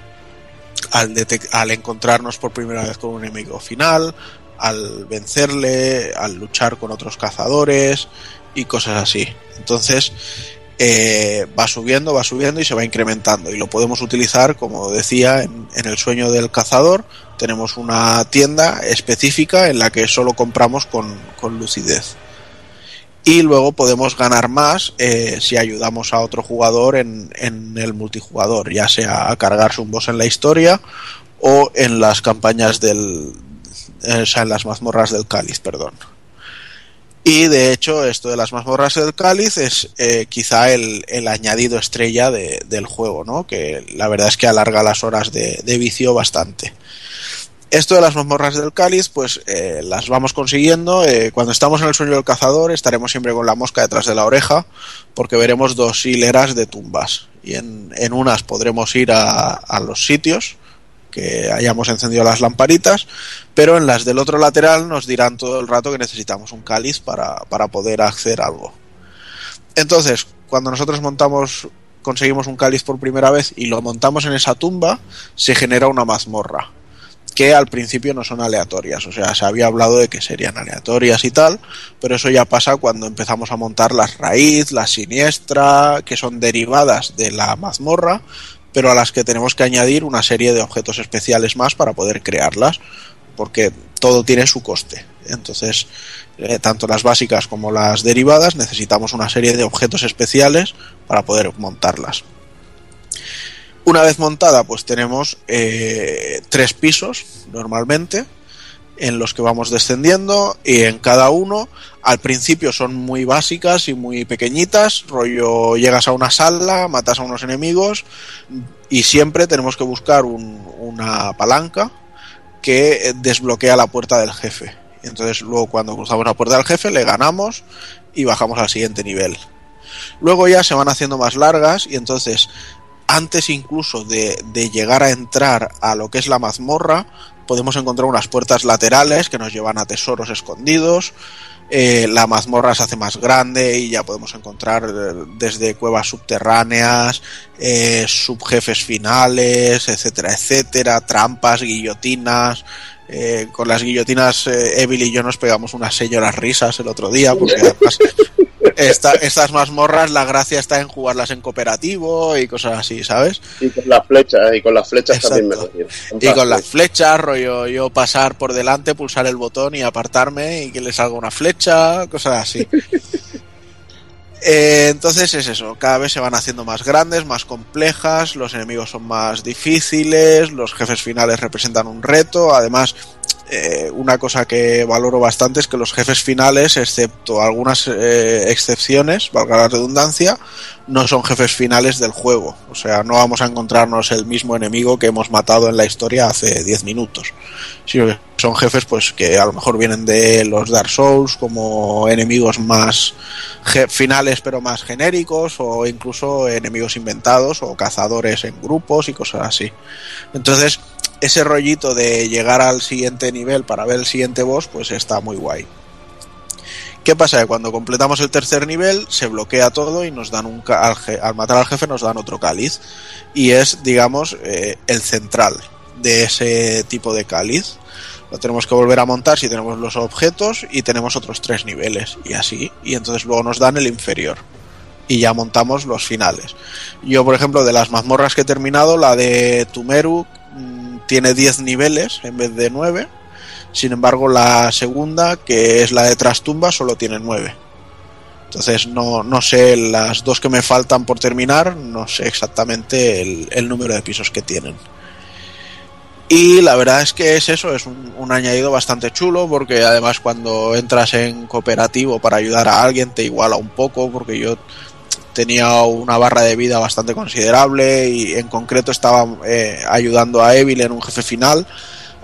al, al encontrarnos por primera vez con un enemigo final, al vencerle, al luchar con otros cazadores y cosas así. Entonces, eh, va subiendo, va subiendo y se va incrementando. Y lo podemos utilizar, como decía, en, en el sueño del cazador. Tenemos una tienda específica en la que solo compramos con, con lucidez. Y luego podemos ganar más eh, si ayudamos a otro jugador en, en el multijugador, ya sea a cargarse un boss en la historia o en las campañas del. eh, o sea, en las mazmorras del cáliz, perdón. Y de hecho, esto de las mazmorras del cáliz es eh, quizá el, el añadido estrella de- del juego, ¿no? Que la verdad es que alarga las horas de, de vicio bastante. Esto de las mazmorras del cáliz, pues eh, las vamos consiguiendo. eh, cuando estamos en el sueño del cazador, estaremos siempre con la mosca detrás de la oreja, porque veremos dos hileras de tumbas. Y en, en unas podremos ir a, a los sitios que hayamos encendido las lamparitas, pero en las del otro lateral nos dirán todo el rato que necesitamos un cáliz para, para poder hacer algo. Entonces, cuando nosotros montamos, conseguimos un cáliz por primera vez y lo montamos en esa tumba, se genera una mazmorra. Que al principio no son aleatorias. O sea, se había hablado de que serían aleatorias y tal, pero eso ya pasa cuando empezamos a montar las raíz, la siniestra, que son derivadas de la mazmorra, pero a las que tenemos que añadir una serie de objetos especiales más para poder crearlas, porque todo tiene su coste. Entonces, eh, tanto las básicas como las derivadas necesitamos una serie de objetos especiales para poder montarlas. Una vez montada, pues tenemos eh, tres pisos normalmente en los que vamos descendiendo y en cada uno al principio son muy básicas y muy pequeñitas, rollo llegas a una sala, matas a unos enemigos y siempre tenemos que buscar un- una palanca que desbloquea la puerta del jefe. Entonces luego cuando cruzamos la puerta del jefe le ganamos y bajamos al siguiente nivel. Luego ya se van haciendo más largas y entonces antes incluso de, llegar a entrar a lo que es la mazmorra, podemos encontrar unas puertas laterales que nos llevan a tesoros escondidos. Eh, la mazmorra se hace más grande y ya podemos encontrar eh, desde cuevas subterráneas, eh, subjefes finales, etcétera, etcétera, trampas, guillotinas. Con las guillotinas, Evil y yo nos pegamos unas señoras risas el otro día, porque además esta- estas mazmorras la gracia está en jugarlas en cooperativo y cosas así, ¿sabes? Y con las flechas, y con las flechas también me lo digo. Y con las flechas, rollo, yo pasar por delante, pulsar el botón y apartarme y que le salga una flecha, cosas así. [laughs] Eh, entonces es eso, cada vez se van haciendo más grandes, más complejas, los enemigos son más difíciles, los jefes finales representan un reto, además eh, una cosa que valoro bastante es que los jefes finales, excepto algunas eh, excepciones, valga la redundancia, no son jefes finales del juego. O sea, no vamos a encontrarnos el mismo enemigo que hemos matado en la historia hace 10 minutos. Sino que son jefes pues que a lo mejor vienen de los Dark Souls como enemigos más finales pero más genéricos o incluso enemigos inventados o cazadores en grupos y cosas así. Entonces, ese rollito de llegar al siguiente nivel para ver el siguiente boss, pues está muy guay. ¿Qué pasa? Que cuando completamos el tercer nivel se bloquea todo y nos dan un al, al matar al jefe nos dan otro cáliz y es digamos eh, el central de ese tipo de cáliz. Lo tenemos que volver a montar si tenemos los objetos y tenemos otros tres niveles y así y entonces luego nos dan el inferior y ya montamos los finales. Yo, por ejemplo, de las mazmorras que he terminado, la de Tumeru tiene 10 niveles en vez de 9. Sin embargo, la segunda, que es la de Trastumba, solo tiene 9. Entonces, no, no sé, las dos que me faltan por terminar, no sé exactamente el, número de pisos que tienen. Y la verdad es que es eso, es un añadido bastante chulo porque además cuando entras en cooperativo para ayudar a alguien te iguala un poco porque yo tenía una barra de vida bastante considerable y en concreto estaba eh, ayudando a Evil en un jefe final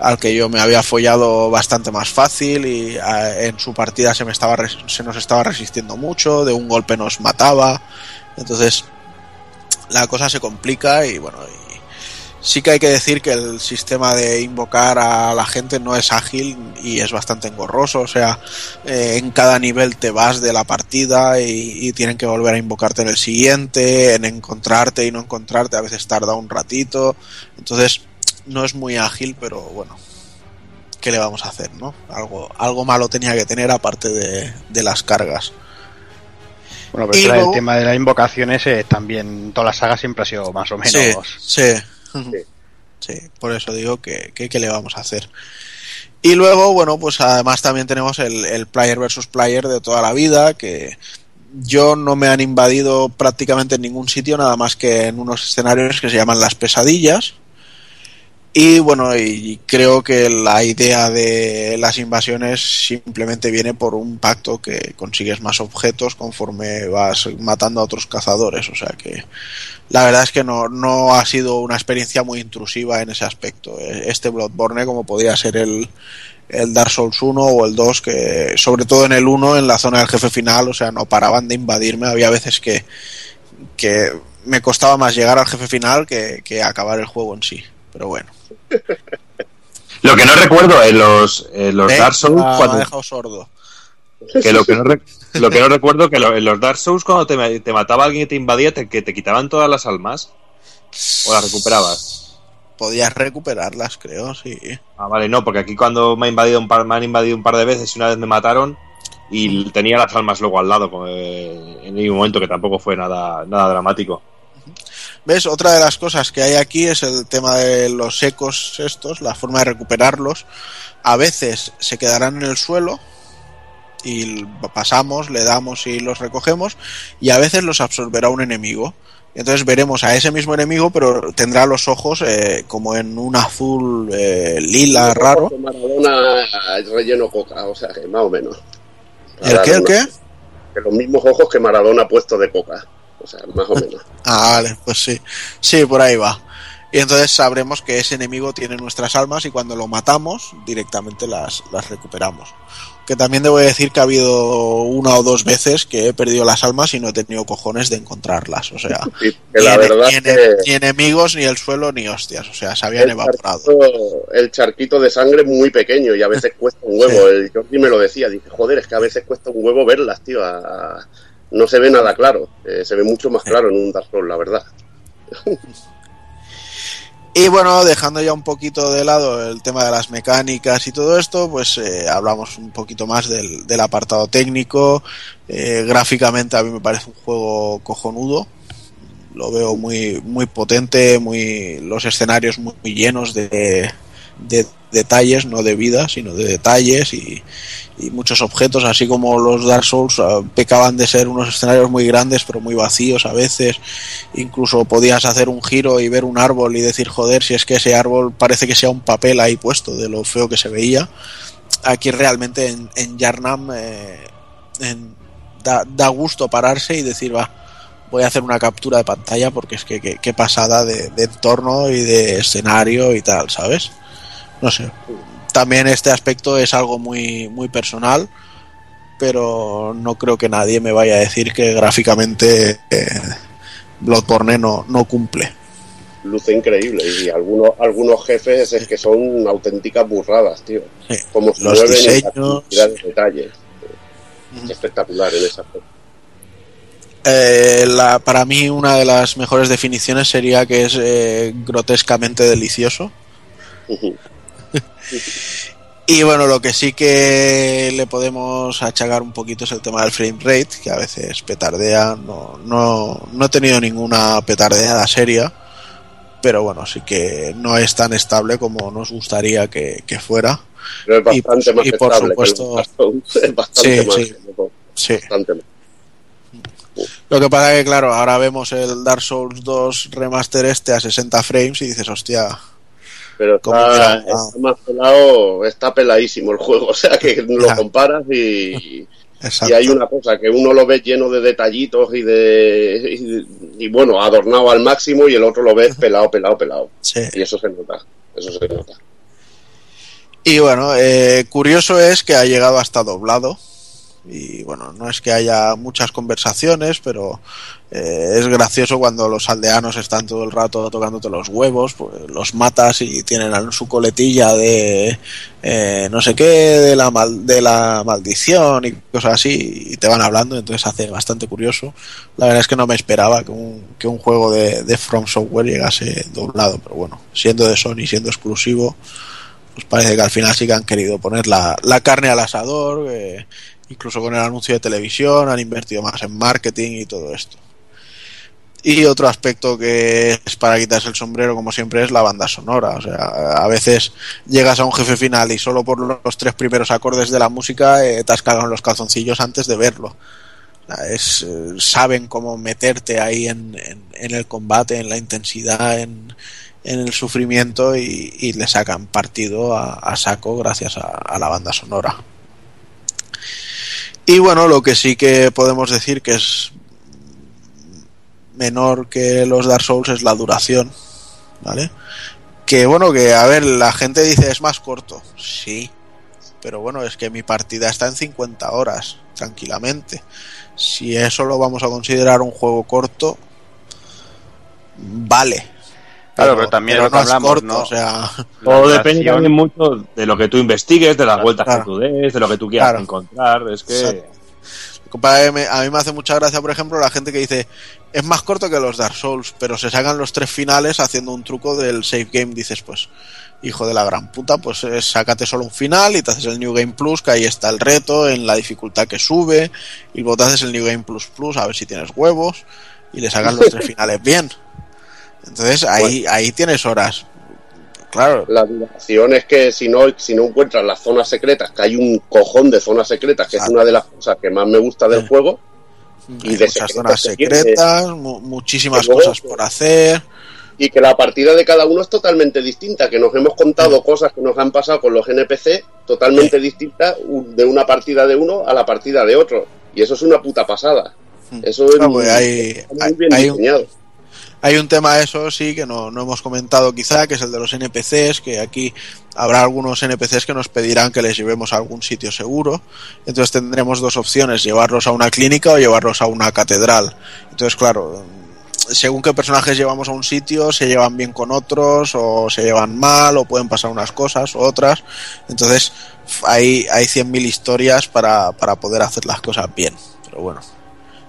al que yo me había follado bastante más fácil y eh, en su partida se me estaba se nos estaba resistiendo mucho, de un golpe nos mataba. Entonces la cosa se complica y bueno, sí que hay que decir que el sistema de invocar a la gente no es ágil y es bastante engorroso, o sea, eh, en cada nivel te vas de la partida y, y tienen que volver a invocarte en el siguiente, en encontrarte y no encontrarte, a veces tarda un ratito, entonces no es muy ágil, pero bueno, ¿qué le vamos a hacer, no? Algo, algo malo tenía que tener aparte de, de las cargas. Bueno, pero luego- el tema de las invocaciones eh, también, todas las sagas siempre ha sido más o menos. Sí, sí. Sí, por eso digo que, que, que le vamos a hacer. Y luego, bueno, pues además también tenemos el, el player versus player de toda la vida, que yo no me han invadido prácticamente en ningún sitio, nada más que en unos escenarios que se llaman las pesadillas. Y bueno, y creo que la idea de las invasiones simplemente viene por un pacto que consigues más objetos conforme vas matando a otros cazadores. O sea que la verdad es que no, no ha sido una experiencia muy intrusiva en ese aspecto. Eh, Este Bloodborne, como podía ser el, el Dark Souls 1 o el 2, que sobre todo en el 1, en la zona del jefe final, o sea, no paraban de invadirme. Había veces que, que me costaba más llegar al jefe final que, que acabar el juego en sí. Pero bueno. [laughs] Lo que no recuerdo en los, en los ¿Eh? Dark Souls, Ah, me ha cuando, dejado sordo. Que lo que no, lo que no recuerdo que lo- en los Dark Souls cuando te, te mataba alguien y te invadía, te, que te quitaban todas las almas o las recuperabas. podías recuperarlas, creo, sí. Ah, vale, no, porque aquí cuando me, ha invadido un par, me han invadido un par de veces y una vez me mataron y tenía las almas luego al lado eh, en ningún momento que tampoco fue nada, nada dramático. ¿Ves? Otra de las cosas que hay aquí es el tema de los ecos estos, la forma de recuperarlos. A veces se quedarán en el suelo y pasamos, le damos y los recogemos y a veces los absorberá un enemigo. Entonces veremos a ese mismo enemigo, pero tendrá los ojos eh, como en un azul eh, lila raro. Maradona relleno coca, o sea que más o menos. ¿El qué? ¿El qué? Que los mismos ojos que Maradona ha puesto de coca. O sea, más o menos. [laughs] Ah, vale, pues sí. Sí, por ahí va. Y entonces sabremos que ese enemigo tiene nuestras almas y cuando lo matamos directamente las, las recuperamos. Que también debo decir que ha habido una o dos veces que he perdido las almas y no he tenido cojones de encontrarlas. O sea, Sí, ni, la ene- verdad ni ene- que ni enemigos, ni el suelo, ni hostias. O sea, se habían el evaporado. charquito, el charquito de sangre es muy pequeño y a veces [laughs] cuesta un huevo. El Jordi me lo decía, dice, joder, es que a veces cuesta un huevo verlas, tío. a- No se ve nada claro, eh, se ve mucho más claro en un Dark Souls, la verdad. [laughs] Y bueno, dejando ya un poquito de lado el tema de las mecánicas y todo esto, pues eh, hablamos un poquito más del, apartado técnico. Eh, gráficamente a mí me parece un juego cojonudo. Lo veo muy, muy potente, muy los escenarios muy llenos de, de detalles, no de vida, sino de detalles y, muchos objetos, así como los Dark Souls ah, pecaban de ser unos escenarios muy grandes pero muy vacíos a veces. Incluso podías hacer un giro y ver un árbol y decir, joder, si es que ese árbol parece que sea un papel ahí puesto de lo feo que se veía. Aquí realmente en, en Yarnam eh, en- da, da gusto pararse y decir, va, voy a hacer una captura de pantalla porque es que qué pasada de entorno y de escenario y tal, ¿sabes? No sé. También este aspecto es algo muy, muy personal, pero no creo que nadie me vaya a decir que gráficamente eh, Bloodborne no, no cumple. Luce increíble y algunos algunos jefes es que son auténticas burradas, tío. Como Los y diseños. cantidad de detalles. Espectacular en esa forma. Eh, la, para mí una de las mejores definiciones sería que es eh, grotescamente delicioso. [laughs] Y bueno, lo que sí que le podemos achacar un poquito es el tema del frame rate, que a veces petardea. No, no, no he tenido ninguna petardeada seria, pero bueno, sí que no es tan estable como nos gustaría que, que fuera. Pero es Y- bastante más y por estable supuesto- [laughs] Es bastante Sí, más. sí. Sí. Bastante más. Lo que pasa que, claro, ahora vemos el Dark Souls 2 remaster este a 60 frames y dices, hostia, Pero está, está más pelado, está peladísimo el juego. [laughs] O sea que lo comparas y, y hay una cosa, que uno lo ves lleno de detallitos y de. Y, y bueno, adornado al máximo y el otro lo ves pelado, pelado, pelado. Sí. Y eso se nota. Eso se nota. Y bueno, eh, curioso es que ha llegado hasta doblado. Y bueno, no es que haya muchas conversaciones, pero eh, es gracioso cuando los aldeanos están todo el rato tocándote los huevos, pues los matas y tienen en su coletilla de eh, no sé qué, de la, mal- de la maldición y cosas así, y te van hablando, entonces hace bastante curioso. La verdad es que no me esperaba que un, que un juego de, de From Software llegase doblado, pero bueno, siendo de Sony, siendo exclusivo, pues parece que al final sí que han querido poner la, la carne al asador, eh, incluso con el anuncio de televisión, han invertido más en marketing y todo esto. Y otro aspecto que es para quitarse el sombrero, como siempre, es la banda sonora. O sea, a veces llegas a un jefe final y solo por los tres primeros acordes de la música eh, te has cagado los calzoncillos antes de verlo. Es, eh, saben cómo meterte ahí en, en- el combate, en la intensidad, en, en el sufrimiento y, y le sacan partido a, saco gracias a la banda sonora. Y bueno, lo que sí que podemos decir que es menor que los Dark Souls es la duración, ¿vale? Que bueno, que a ver, la gente dice es más corto, sí, pero bueno, es que mi partida está en 50 horas, tranquilamente. Si eso lo vamos a considerar un juego corto, vale. Claro, pero también pero lo que no hablamos, corto, ¿no? o sea, La O depende duración- también mucho de lo que tú investigues, de las vueltas Claro. que tú des, de lo que tú quieras Claro. encontrar. Es que. Exacto. Me- A mí me hace mucha gracia, por ejemplo, la gente que dice es más corto que los Dark Souls, pero se sacan los tres finales haciendo un truco del save game. Dices, pues, hijo de la gran puta, pues eh, sácate solo un final y te haces el New Game Plus, que ahí está el reto en la dificultad que sube, y luego te haces el New Game Plus Plus a ver si tienes huevos, y le sacan los tres [laughs] finales bien. Entonces ahí, ahí tienes horas. Claro. La duración es que si no, si no encuentras las zonas secretas, que hay un cojón de zonas secretas, que es una de las cosas que más me gusta del juego, y Hay de muchas zonas secretas, mu- muchísimas cosas por hacer. y que la partida de cada uno es totalmente distinta, que nos hemos contado cosas que nos han pasado con los NPC totalmente distintas un- de una partida de uno a la partida de otro. Y eso es una puta pasada. Eso es muy, pues hay, muy bien hay diseñado. hay un tema eso sí que no, no hemos comentado quizá, que es el de los NPCs, que aquí habrá algunos NPCs que nos pedirán que les llevemos a algún sitio seguro. Entonces tendremos dos opciones, llevarlos a una clínica o llevarlos a una catedral. Entonces, claro, según qué personajes llevamos a un sitio, se llevan bien con otros, o se llevan mal, o pueden pasar unas cosas u otras. Entonces, hay, hay 100.000 historias para, para poder hacer las cosas bien. Pero bueno,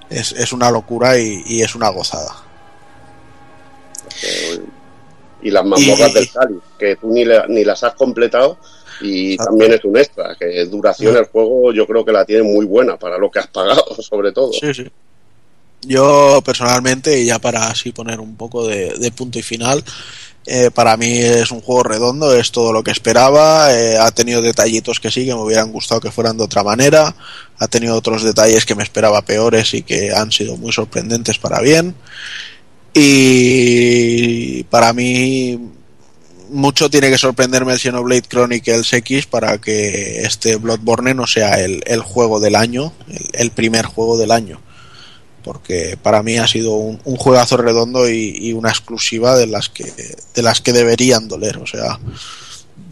es, es una locura y es una gozada. Y las mazmorras del Cáliz, que tú ni, la- ni las has completado y también es un extra, que duración el juego yo creo que la tiene muy buena para lo que has pagado, [laughs] sobre todo. Sí, sí. Yo personalmente, y ya para así poner un poco de, de punto y final, eh, para mí es un juego redondo, es todo lo que esperaba, eh, ha tenido detallitos que sí, que me hubieran gustado que fueran de otra manera, ha tenido otros detalles que me esperaba peores y que han sido muy sorprendentes para bien. Y para mí mucho tiene que sorprenderme el Xenoblade Chronicles X para que este Bloodborne no sea el, el juego del año, el, primer juego del año. Porque para mí ha sido un, un juegazo redondo y, una exclusiva de las que de las que deberían doler, o sea,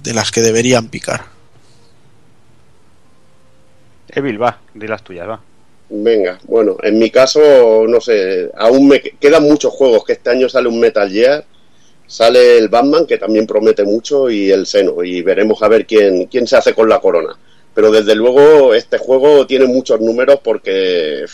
de las que deberían picar. Evil, va, di las tuyas, va. Venga, bueno, en mi caso, no sé, aún me que- quedan muchos juegos, que este año sale un Metal Gear, sale el Batman, que también promete mucho, y el Seno, y veremos a ver quién, quién se hace con la corona. Pero desde luego este juego tiene muchos números porque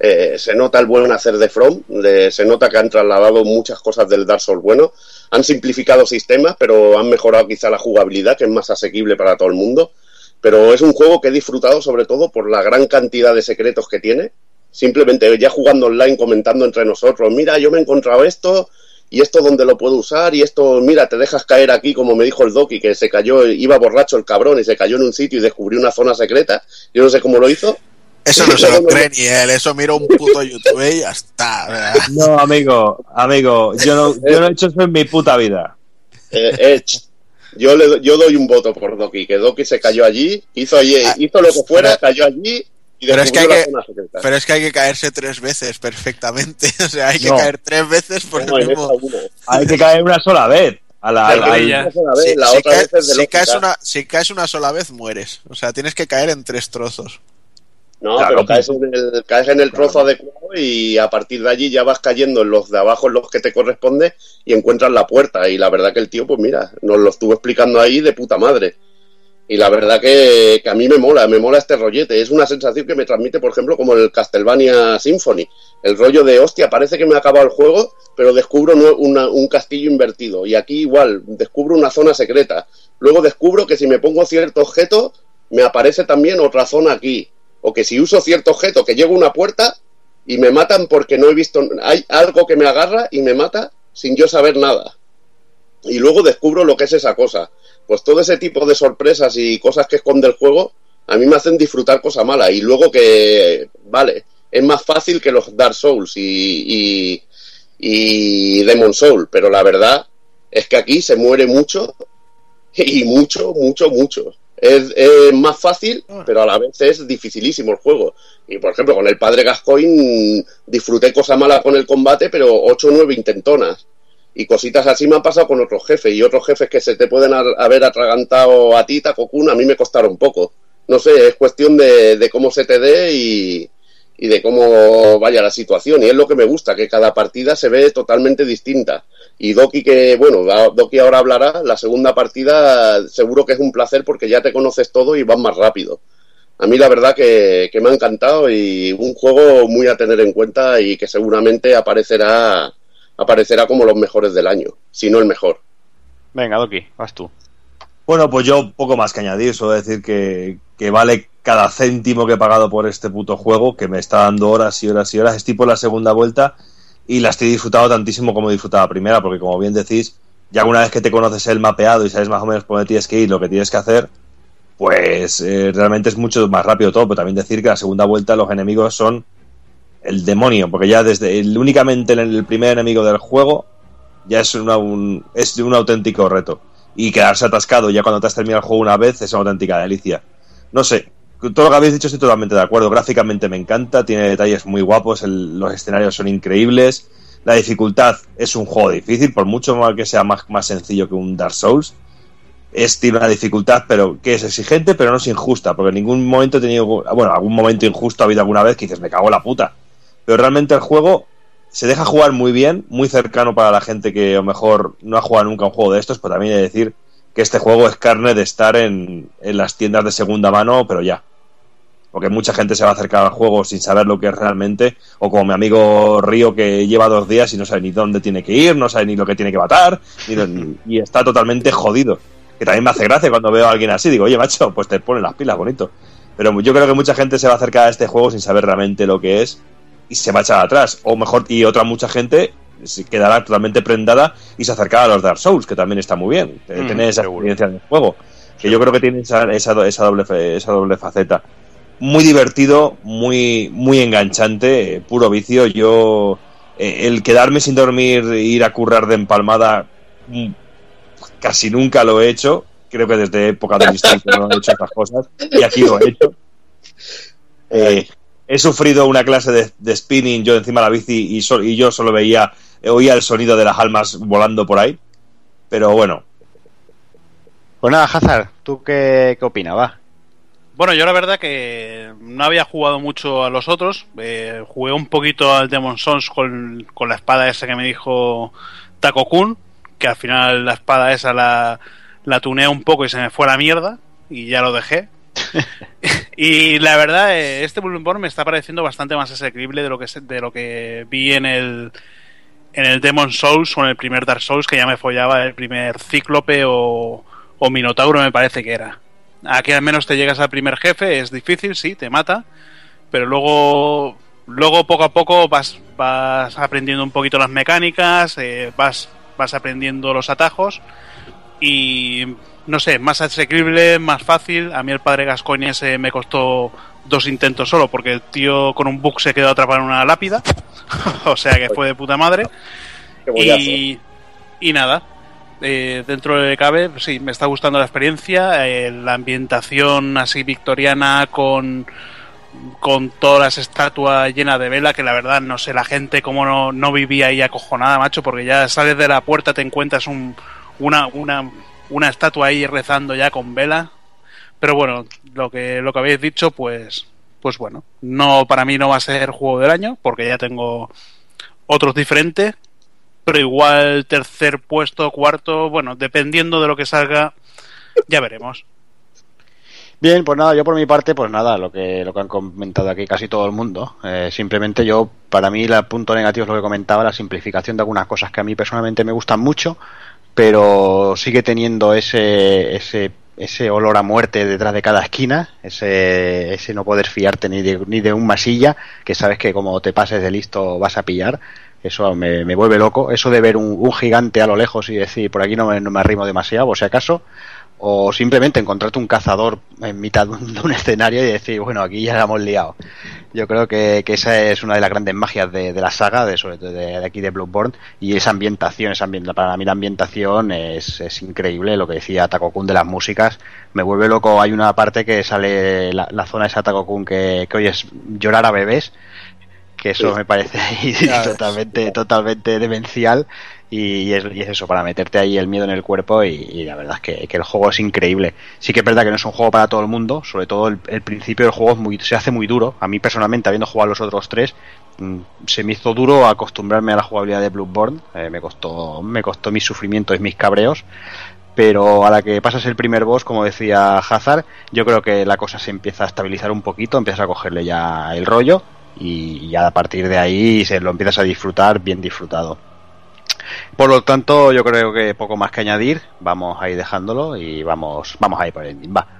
eh, se nota el buen hacer de From, se nota que han trasladado muchas cosas del Dark Souls bueno, han simplificado sistemas, pero han mejorado quizá la jugabilidad, que es más asequible para todo el mundo. Pero es un juego que he disfrutado sobre todo por la gran cantidad de secretos que tiene. Simplemente ya jugando online, comentando entre nosotros, mira, yo me he encontrado esto, y esto donde lo puedo usar, y esto, mira, te dejas caer aquí, como me dijo el Doki, que se cayó, iba borracho el cabrón y se cayó en un sitio y descubrió una zona secreta. Yo no sé cómo lo hizo. Eso no se lo cree ni él, eso mira un puto YouTube y ya está. No, amigo, amigo, yo no, yo no he hecho eso en mi puta vida. Eh. Yo, le, yo doy un voto por Doki, que Doki se cayó allí, hizo, allí, hizo lo que fuera, cayó allí y Pero es, que hay la que, pero es que hay que caerse tres veces perfectamente. [laughs] O sea, hay que No. caer tres veces por No, el mismo. Hay que caer una sola vez. A la, Si, la si otra caes, vez es de si caes una, si caes una sola vez, mueres. O sea, tienes que caer en tres trozos. No, Claro, pero caes en el, caes en el trozo adecuado y a partir de allí ya vas cayendo en los de abajo, en los que te corresponde, y encuentras la puerta. Y la verdad que el tío, pues mira, nos lo estuvo explicando ahí de puta madre. Y la verdad que, que a mí me mola, me mola este rollete. Es una sensación que me transmite, por ejemplo, como el Castlevania Symphony. El rollo de, hostia, parece que me ha acabado el juego, pero descubro una- un castillo invertido. Y aquí igual, descubro una zona secreta. Luego descubro que si me pongo cierto objeto, me aparece también otra zona aquí. O que si uso cierto objeto, que llego a una puerta y me matan porque no he visto... Hay algo que me agarra y me mata sin yo saber nada. Y luego descubro lo que es esa cosa. Pues todo ese tipo de sorpresas y cosas que esconde el juego, a mí me hacen disfrutar cosa mala. Y luego que, vale, es más fácil que los Dark Souls y, y, y Demon Soul, pero la verdad es que aquí se muere mucho [laughs] y mucho, mucho, mucho. Es, es más fácil, pero a la vez es dificilísimo el juego. Y por ejemplo, con el padre Gascoigne disfruté cosa mala con el combate, pero 8 o 9 intentonas. Y cositas así me han pasado con otros jefes. Y otros jefes que se te pueden ha- haber atragantado a ti, Takokun, a mí me costaron poco. No sé, es cuestión de, de cómo se te dé y, y de cómo vaya la situación. Y es lo que me gusta, que cada partida se ve totalmente distinta. Y Doki, que bueno, Doki ahora hablará, la segunda partida seguro que es un placer porque ya te conoces todo y vas más rápido. a mí la verdad que, que me ha encantado y un juego muy a tener en cuenta y que seguramente aparecerá, aparecerá como los mejores del año, si no el mejor. Venga, Doki, vas tú. Bueno, pues yo poco más que añadir, solo decir que, que vale cada céntimo que he pagado por este puto juego, que me está dando horas y horas y horas. Estoy por la segunda vuelta y la estoy disfrutando tantísimo como disfrutaba primera, porque como bien decís, ya una vez que te conoces el mapeado y sabes más o menos por dónde tienes que ir, lo que tienes que hacer, pues eh, realmente es mucho más rápido todo, pero también decir que la segunda vuelta los enemigos son el demonio, porque ya desde el, únicamente el, el primer enemigo del juego ya es, una, un, es un auténtico reto. Y quedarse atascado ya cuando te has terminado el juego una vez es una auténtica delicia. No sé, todo lo que habéis dicho estoy totalmente de acuerdo. Gráficamente me encanta, tiene detalles muy guapos, los escenarios son increíbles. La dificultad es un juego difícil, por mucho mal que sea más, más sencillo que un Dark Souls. Es, tiene una dificultad, pero que es exigente, pero no es injusta, porque en ningún momento he tenido, bueno, algún momento injusto ha habido alguna vez que dices, me cago en la puta. Pero realmente el juego se deja jugar muy bien, muy cercano para la gente que a lo mejor no ha jugado nunca un juego de estos, pero también he de decir que este juego es carne de estar en, en las tiendas de segunda mano, pero ya. Porque mucha gente se va a acercar al juego sin saber lo que es realmente, o como mi amigo Río que lleva dos días y no sabe ni dónde tiene que ir, no sabe ni lo que tiene que matar, ni [laughs] y está totalmente jodido. Que también me hace gracia cuando veo a alguien así, digo, oye macho, pues te ponen las pilas, bonito. Pero yo creo que mucha gente se va a acercar a este juego sin saber realmente lo que es y se va a echar atrás. O mejor, y otra mucha gente se quedará totalmente prendada y se acercará a los Dark Souls, que también está muy bien. Mm, tener esa experiencia del juego. Que yo creo que tiene esa, esa, esa doble, esa doble faceta. Muy divertido, muy, muy enganchante, puro vicio. Yo, eh, el quedarme sin dormir ir a currar de empalmada, mm, casi nunca lo he hecho. Creo que desde época de Instinct no he hecho estas cosas. Y aquí lo he hecho. Eh, he sufrido una clase de, spinning yo encima de la bici y, y yo solo veía, oía el sonido de las almas volando por ahí. Pero bueno, Pues nada, Hazard, ¿tú qué, qué opinas? Va. Bueno, yo la verdad que no había jugado mucho a los otros. eh, jugué un poquito al Demon Souls con, con la espada esa que me dijo Taco Kun, que al final la espada esa la, la tuneé un poco y se me fue a la mierda y ya lo dejé. [laughs] [laughs] y la verdad, eh, este Bloodborne me está pareciendo bastante más asequible de lo que de lo que vi en el en el Demon Souls o en el primer Dark Souls que ya me follaba el primer Cíclope o, o Minotauro me parece que era. Aquí al menos te llegas al primer jefe, es difícil, sí, te mata, pero luego luego poco a poco vas vas aprendiendo un poquito las mecánicas, eh, vas vas aprendiendo los atajos y no sé, más asequible, más fácil. A mí el padre Gascoigne ese me costó dos intentos solo porque el tío con un bug se quedó atrapado en una lápida. [laughs] o sea que fue de puta madre. Y, y nada, eh, dentro de cabe, sí, me está gustando la experiencia, eh, la ambientación así victoriana con con todas las estatuas llenas de vela, que la verdad no sé la gente cómo no, no vivía ahí acojonada, macho, porque ya sales de la puerta, te encuentras un, una, una, una estatua ahí rezando ya con vela. Pero bueno, lo que, lo que habéis dicho, pues, pues bueno, no, para mí no va a ser juego del año, porque ya tengo otros diferentes, pero igual tercer puesto, cuarto, bueno, dependiendo de lo que salga, ya veremos. Bien, pues nada, yo por mi parte, pues nada, lo que, lo que han comentado aquí casi todo el mundo. Eh, simplemente yo, para mí, el punto negativo es lo que comentaba, la simplificación de algunas cosas que a mí personalmente me gustan mucho, pero sigue teniendo ese, ese, ese olor a muerte detrás de cada esquina, ese, ese no poder fiarte ni de, ni de un masilla, que sabes que como te pases de listo vas a pillar. Eso me, me vuelve loco. Eso de ver un, un gigante a lo lejos y decir, por aquí no me, no me arrimo demasiado, por si acaso o simplemente encontrarte un cazador en mitad de un, de un escenario y decir, bueno, aquí ya la hemos liado. Yo creo que, que esa es una de las grandes magias de, de la saga, de, sobre todo de, aquí de Bloodborne, y esa ambientación, esa ambient- para mí la ambientación es, es increíble, lo que decía Takokun de las músicas, me vuelve loco, hay una parte que sale la, la zona de esa Takokun que, que oyes llorar a bebés, que eso Sí. me parece [laughs] ahí totalmente, totalmente demencial y es, y es eso, para meterte ahí el miedo en el cuerpo y, y la verdad es que, que el juego es increíble. Sí que es verdad que no es un juego para todo el mundo, sobre todo el, el principio del juego es muy, se hace muy duro. A mí personalmente, habiendo jugado los otros tres, mm, se me hizo duro acostumbrarme a la jugabilidad de Bloodborne, Eh, me costó, me costó mis sufrimientos y mis cabreos. pero a la que pasas el primer boss, como decía Hazard, yo creo que la cosa se empieza a estabilizar un poquito, empiezas a cogerle ya el rollo y ya a partir de ahí se lo empiezas a disfrutar bien disfrutado. Por lo tanto, yo creo que poco más que añadir, vamos a ir dejándolo y vamos, vamos a ir por el va.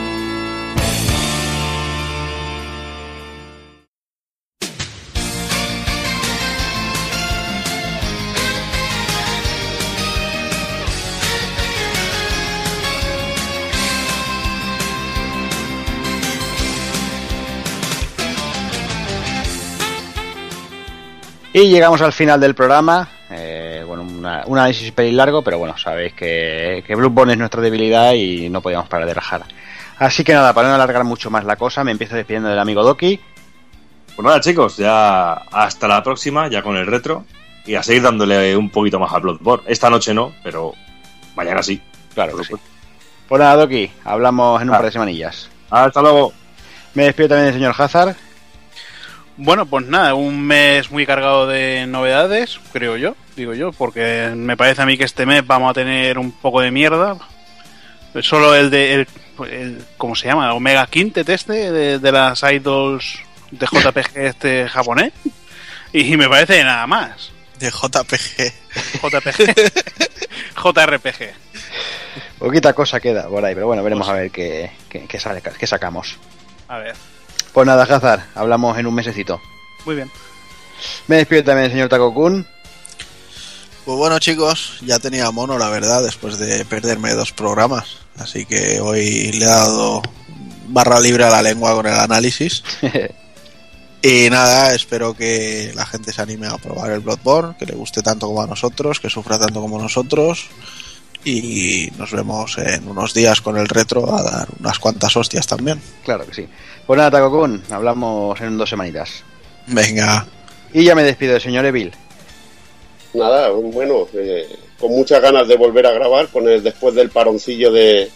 Y llegamos al final del programa. Eh, bueno, una- un análisis pelín largo, pero bueno, sabéis que, que Bloodborne es nuestra debilidad y no podíamos parar de rajar. Así que nada, para no alargar mucho más la cosa, me empiezo despidiendo del amigo Doki. Pues nada, chicos, ya hasta la próxima, ya con el retro. Y a seguir dándole un poquito más a Bloodborne. Esta noche no, pero mañana sí. Claro que sí. Pues nada, Doki, hablamos en un Ah. par de semanillas. Hasta luego. Me despido también del señor Hazard. Bueno, pues nada, un mes muy cargado de novedades, creo yo, digo yo, porque me parece a mí que este mes vamos a tener un poco de mierda. Solo el de, el, el- ¿cómo se llama? Omega Quintet este, de, de las idols de JPG [laughs] este japonés. Y me parece nada más. De JPG. JPG. [laughs] JRPG. Poquita cosa queda por ahí, pero bueno, veremos a ver qué, qué, qué sale, qué sacamos. A ver, Pues nada, Hazard, hablamos en un mesecito. muy bien. Me despido también del señor Takokun. Pues bueno chicos, ya tenía mono la verdad después de perderme dos programas, así que hoy le he dado barra libre a la lengua con el análisis. [laughs] Y nada, espero que la gente se anime a probar el Bloodborne, que le guste tanto como a nosotros, que sufra tanto como nosotros. Y nos vemos en unos días con el retro a dar unas cuantas hostias también. Claro que sí. Pues nada, Takokun, hablamos en dos semanitas. Venga, Y ya me despido del señor Evil. Nada, bueno, eh, con muchas ganas de volver a grabar con el después del paroncillo de,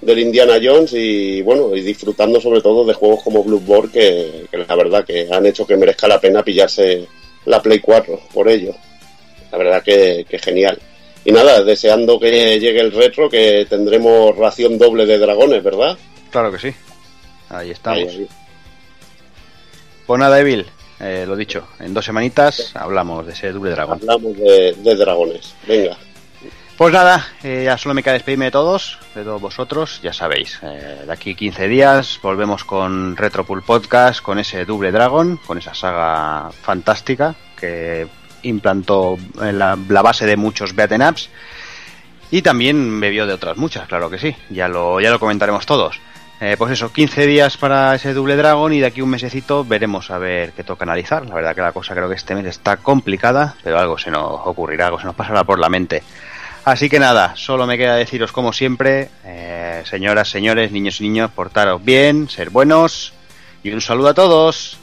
del Indiana Jones y bueno, y disfrutando sobre todo de juegos como Bloodborne que, que la verdad que han hecho que merezca la pena pillarse la Play 4 por ello. La verdad que, que genial. Y nada, deseando que llegue el retro, que tendremos ración doble de dragones, ¿verdad? Claro que sí. Ahí estamos. Ahí, ahí. Pues nada, Evil, eh, lo dicho, en dos semanitas hablamos de ese doble dragón. Hablamos de, de dragones. Venga. Pues nada, eh, ya solo me queda despedirme de todos, de todos vosotros, ya sabéis. eh, de aquí 15 días volvemos con Retropool Podcast, con ese Double Dragon, con esa saga fantástica que implantó en la, base de muchos beaten ups y también bebió de otras muchas, claro que sí. Ya lo, ya lo comentaremos todos. Eh, pues eso, 15 días para ese Double Dragon y de aquí un mesecito veremos a ver qué toca analizar. La verdad que la cosa creo que este mes está complicada, pero algo se nos ocurrirá, algo se nos pasará por la mente. Así que nada, solo me queda deciros como siempre, eh, señoras, señores, niños y niños, portaros bien, ser buenos y un saludo a todos.